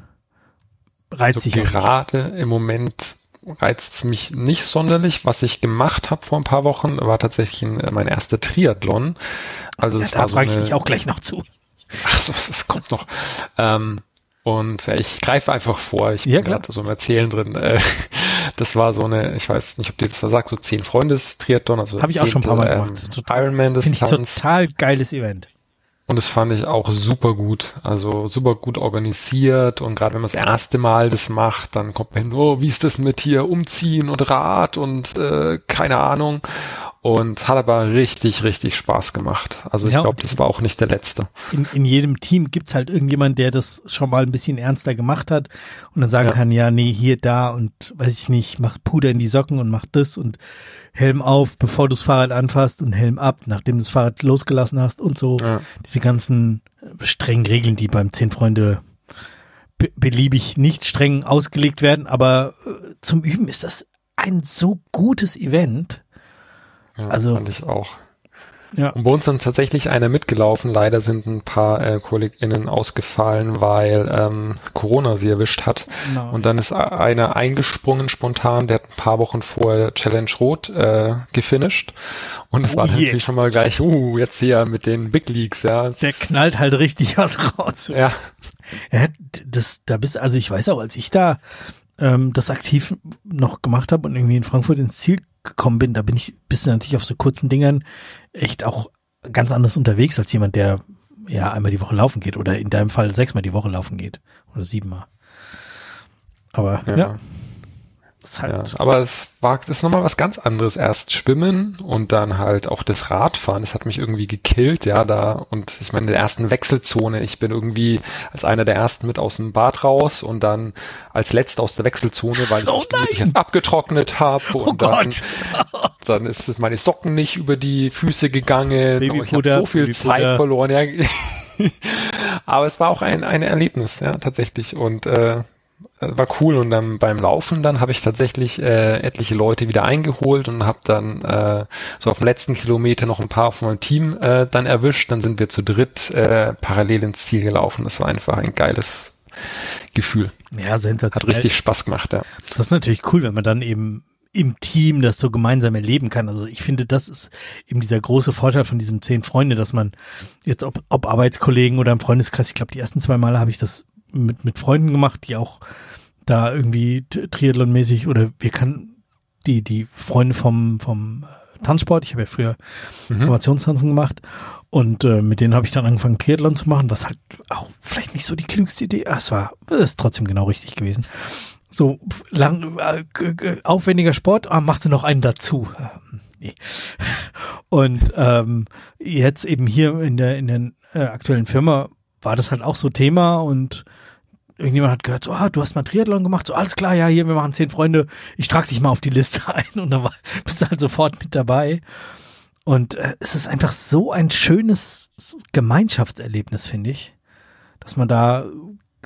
reizt also sich gerade im Moment reizt mich nicht sonderlich. Was ich gemacht habe vor ein paar Wochen, war tatsächlich äh, mein erster Triathlon. Also das ja, da war so frage ich dich auch gleich noch zu. Ach so, das kommt noch. Ähm, und ja, ich greife einfach vor, ich ja, bin gerade so im Erzählen drin. Äh, das war so eine, ich weiß nicht, ob dir das was sagt, so zehn Freundes-Triathlon. Also Habe ich auch schon ein paar Mal gemacht. Ähm, Ironman-Distanz. Finde ich total geiles Event. Und das fand ich auch super gut. Also super gut organisiert. Und gerade wenn man das erste Mal das macht, dann kommt man hin, oh, wie ist das mit hier umziehen und Rad und äh, keine Ahnung. und hat aber richtig, richtig Spaß gemacht. Also ich Ja, glaube, das war auch nicht der letzte. in, in jedem Team gibt's halt irgendjemand, der das schon mal ein bisschen ernster gemacht hat und dann sagen Ja. kann, ja, nee, hier, da und weiß ich nicht, mach Puder in die Socken und mach das und Helm auf, bevor du das Fahrrad anfasst und Helm ab, nachdem du das Fahrrad losgelassen hast und so. Ja. Diese ganzen äh, strengen Regeln, die beim Zehn Freunde be beliebig nicht streng ausgelegt werden, aber äh, zum Üben ist das ein so gutes Event. Ja, Also- fand ich auch. Ja. Und bei uns sind tatsächlich einer mitgelaufen. Leider sind ein paar äh, KollegInnen ausgefallen, weil ähm, Corona sie erwischt hat. Nein. Und dann ist einer eingesprungen spontan, der hat ein paar Wochen vorher Challenge Rot äh, gefinisht. Und es Oh war je. natürlich schon mal gleich, uh, jetzt hier mit den Big Leagues, ja. Der knallt halt richtig was raus. ja, Ja, das, da bist, also ich weiß auch, als ich da ähm, das aktiv noch gemacht habe und irgendwie in Frankfurt ins Ziel gekommen bin, da bin ich bist du natürlich auf so kurzen Dingern echt auch ganz anders unterwegs als jemand, der ja einmal die Woche laufen geht oder in deinem Fall sechsmal die Woche laufen geht oder siebenmal. Aber ja, ja. Ist Ja, halt aber es war das ist nochmal was ganz anderes. Erst Schwimmen und dann halt auch das Radfahren. Das hat mich irgendwie gekillt, ja, da. Und ich meine, in der ersten Wechselzone, ich bin irgendwie als einer der ersten mit aus dem Bad raus und dann als letzter aus der Wechselzone, weil ich Oh mich gemütlich erst abgetrocknet habe. Oh und dann, Gott. dann ist es meine Socken nicht über die Füße gegangen. ich habe so viel. Zeit verloren, ja. Aber es war auch ein, ein Erlebnis, ja, tatsächlich. Und äh, war cool und dann beim Laufen dann habe ich tatsächlich äh, etliche Leute wieder eingeholt und habe dann äh, so auf dem letzten Kilometer noch ein paar von meinem Team äh, dann erwischt. Dann sind wir zu dritt äh, parallel ins Ziel gelaufen. Das war einfach ein geiles Gefühl. ja Hat sensationell. richtig Spaß gemacht, ja. Das ist natürlich cool, wenn man dann eben im Team das so gemeinsam erleben kann. Also ich finde, das ist eben dieser große Vorteil von diesem zehn Freunde, dass man jetzt ob, ob Arbeitskollegen oder im Freundeskreis, ich glaube, die ersten zwei Male habe ich das mit, mit Freunden gemacht, die auch da irgendwie Triathlon-mäßig oder wir kann die, die Freunde vom, vom äh, Tanzsport, ich habe ja früher Formationstanzen gemacht und äh, mit denen habe ich dann angefangen Triathlon zu machen, was halt auch vielleicht nicht so die klügste Idee, ah, es war, es ist trotzdem genau richtig gewesen so lang äh, aufwendiger Sport, ah, machst du noch einen dazu? Ähm, nee. Und ähm, jetzt eben hier in der in der äh, aktuellen Firma war das halt auch so Thema und irgendjemand hat gehört, so, ah, du hast mal Triathlon gemacht, so alles klar, ja, hier, wir machen zehn Freunde, ich trage dich mal auf die Liste ein und dann bist du halt sofort mit dabei. Und äh, es ist einfach so ein schönes Gemeinschaftserlebnis, finde ich, dass man da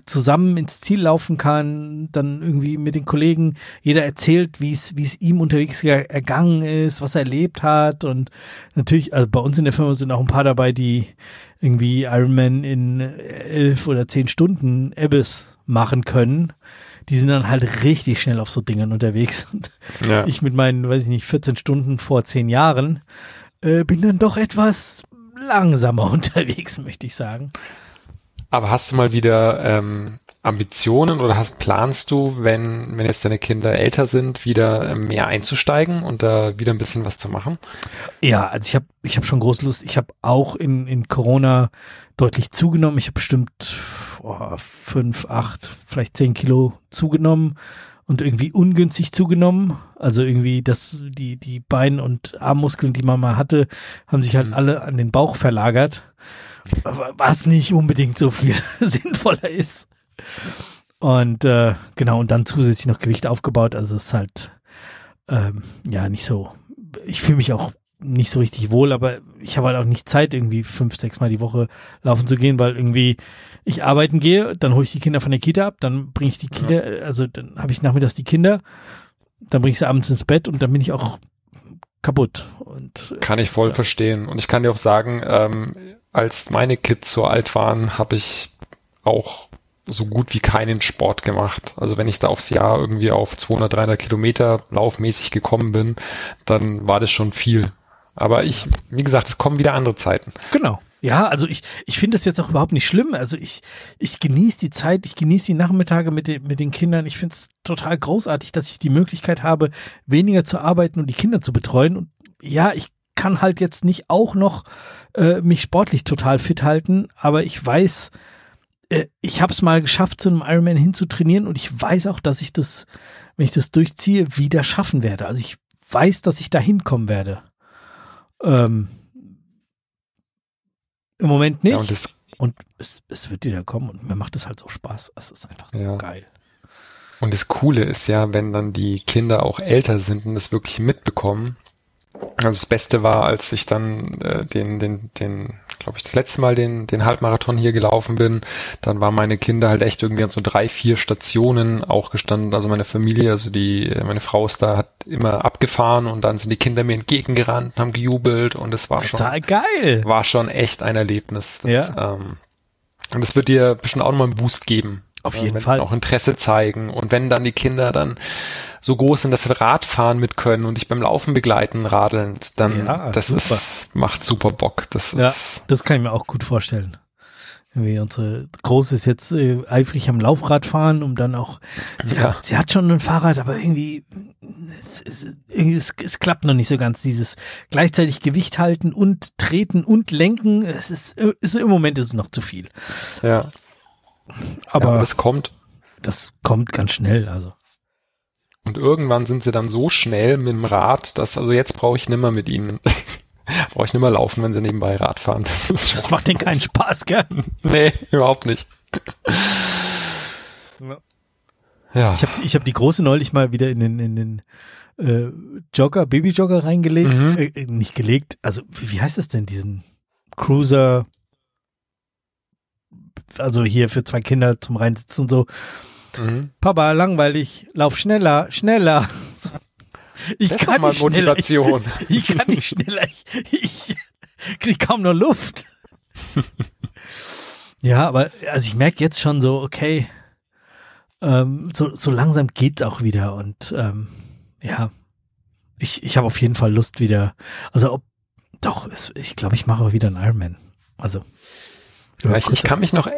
zusammen ins Ziel laufen kann, dann irgendwie mit den Kollegen, jeder erzählt, wie es wie es ihm unterwegs ge- ergangen ist, was er erlebt hat und natürlich, also bei uns in der Firma sind auch ein paar dabei, die irgendwie Ironman in elf oder zehn Stunden Abyss machen können. Die sind dann halt richtig schnell auf so Dingern unterwegs. Und Ja. ich mit meinen, weiß ich nicht, 14 Stunden vor zehn Jahren äh, bin dann doch etwas langsamer unterwegs, möchte ich sagen. Aber hast du mal wieder ähm, Ambitionen oder hast, planst du, wenn, wenn jetzt deine Kinder älter sind, wieder ähm, mehr einzusteigen und da wieder ein bisschen was zu machen? Ja, also ich habe ich hab schon große Lust. Ich habe auch in, in Corona deutlich zugenommen. Ich habe bestimmt oh, fünf, acht, vielleicht zehn Kilo zugenommen und irgendwie ungünstig zugenommen. Also irgendwie das, die, die Bein- und Armmuskeln, die man mal hatte, haben sich halt Mhm. alle an den Bauch verlagert. Was nicht unbedingt so viel sinnvoller ist. Und äh, genau, und dann zusätzlich noch Gewicht aufgebaut. Also es ist halt ähm, ja nicht so. Ich fühle mich auch nicht so richtig wohl, aber ich habe halt auch nicht Zeit, irgendwie fünf, sechs Mal die Woche laufen zu gehen, weil irgendwie ich arbeiten gehe, dann hole ich die Kinder von der Kita ab, dann bringe ich die Kinder, also dann habe ich nachmittags die Kinder, dann bringe ich sie abends ins Bett und dann bin ich auch kaputt. Und äh, Kann ich voll Ja. verstehen. Und ich kann dir auch sagen, ähm, als meine Kids so alt waren, habe ich auch so gut wie keinen Sport gemacht. Also wenn ich da aufs Jahr irgendwie auf 200, 300 Kilometer laufmäßig gekommen bin, dann war das schon viel. Aber ich, wie gesagt, es kommen wieder andere Zeiten. Genau. Ja, also ich, ich finde das jetzt auch überhaupt nicht schlimm. Also ich, ich genieße die Zeit, ich genieße die Nachmittage mit den, mit den Kindern. Ich finde es total großartig, dass ich die Möglichkeit habe, weniger zu arbeiten und die Kinder zu betreuen. Und ja, ich kann halt jetzt nicht auch noch äh, mich sportlich total fit halten, aber ich weiß, äh, ich habe es mal geschafft, zu einem Ironman hinzutrainieren und ich weiß auch, dass ich das, wenn ich das durchziehe, wieder schaffen werde. Also ich weiß, dass ich da hinkommen werde. Ähm, Im Moment nicht. Ja, und Und es, es wird wieder kommen und mir macht es halt so Spaß. Es ist einfach so Ja. geil. und das Coole ist ja, wenn dann die Kinder auch älter sind und das wirklich mitbekommen. Also das Beste war, als ich dann äh, den, den, den, glaube ich, das letzte Mal den, den Halbmarathon hier gelaufen bin, dann waren meine Kinder halt echt irgendwie an so drei, vier Stationen auch gestanden. Also meine Familie, also die, meine Frau ist da, hat immer abgefahren und dann sind die Kinder mir entgegengerannt, haben gejubelt und es war schon, Total geil. war schon echt ein Erlebnis. Das, Ja. ähm, und das wird dir bestimmt auch nochmal einen Boost geben. Auf Ja, jeden wenn Fall. Auch Interesse zeigen. Und wenn dann die Kinder dann so groß sind, dass sie Radfahren mit können und dich beim Laufen begleiten, radelnd, dann Ja, das super. ist, macht super Bock. Das Ja, ist, das kann ich mir auch gut vorstellen. Irgendwie unsere Große ist jetzt äh, eifrig am Laufrad fahren, um dann auch, sie, Ja. hat, sie hat schon ein Fahrrad, aber irgendwie, es, es, irgendwie es, es klappt noch nicht so ganz, dieses gleichzeitig Gewicht halten und treten und lenken, es ist, ist im Moment ist es noch zu viel. ja, Aber ja, das kommt. das kommt ganz schnell, also. Und irgendwann sind sie dann so schnell mit dem Rad, dass, also jetzt brauche ich nimmer mit ihnen. brauche ich nimmer laufen, wenn sie nebenbei Rad fahren. Das, Das macht denen keinen Spaß, gell? nee, überhaupt nicht. Ja. Ich habe ich hab die große neulich mal wieder in den, in den äh, Jogger, Babyjogger reingelegt. Mhm. Äh, äh, nicht gelegt. Also, wie, wie heißt das denn, diesen Cruiser? Also hier für zwei Kinder zum Reinsitzen und so. Mhm. Papa, langweilig, lauf schneller, schneller. Ich Das kann nicht schneller. Ich, ich kann nicht schneller. Ich, ich krieg kaum noch Luft. ja, aber also ich merke jetzt schon so, okay, ähm, so, so langsam geht's auch wieder und ähm, ja, ich, ich habe auf jeden Fall Lust wieder. Also ob doch, es, ich glaube, ich mache auch wieder einen Ironman. Also Ja, ich, ich kann mich noch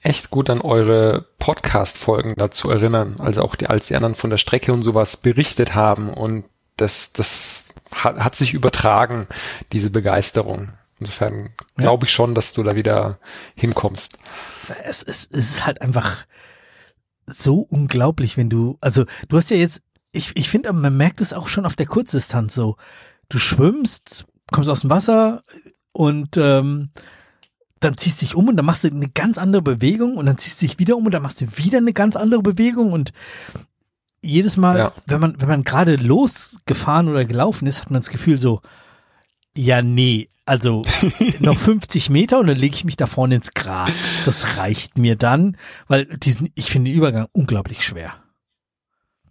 echt gut an eure Podcast-Folgen dazu erinnern, also auch die, als die anderen von der Strecke und sowas berichtet haben und das, das hat, hat sich übertragen, diese Begeisterung. Insofern glaube ich schon, dass du da wieder hinkommst. es, es, es ist halt einfach so unglaublich, wenn du, also du hast ja jetzt, ich, ich finde, man merkt es auch schon auf der Kurzdistanz so. Du schwimmst, kommst aus dem Wasser und ähm, dann ziehst dich um und dann machst du eine ganz andere Bewegung und dann ziehst du dich wieder um und dann machst du wieder eine ganz andere Bewegung und jedes Mal, Ja. wenn man, wenn man gerade losgefahren oder gelaufen ist, hat man das Gefühl so, ja, nee, also noch 50 Meter und dann lege ich mich da vorne ins Gras. Das reicht mir dann, weil diesen, ich finde den Übergang unglaublich schwer.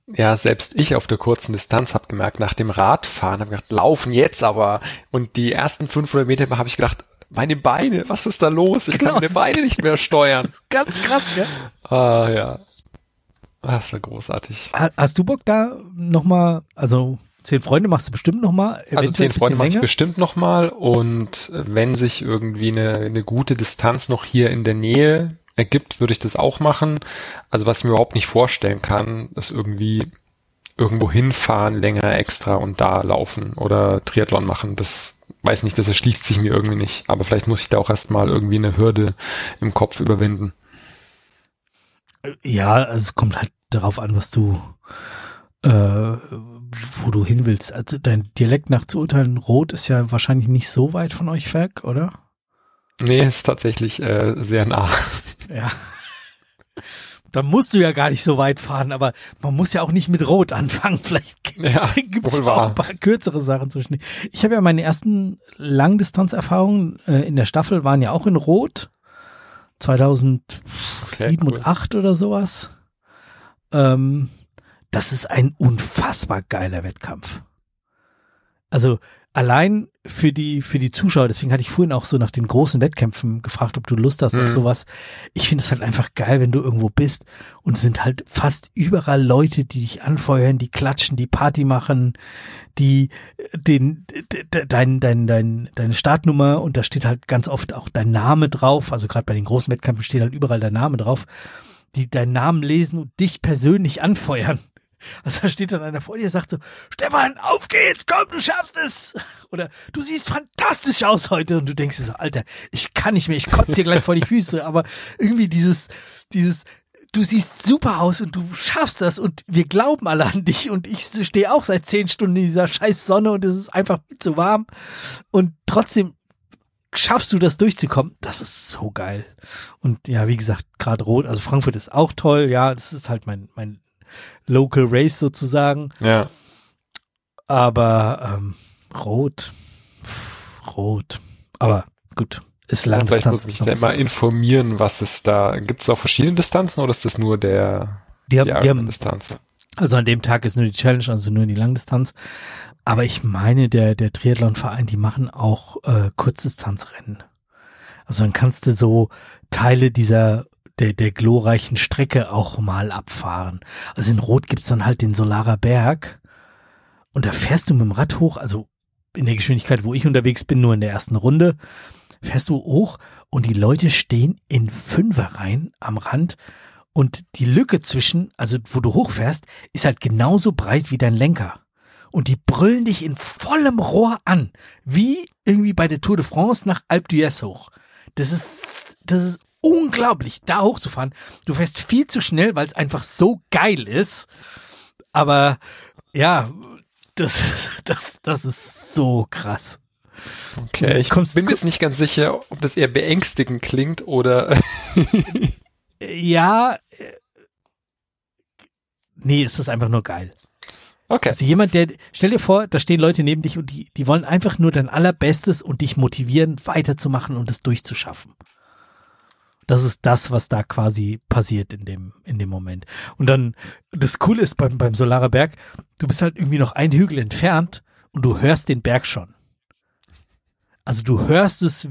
Ja, selbst ich auf der kurzen Distanz habe gemerkt, nach dem Radfahren habe ich gedacht, laufen jetzt aber. Und die ersten 500 Meter habe ich gedacht, meine Beine, was ist da los? Ich Genau. kann meine Beine nicht mehr steuern. Ganz krass, gell? Ah, ja. Ah, Das war großartig. Ha- Hast du Bock da nochmal, also zehn Freunde machst du bestimmt nochmal? Also zehn Freunde mache ich bestimmt nochmal und wenn sich irgendwie eine, eine gute Distanz noch hier in der Nähe ergibt, würde ich das auch machen. Also was ich mir überhaupt nicht vorstellen kann, ist irgendwie irgendwo hinfahren, länger extra und da laufen oder Triathlon machen. Das weiß nicht, das erschließt sich mir irgendwie nicht. Aber vielleicht muss ich da auch erstmal irgendwie eine Hürde im Kopf überwinden. Ja, also es kommt halt darauf an, was du, äh, wo du hin willst. Also dein Dialekt nach zu urteilen, Rot ist ja wahrscheinlich nicht so weit von euch weg, oder? Nee, ist tatsächlich äh, sehr nah. Ja. Da musst du ja gar nicht so weit fahren, aber man muss ja auch nicht mit Rot anfangen. Vielleicht Ja, gibt's ja auch ein paar kürzere Sachen zwischen. Ich habe ja meine ersten Langdistanzerfahrungen äh, in der Staffel waren ja auch in Rot. 2007 Okay, cool. und 8 oder sowas. Ähm, das ist ein unfassbar geiler Wettkampf. Also allein für die für die Zuschauer, deswegen hatte ich vorhin auch so nach den großen Wettkämpfen gefragt, ob du Lust hast auf Mhm. sowas. Ich finde es halt einfach geil, wenn du irgendwo bist und es sind halt fast überall Leute, die dich anfeuern, die klatschen, die Party machen, die äh, den de- de- dein dein dein deine Startnummer und da steht halt ganz oft auch dein Name drauf, also gerade bei den großen Wettkämpfen steht halt überall dein Name drauf, die deinen Namen lesen und dich persönlich anfeuern. Also da steht dann einer vor dir, sagt so, Stefan, auf geht's, komm, du schaffst es. Oder du siehst fantastisch aus heute. Und du denkst dir so, Alter, ich kann nicht mehr, ich kotze dir gleich vor die Füße. Aber irgendwie dieses, dieses, du siehst super aus und du schaffst das und wir glauben alle an dich und ich stehe auch seit zehn Stunden in dieser scheiß Sonne und es ist einfach zu warm und trotzdem schaffst du das durchzukommen. Das ist so geil. Und ja, wie gesagt, gerade rot, also Frankfurt ist auch toll, ja, das ist halt mein, mein Local Race sozusagen. Ja. Aber ähm, rot, rot. Aber gut, ist lang. Vielleicht muss ich da immer informieren, was es da, gibt es auch verschiedene Distanzen oder ist das nur der, die, haben, die haben, Distanz? Also an dem Tag ist nur die Challenge, also nur die Langdistanz. Aber ich meine, der, der Triathlonverein, die machen auch äh, Kurzdistanzrennen. Also dann kannst du so Teile dieser der, der glorreichen Strecke auch mal abfahren. Also in Rot gibt's dann halt den Solarer Berg und da fährst du mit dem Rad hoch, also in der Geschwindigkeit, wo ich unterwegs bin, nur in der ersten Runde, fährst du hoch und die Leute stehen in Fünferreihen am Rand und die Lücke zwischen, also wo du hochfährst, ist halt genauso breit wie dein Lenker. Und die brüllen dich in vollem Rohr an, wie irgendwie bei der Tour de France nach Alpe d'Huez hoch. Das ist, das ist unglaublich, da hochzufahren. Du fährst viel zu schnell, weil es einfach so geil ist. Aber ja, das, das, das ist so krass. Okay, ich kommst, bin mir jetzt nicht ganz sicher, ob das eher beängstigend klingt oder. ja. Äh, nee, ist das einfach nur geil. Okay. Also jemand, der, stell dir vor, da stehen Leute neben dich und die, die wollen einfach nur dein allerbestes und dich motivieren, weiterzumachen und es durchzuschaffen. Das ist das, was da quasi passiert in dem, in dem Moment. Und dann, das Coole ist beim, beim Solarer Berg, du bist halt irgendwie noch ein Hügel entfernt und du hörst den Berg schon. Also du hörst es,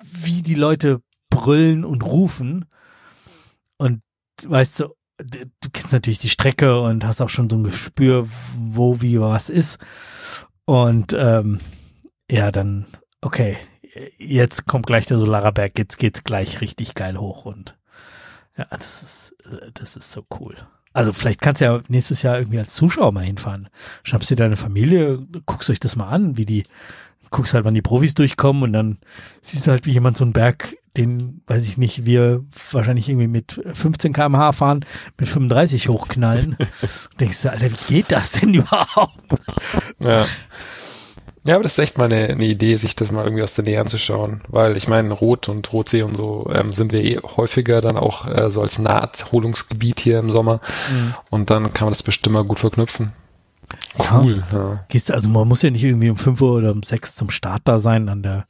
wie die Leute brüllen und rufen. Und weißt du, du kennst natürlich die Strecke und hast auch schon so ein Gespür, wo, wie, was ist. Und ähm, ja, dann, okay, jetzt kommt gleich der Solarberg, jetzt geht's gleich richtig geil hoch und ja, das ist, das ist so cool. Also vielleicht kannst du ja nächstes Jahr irgendwie als Zuschauer mal hinfahren. Schnappst dir deine Familie, guckst euch das mal an, wie die, guckst halt, wann die Profis durchkommen und dann siehst du halt, wie jemand so einen Berg, den, weiß ich nicht, wir wahrscheinlich irgendwie mit 15 kmh fahren, mit 35 hochknallen. denkst du, Alter, wie geht das denn überhaupt? Ja. Ja, aber das ist echt mal eine, eine, Idee, sich das mal irgendwie aus der Nähe anzuschauen, weil ich meine, Rot und Rotsee und so ähm, sind wir eh häufiger dann auch äh, so als Naherholungsgebiet hier im Sommer mhm. und dann kann man das bestimmt mal gut verknüpfen. Cool. Ja. ja. Gehst du, also man muss ja nicht irgendwie um 5 Uhr oder um 6 zum Start da sein an der,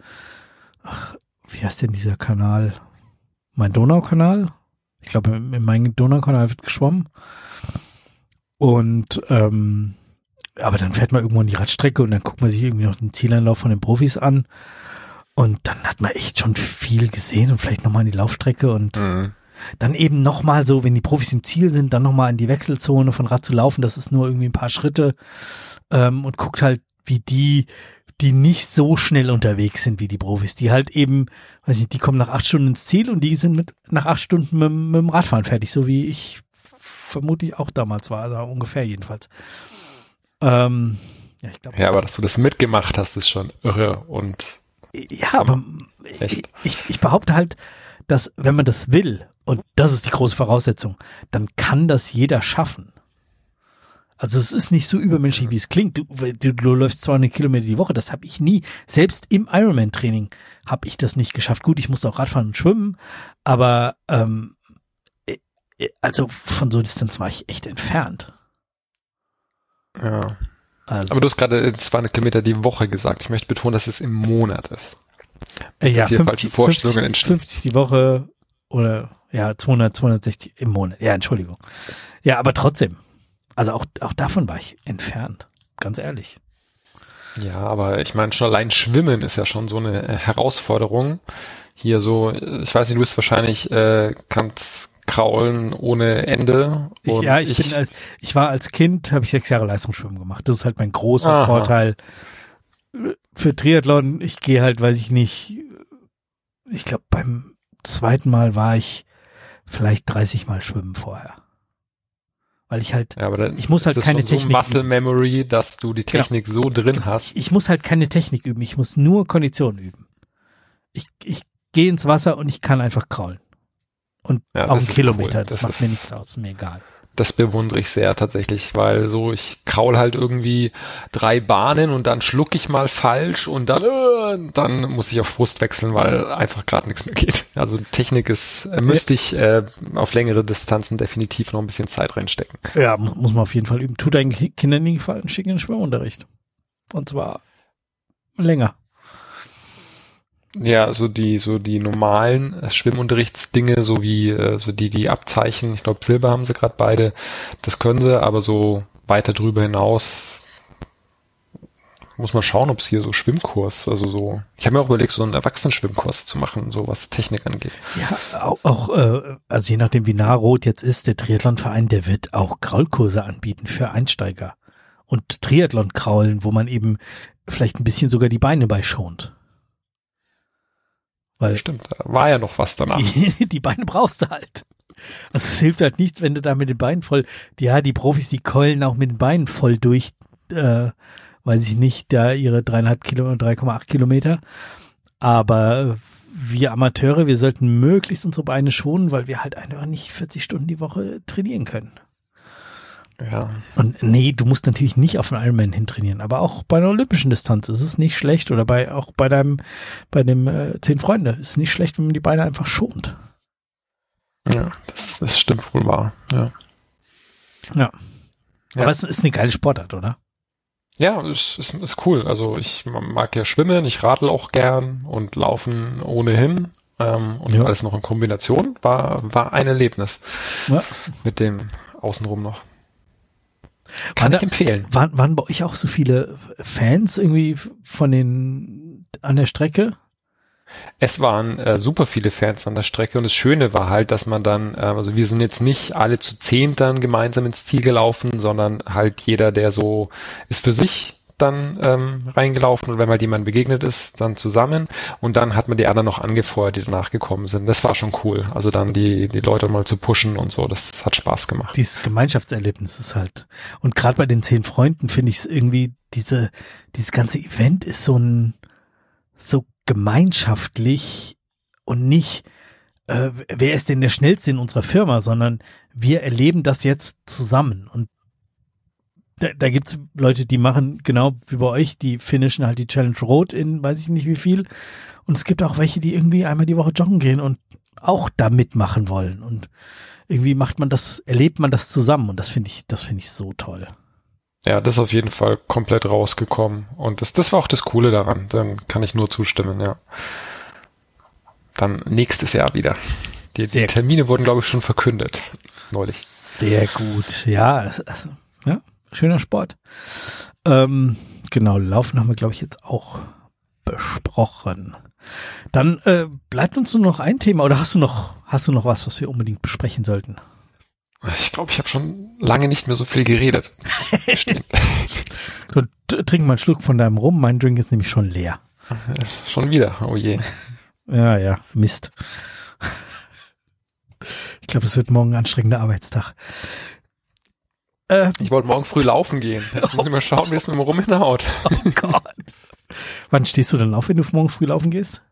ach, wie heißt denn dieser Kanal? Mein Donaukanal? Ich glaube, in meinem Donaukanal wird geschwommen. Und ähm, aber dann fährt man irgendwo in die Radstrecke und dann guckt man sich irgendwie noch den Zieleinlauf von den Profis an. Und dann hat man echt schon viel gesehen und vielleicht nochmal in die Laufstrecke und mhm. dann eben nochmal so, wenn die Profis im Ziel sind, dann nochmal in die Wechselzone von Rad zu laufen. Das ist nur irgendwie ein paar Schritte ähm, und guckt halt, wie die, die nicht so schnell unterwegs sind wie die Profis, die halt eben, weiß nicht, die kommen nach acht Stunden ins Ziel und die sind mit nach acht Stunden mit, mit dem Radfahren fertig, so wie ich vermutlich auch damals war, also ungefähr jedenfalls. Ähm, ja, ich glaub, ja, aber dass du das mitgemacht hast, ist schon irre und. Ja, aber ich, ich, ich behaupte halt, dass wenn man das will, und das ist die große Voraussetzung, dann kann das jeder schaffen. Also es ist nicht so übermenschlich, wie es klingt. Du, du, du läufst 200 Kilometer die Woche, das habe ich nie. Selbst im Ironman-Training habe ich das nicht geschafft. Gut, ich musste auch Radfahren und schwimmen, aber ähm, äh, äh, also von so Distanz war ich echt entfernt. Ja. Also. Aber du hast gerade 200 Kilometer die Woche gesagt. Ich möchte betonen, dass es im Monat ist. Nicht, ja, 50, 50, 50 die Woche oder ja, 200, 260 im Monat. Ja, Entschuldigung. Ja, aber trotzdem. Also auch, auch davon war ich entfernt. Ganz ehrlich. Ja, aber ich meine, schon allein Schwimmen ist ja schon so eine Herausforderung. Hier so, ich weiß nicht, du bist wahrscheinlich, äh, kannst, kraulen ohne Ende. Ich, ja, ich, ich, bin als, ich war als Kind, habe ich sechs Jahre Leistungsschwimmen gemacht. Das ist halt mein großer Aha. Vorteil für Triathlon. Ich gehe halt, weiß ich nicht, ich glaube beim zweiten Mal war ich vielleicht 30 Mal schwimmen vorher. Weil ich halt, ja, dann, ich muss halt keine Technik. So Muscle Memory, dass du die genau. Technik genau. so drin hast. Ich, ich muss halt keine Technik üben. Ich muss nur Kondition üben. Ich, ich gehe ins Wasser und ich kann einfach kraulen. Und Ja, auch das ein ist Kilometer, cool. das, Das macht mir nichts aus, mir egal. Das bewundere ich sehr tatsächlich, weil so ich kraul halt irgendwie drei Bahnen und dann schluck ich mal falsch und dann äh, dann muss ich auf Brust wechseln, weil einfach gerade nichts mehr geht. Also Technik ist äh, müsste ich äh, auf längere Distanzen definitiv noch ein bisschen Zeit reinstecken. Ja, mu- muss man auf jeden Fall üben. Tu deinen Ki- Kindern nie gefallen, schick in den Schwimmunterricht. Und zwar länger. Ja, so die so die normalen äh, Schwimmunterrichtsdinge, so wie äh, so die die Abzeichen, ich glaube Silber haben sie gerade beide, das können sie, aber so weiter drüber hinaus muss man schauen, ob es hier so Schwimmkurs, also so. Ich habe mir auch überlegt, so einen Erwachsenenschwimmkurs zu machen, so was Technik angeht. Ja, auch, auch äh, also je nachdem, wie nah Rot jetzt ist, der Triathlonverein, der wird auch Kraulkurse anbieten für Einsteiger. Und Triathlon-Kraulen, wo man eben vielleicht ein bisschen sogar die Beine bei schont. Weil Stimmt, da war ja noch was danach. die, die Beine brauchst du halt. Also es hilft halt nichts, wenn du da mit den Beinen voll, ja, die Profis, die keulen auch mit den Beinen voll durch, äh, weiß ich nicht, da ihre dreieinhalb Kilo, 3,8 Kilometer. Aber wir Amateure, wir sollten möglichst unsere Beine schonen, weil wir halt einfach nicht 40 Stunden die Woche trainieren können. Ja. Und nee, du musst natürlich nicht auf einen Ironman hintrainieren, aber auch bei einer olympischen Distanz ist es nicht schlecht oder bei auch bei deinem bei dem äh, zehn Freunde ist es nicht schlecht, wenn man die Beine einfach schont. Ja, das, das stimmt wohl wahr. Ja. Ja. Ja. Aber es ist eine geile Sportart, oder? Ja, ist, ist, ist cool. Also ich mag ja schwimmen, ich radel auch gern und laufen ohnehin. Ähm, und Ja. alles noch in Kombination war, war ein Erlebnis Ja. mit dem außenrum noch. Kann da, ich empfehlen. waren, waren bei euch auch so viele Fans irgendwie von den an der Strecke? Es waren äh, super viele Fans an der Strecke und das Schöne war halt, dass man dann, äh, also wir sind jetzt nicht alle zu zehn dann gemeinsam ins Ziel gelaufen, sondern halt jeder, der so ist für sich dann ähm, reingelaufen und wenn mal jemand begegnet ist, dann zusammen und dann hat man die anderen noch angefeuert, die danach gekommen sind. Das war schon cool. Also dann die, die Leute mal zu pushen und so, das hat Spaß gemacht. Dieses Gemeinschaftserlebnis ist halt. Und gerade bei den zehn Freunden finde ich es irgendwie, diese, dieses ganze Event ist so ein, so gemeinschaftlich und nicht, äh, wer ist denn der schnellste in unserer Firma, sondern wir erleben das jetzt zusammen. Und da, da gibt's Leute, die machen genau wie bei euch, die finishen halt die Challenge Rot in weiß ich nicht wie viel. Und es gibt auch welche, die irgendwie einmal die Woche joggen gehen und auch da mitmachen wollen. Und irgendwie macht man das, erlebt man das zusammen. Und das finde ich, das finde ich so toll. Ja, das ist auf jeden Fall komplett rausgekommen und das, das war auch das Coole daran. Dann kann ich nur zustimmen, ja. Dann nächstes Jahr wieder. Die, die. Termine wurden, glaube ich, schon verkündet. Neulich. Sehr gut. Ja, also, ja schöner Sport. Ähm, genau, Laufen haben wir, glaube ich, jetzt auch besprochen. Dann äh, bleibt uns nur noch ein Thema oder hast du noch, hast du noch was, was wir unbedingt besprechen sollten? Ich glaube, ich habe schon lange nicht mehr so viel geredet. T- trink mal einen Schluck von deinem Rum, mein Drink ist nämlich schon leer. schon wieder, oh je. Ja, ja, Mist. Ich glaube, es wird morgen ein anstrengender Arbeitstag. Äh, Ich wollte morgen früh laufen gehen. Jetzt muss ich mal schauen, wie es mit dem Rum hinhaut. oh Gott. Wann stehst du denn auf, wenn du morgen früh laufen gehst?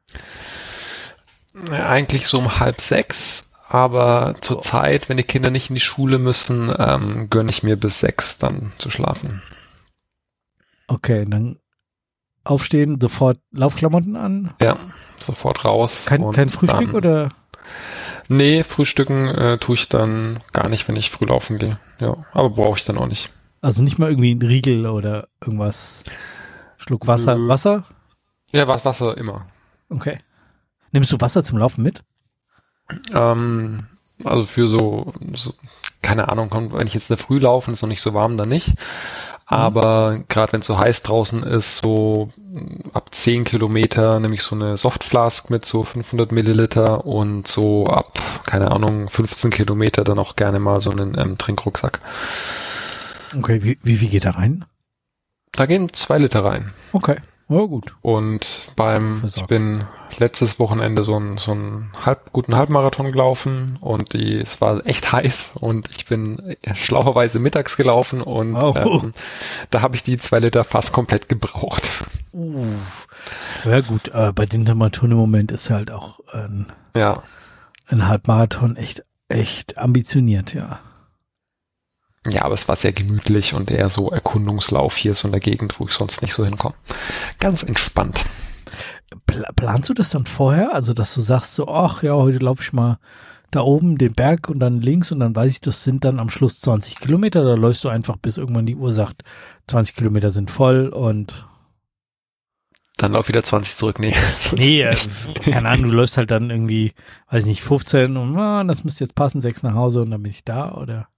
Ja, Eigentlich so um halb sechs, aber zur Zeit, wenn die Kinder nicht in die Schule müssen, ähm, gönne ich mir bis sechs dann zu schlafen. Okay, dann aufstehen, sofort Laufklamotten an. Ja, sofort raus. Kein, und kein Frühstück dann, oder? Nee, frühstücken äh, tue ich dann gar nicht, wenn ich früh laufen gehe. Ja, aber brauche ich dann auch nicht. Also nicht mal irgendwie ein Riegel oder irgendwas. Schluck Wasser. Nö. Wasser? Ja, was Wasser immer. Okay. Nimmst du Wasser zum Laufen mit? Ähm, also für so, so, keine Ahnung, wenn ich jetzt in der Früh laufe, ist noch nicht so warm, dann nicht. Aber gerade wenn es so heiß draußen ist, so ab 10 Kilometer nehme ich so eine Softflask mit so 500 Milliliter und so ab, keine Ahnung, 15 Kilometer dann auch gerne mal so einen ähm, Trinkrucksack. Okay, wie, wie, wie geht da rein? Da gehen zwei Liter rein. Okay. Oh, gut. Und beim, ich bin letztes Wochenende so einen so einen halb, guten Halbmarathon gelaufen und die, es war echt heiß und ich bin schlauerweise mittags gelaufen und Oh. ähm, da habe ich die zwei Liter fast komplett gebraucht. Uff. Ja gut, aber bei den Temperaturen im Moment ist halt auch, ähm, Ja, ein Halbmarathon echt, echt ambitioniert, ja. Ja, aber es war sehr gemütlich und eher so Erkundungslauf hier so in der Gegend, wo ich sonst nicht so hinkomme. Ganz entspannt. Pla planst du das dann vorher? Also, dass du sagst so, ach ja, heute laufe ich mal da oben den Berg und dann links und dann weiß ich, das sind dann am Schluss 20 Kilometer. Da läufst du einfach, bis irgendwann die Uhr sagt, 20 Kilometer sind voll und dann lauf wieder 20 zurück. Nee, nee äh, keine Ahnung, du läufst halt dann irgendwie, weiß ich nicht, 15 und ah, das müsste jetzt passen, sechs nach Hause und dann bin ich da oder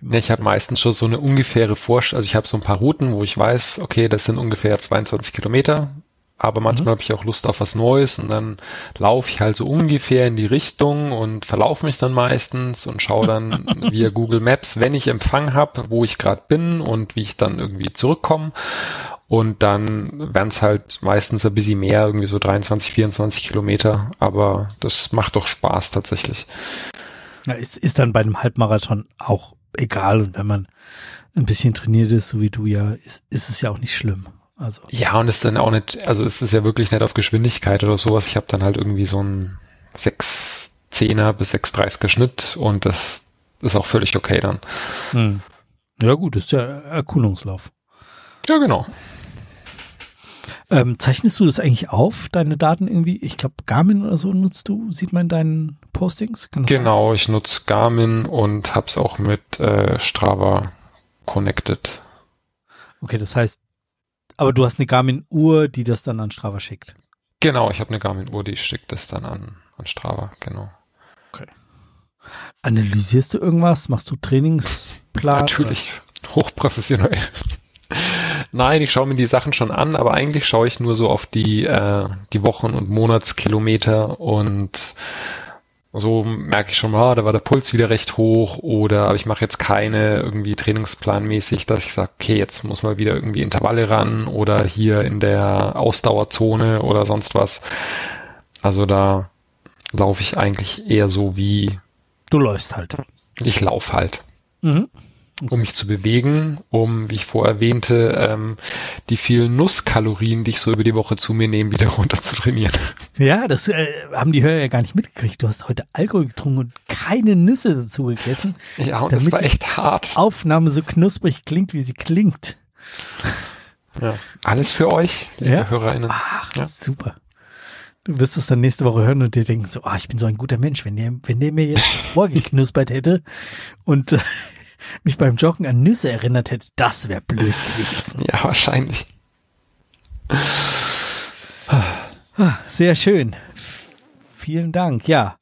ich habe meistens schon so eine ungefähre Vorstellung, also ich habe so ein paar Routen, wo ich weiß, okay, das sind ungefähr 22 Kilometer, aber manchmal mhm. habe ich auch Lust auf was Neues und dann laufe ich halt so ungefähr in die Richtung und verlaufe mich dann meistens und schaue dann via Google Maps, wenn ich Empfang habe, wo ich gerade bin und wie ich dann irgendwie zurückkomme. Und dann werden es halt meistens ein bisschen mehr, irgendwie so 23, 24 Kilometer, aber das macht doch Spaß tatsächlich. Ja, ist, ist dann bei einem Halbmarathon auch egal. Und wenn man ein bisschen trainiert ist, so wie du ja, ist, ist es ja auch nicht schlimm. Also. Ja, und ist dann auch nicht, also ist es ja wirklich nicht auf Geschwindigkeit oder sowas. Ich habe dann halt irgendwie so ein 610er bis 630er Schnitt und das ist auch völlig okay dann. Hm. Ja gut, ist ja Erkundungslauf. Ja, genau. Ähm, zeichnest du das eigentlich auf, deine Daten irgendwie? Ich glaube, Garmin oder so nutzt du, sieht man in deinen Postings? genau, sein? ich nutze Garmin und hab's auch mit äh, Strava connected. Okay, das heißt, aber du hast eine Garmin-Uhr, die das dann an Strava schickt. Genau, ich habe eine Garmin-Uhr, die schickt das dann an, an Strava, genau. Okay. Analysierst du irgendwas? Machst du Trainingsplan? Natürlich, hochprofessionell. Nein, ich schaue mir die Sachen schon an, aber eigentlich schaue ich nur so auf die, äh, die Wochen- und Monatskilometer und so merke ich schon mal, ah, da war der Puls wieder recht hoch oder aber ich mache jetzt keine irgendwie trainingsplanmäßig, dass ich sage, okay, jetzt muss mal wieder irgendwie Intervalle ran oder hier in der Ausdauerzone oder sonst was. Also da laufe ich eigentlich eher so wie du läufst halt. Ich laufe halt. Mhm um mich zu bewegen, um, wie ich vorher erwähnte, ähm, die vielen Nusskalorien, die ich so über die Woche zu mir nehme, wieder runter zu trainieren. Ja, das äh, haben die Hörer ja gar nicht mitgekriegt. Du hast heute Alkohol getrunken und keine Nüsse dazu gegessen. Ja, und das war echt hart. Aufnahme so knusprig klingt, wie sie klingt. Ja, alles für euch, liebe ja? HörerInnen. Ach, ja. super. Du wirst es dann nächste Woche hören und dir denken so, ah, ich bin so ein guter Mensch, wenn der, wenn der mir jetzt ins Ohr geknuspert hätte und äh, mich beim Joggen an Nüsse erinnert hätte, das wäre blöd gewesen. Ja, wahrscheinlich. Sehr schön. Vielen Dank. Ja,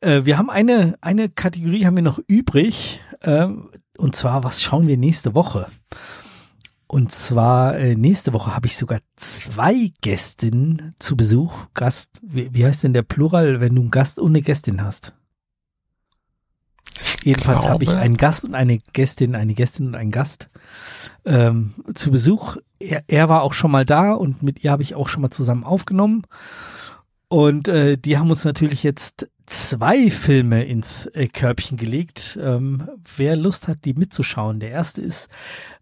äh, wir haben eine eine Kategorie haben wir noch übrig ähm, und zwar was schauen wir nächste Woche? Und zwar äh, nächste Woche habe ich sogar zwei Gästinnen zu Besuch. Gast, wie, wie heißt denn der Plural, wenn du einen Gast eine Gästin hast? Jedenfalls habe ich einen Gast und eine Gästin, eine Gästin und einen Gast ähm, zu Besuch. Er, er war auch schon mal da und mit ihr habe ich auch schon mal zusammen aufgenommen. Und äh, die haben uns natürlich jetzt zwei Filme ins äh, Körbchen gelegt. Ähm, wer Lust hat, die mitzuschauen. Der erste ist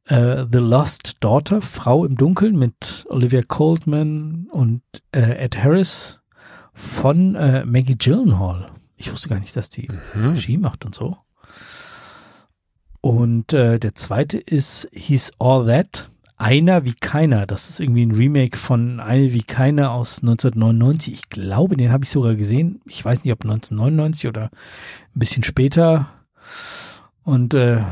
äh, The Lost Daughter, Frau im Dunkeln mit Olivia Coltman und äh, Ed Harris von äh, Maggie Gyllenhaal. Ich wusste gar nicht, dass die mhm. Regie macht und so. Und äh, der zweite ist He's All That. Einer wie keiner. Das ist irgendwie ein Remake von Eine wie keiner aus 1999. Ich glaube, den habe ich sogar gesehen. Ich weiß nicht, ob 1999 oder ein bisschen später. Und äh,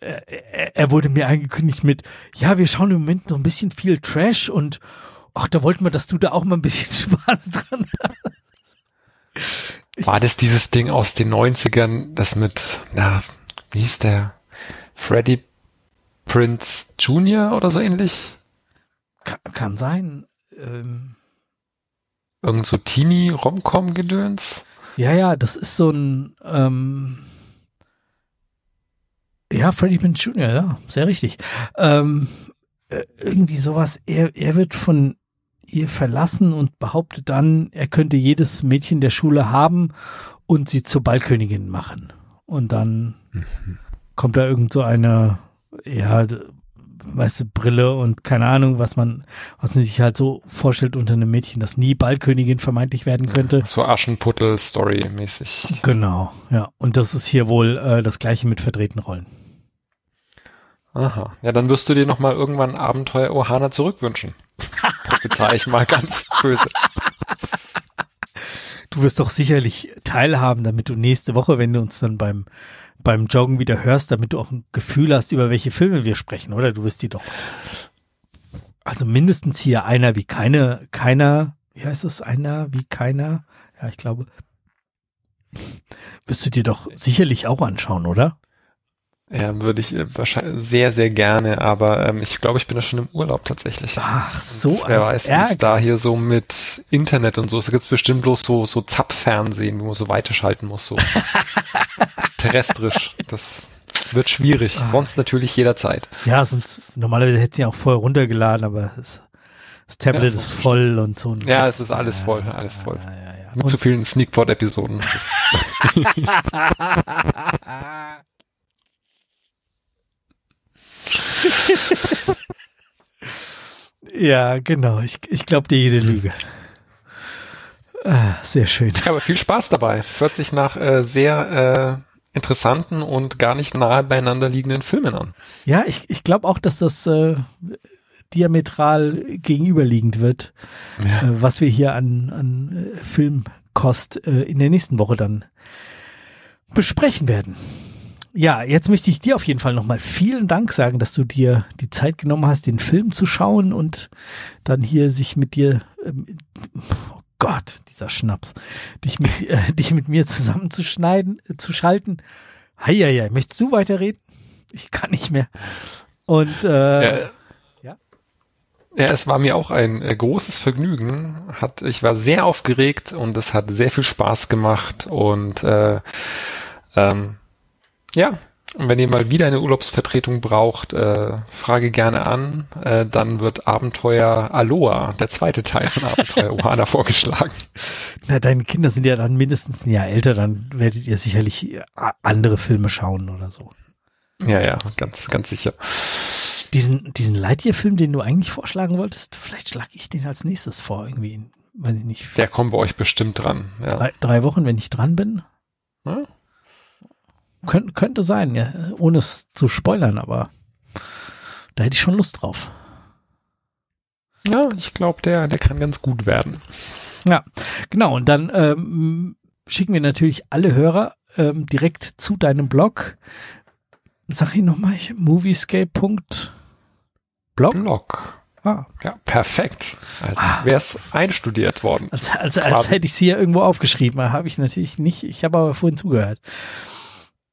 er, er wurde mir angekündigt mit, ja, wir schauen im Moment noch ein bisschen viel Trash und ach, da wollten wir, dass du da auch mal ein bisschen Spaß dran hast. War das dieses Ding aus den 90ern, das mit, na, wie hieß der? Freddie Prince Jr. oder so ähnlich? Kann, kann sein. Ähm. Irgend so Teenie-Romcom-Gedöns? Ja, ja, das ist so ein, ähm, ja, Freddie Prince Jr., ja, sehr richtig. Ähm, äh, irgendwie sowas, er, er wird von ihr verlassen und behauptet dann, er könnte jedes Mädchen der Schule haben und sie zur Ballkönigin machen. Und dann mhm. kommt da irgend so eine, ja, weißt du, Brille und keine Ahnung, was man, was man sich halt so vorstellt unter einem Mädchen, das nie Ballkönigin vermeintlich werden könnte. So Aschenputtel-Story mäßig. Genau, ja. Und das ist hier wohl äh, das gleiche mit verdrehten Rollen. Aha. Ja, dann wirst du dir nochmal irgendwann Abenteuer Ohana zurückwünschen. Prophezei ich mal ganz böse. Du wirst doch sicherlich teilhaben, damit du nächste Woche, wenn du uns dann beim beim Joggen wieder hörst, damit du auch ein Gefühl hast, über welche Filme wir sprechen, oder? Du wirst die doch. Also mindestens hier einer wie keine, keiner, wie heißt es, einer wie keiner? Ja, ich glaube. Wirst du dir doch sicherlich auch anschauen, oder? Ja, würde ich äh, wahrscheinlich sehr, sehr gerne, aber ähm, ich glaube, ich bin da schon im Urlaub tatsächlich. Ach, so und Wer weiß, wie es da hier so mit Internet und so ist. Da gibt's bestimmt bloß so, so Zapffernsehen, wo man so weiterschalten muss, so terrestrisch. Das wird schwierig. Ah. Sonst natürlich jederzeit. Ja, sonst normalerweise hätte sie ja auch vorher runtergeladen, aber es, das Tablet ja, ist voll und so. Ja, es ist alles voll, alles voll. Ja, ja, ja. Mit zu vielen Sneakpot-Episoden. ja, genau. Ich, ich glaube dir jede Lüge. Ah, sehr schön. Ja, aber viel Spaß dabei. Hört sich nach äh, sehr äh, interessanten und gar nicht nahe beieinander liegenden Filmen an. Ja, ich, ich glaube auch, dass das äh, diametral gegenüberliegend wird, ja. äh, was wir hier an, an äh, Filmkost äh, in der nächsten Woche dann besprechen werden. Ja, jetzt möchte ich dir auf jeden Fall nochmal vielen Dank sagen, dass du dir die Zeit genommen hast, den Film zu schauen und dann hier sich mit dir, ähm, oh Gott, dieser Schnaps, dich mit, äh, dich mit mir zusammenzuschneiden, äh, zu schalten. Heieiei, möchtest du weiterreden? Ich kann nicht mehr. Und äh, ja. ja. Ja, es war mir auch ein äh, großes Vergnügen. Hat, ich war sehr aufgeregt und es hat sehr viel Spaß gemacht und äh, ähm, ja, und wenn ihr mal wieder eine Urlaubsvertretung braucht, äh, frage gerne an. Äh, dann wird Abenteuer Aloha, der zweite Teil von Abenteuer Ohana vorgeschlagen. Na, deine Kinder sind ja dann mindestens ein Jahr älter, dann werdet ihr sicherlich äh, andere Filme schauen oder so. Ja, ja, ganz, ganz sicher. Diesen, diesen Lightyear-Film, den du eigentlich vorschlagen wolltest, vielleicht schlage ich den als nächstes vor, irgendwie, weiß ich nicht. Der kommt bei euch bestimmt dran, ja. Drei, drei Wochen, wenn ich dran bin. Ja? Kön könnte sein, ja, ohne es zu spoilern, aber da hätte ich schon Lust drauf. Ja, ich glaube, der, der kann ganz gut werden. Ja, genau. Und dann ähm, schicken wir natürlich alle Hörer ähm, direkt zu deinem Blog. Sag ich nochmal, moviescape.blog. Blog. Ah. Ja, perfekt. Als ah. wäre es einstudiert worden. Als, als, als hätte ich sie ja irgendwo aufgeschrieben. Habe ich natürlich nicht. Ich habe aber vorhin zugehört.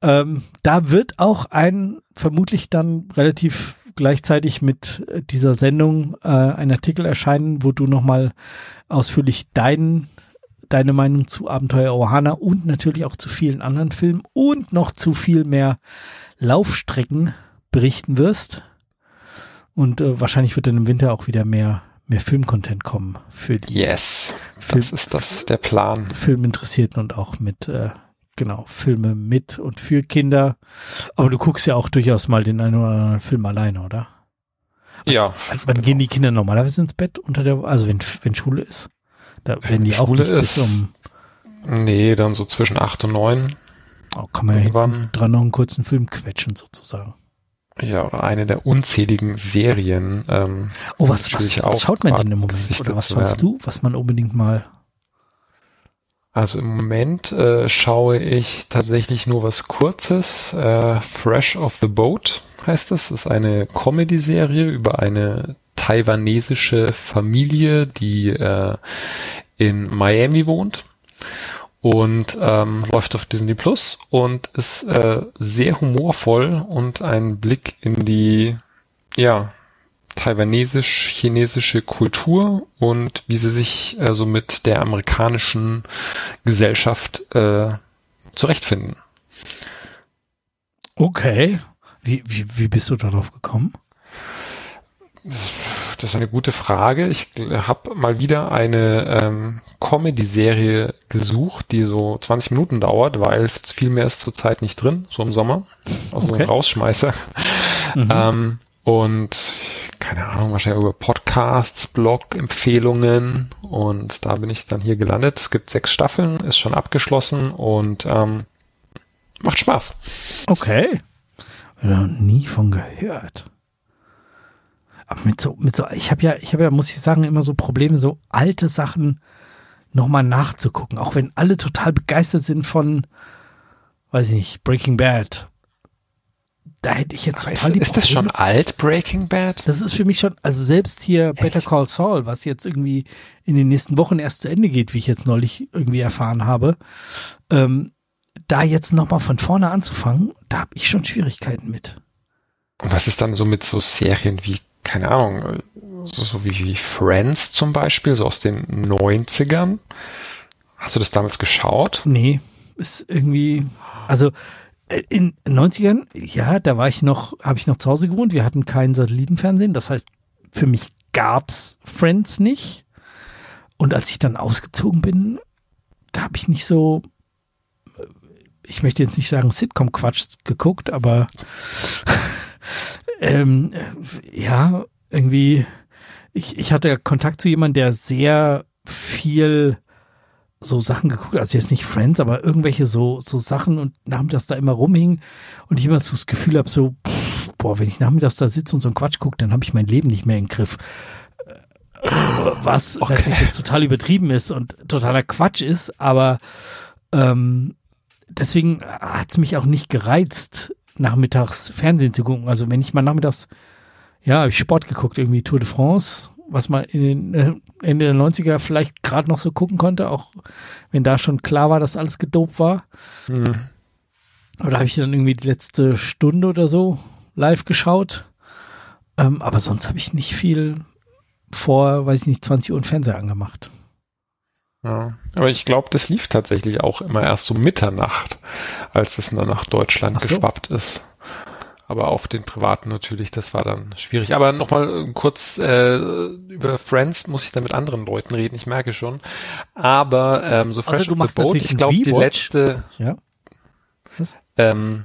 Ähm, da wird auch ein vermutlich dann relativ gleichzeitig mit dieser Sendung äh, ein Artikel erscheinen, wo du nochmal ausführlich deinen deine Meinung zu Abenteuer Ohana und natürlich auch zu vielen anderen Filmen und noch zu viel mehr Laufstrecken berichten wirst. Und äh, wahrscheinlich wird dann im Winter auch wieder mehr mehr Filmcontent kommen für die. Yes, Film, das ist das der Plan. Filminteressierten und auch mit äh, genau, Filme mit und für Kinder. Aber du guckst ja auch durchaus mal den einen oder anderen Film alleine, oder? Ja. Wann gehen die Kinder normalerweise ins Bett unter der, also wenn, wenn Schule ist? Da werden die auch Schule nicht bis um. Nee, dann so zwischen acht und neun. Oh, kann man Irgendwann. ja dran noch einen kurzen Film quetschen, sozusagen. Ja, oder eine der unzähligen Serien. Ähm, oh, was, was, was schaut man denn im Moment? Oder was schaust du, was man unbedingt mal also im Moment äh, schaue ich tatsächlich nur was Kurzes. Äh, Fresh of the Boat heißt es. Ist eine Comedy-Serie über eine taiwanesische Familie, die äh, in Miami wohnt und ähm, läuft auf Disney Plus und ist äh, sehr humorvoll und ein Blick in die ja taiwanesisch-chinesische Kultur und wie sie sich äh, so mit der amerikanischen Gesellschaft äh, zurechtfinden. Okay. Wie, wie, wie bist du darauf gekommen? Das ist eine gute Frage. Ich habe mal wieder eine ähm, Comedy-Serie gesucht, die so 20 Minuten dauert, weil viel mehr ist zurzeit nicht drin, so im Sommer. Also okay. ein Rausschmeißer. Mhm. Ähm, und keine Ahnung, wahrscheinlich über Podcasts, Blog-Empfehlungen und da bin ich dann hier gelandet. Es gibt sechs Staffeln, ist schon abgeschlossen und ähm, macht Spaß. Okay. Noch nie von gehört. Aber mit so, mit so, ich habe ja, ich habe ja, muss ich sagen, immer so Probleme, so alte Sachen nochmal nachzugucken. Auch wenn alle total begeistert sind von, weiß ich nicht, Breaking Bad. Da hätte ich jetzt Aber total ist, ist das schon alt, Breaking Bad? Das ist für mich schon, also selbst hier Better Call Saul, was jetzt irgendwie in den nächsten Wochen erst zu Ende geht, wie ich jetzt neulich irgendwie erfahren habe, ähm, da jetzt nochmal von vorne anzufangen, da habe ich schon Schwierigkeiten mit. Und was ist dann so mit so Serien wie, keine Ahnung, so, so wie, wie Friends zum Beispiel, so aus den 90ern? Hast du das damals geschaut? Nee, ist irgendwie, also in den 90ern, ja, da war ich noch, habe ich noch zu Hause gewohnt, wir hatten kein Satellitenfernsehen, das heißt, für mich gab's Friends nicht. Und als ich dann ausgezogen bin, da habe ich nicht so, äh, ich möchte jetzt nicht sagen Sitcom-Quatsch geguckt, aber ähm, äh, ja, irgendwie, ich, ich hatte Kontakt zu jemandem, der sehr viel so Sachen geguckt, also jetzt nicht Friends, aber irgendwelche so, so Sachen und nachmittags da immer rumhing und ich immer so das Gefühl habe, so, pff, boah, wenn ich nachmittags da sitze und so einen Quatsch gucke, dann habe ich mein Leben nicht mehr im Griff. Äh, Was Okay. natürlich jetzt total übertrieben ist und totaler Quatsch ist, aber ähm, deswegen hat's mich auch nicht gereizt, nachmittags Fernsehen zu gucken. Also wenn ich mal nachmittags, ja, hab ich Sport geguckt, irgendwie Tour de France, was man in den äh, Ende der 90er vielleicht gerade noch so gucken konnte, auch wenn da schon klar war, dass alles gedopt war. Hm. Oder habe ich dann irgendwie die letzte Stunde oder so live geschaut. Ähm, aber sonst habe ich nicht viel vor, weiß ich nicht, 20 Uhr Fernseher angemacht. Ja. Aber ich glaube, das lief tatsächlich auch immer erst so Mitternacht, als es dann nach Deutschland so. geschwappt ist. Aber auf den privaten natürlich, das war dann schwierig. Aber nochmal kurz äh, über Friends muss ich dann mit anderen Leuten reden, ich merke schon. Aber ähm, so Außer Fresh du of machst the Boat, ich glaube, die letzte, Ja. Was? ähm,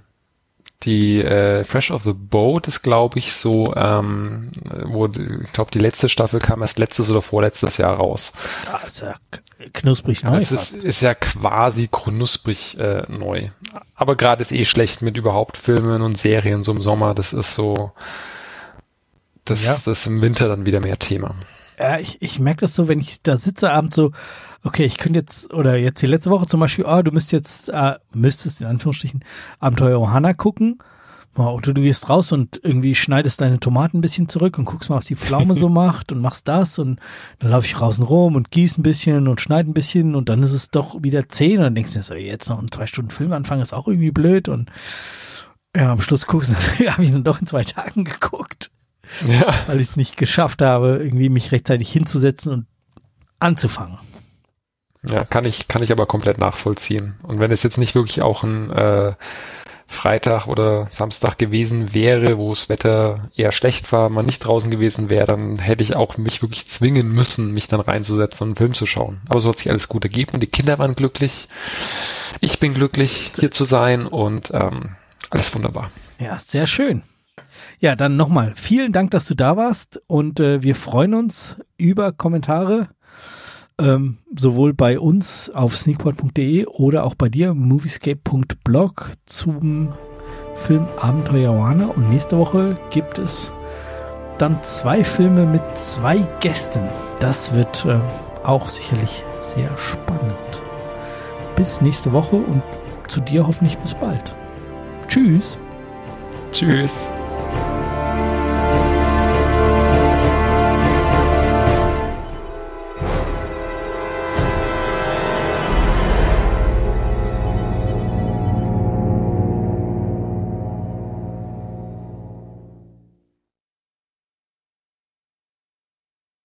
die äh, Fresh of the Boat ist, glaube ich, so, ähm, wo ich glaube, die letzte Staffel kam erst letztes oder vorletztes Jahr raus. Da ist ja knusprig neu es ist, ist ja quasi knusprig äh, neu. Aber gerade ist eh schlecht mit überhaupt Filmen und Serien so im Sommer. Das ist so, das, Ja. das ist im Winter dann wieder mehr Thema. Ja, ich, ich merke das so, wenn ich da sitze abends so, okay, ich könnte jetzt, oder jetzt die letzte Woche zum Beispiel, ah, du müsst jetzt, äh, müsstest in Anführungsstrichen Abenteuer Ohana gucken. Oder du gehst raus und irgendwie schneidest deine Tomaten ein bisschen zurück und guckst mal, was die Pflaume so macht und machst das und dann laufe ich draußen rum und gieße ein bisschen und schneide ein bisschen und dann ist es doch wieder zehn und dann denkst du so, jetzt noch einen zwei Stunden Film anfangen ist auch irgendwie blöd und ja, am Schluss guckst du, habe ich dann doch in zwei Tagen geguckt Ja. weil ich es nicht geschafft habe, irgendwie mich rechtzeitig hinzusetzen und anzufangen. Ja, kann ich, kann ich aber komplett nachvollziehen. Und wenn es jetzt nicht wirklich auch ein äh, Freitag oder Samstag gewesen wäre, wo das Wetter eher schlecht war, man nicht draußen gewesen wäre, dann hätte ich auch mich wirklich zwingen müssen, mich dann reinzusetzen und einen Film zu schauen. Aber so hat sich alles gut ergeben. Die Kinder waren glücklich. Ich bin glücklich, hier zu sein und ähm, alles wunderbar. Ja, sehr schön. Ja, dann nochmal vielen Dank, dass du da warst und äh, wir freuen uns über Kommentare, ähm, sowohl bei uns auf sneakpot.de oder auch bei dir moviescape.blog zum Film Abenteuer Johanna und nächste Woche gibt es dann zwei Filme mit zwei Gästen. Das wird äh, auch sicherlich sehr spannend. Bis nächste Woche und zu dir hoffentlich bis bald. Tschüss. Tschüss.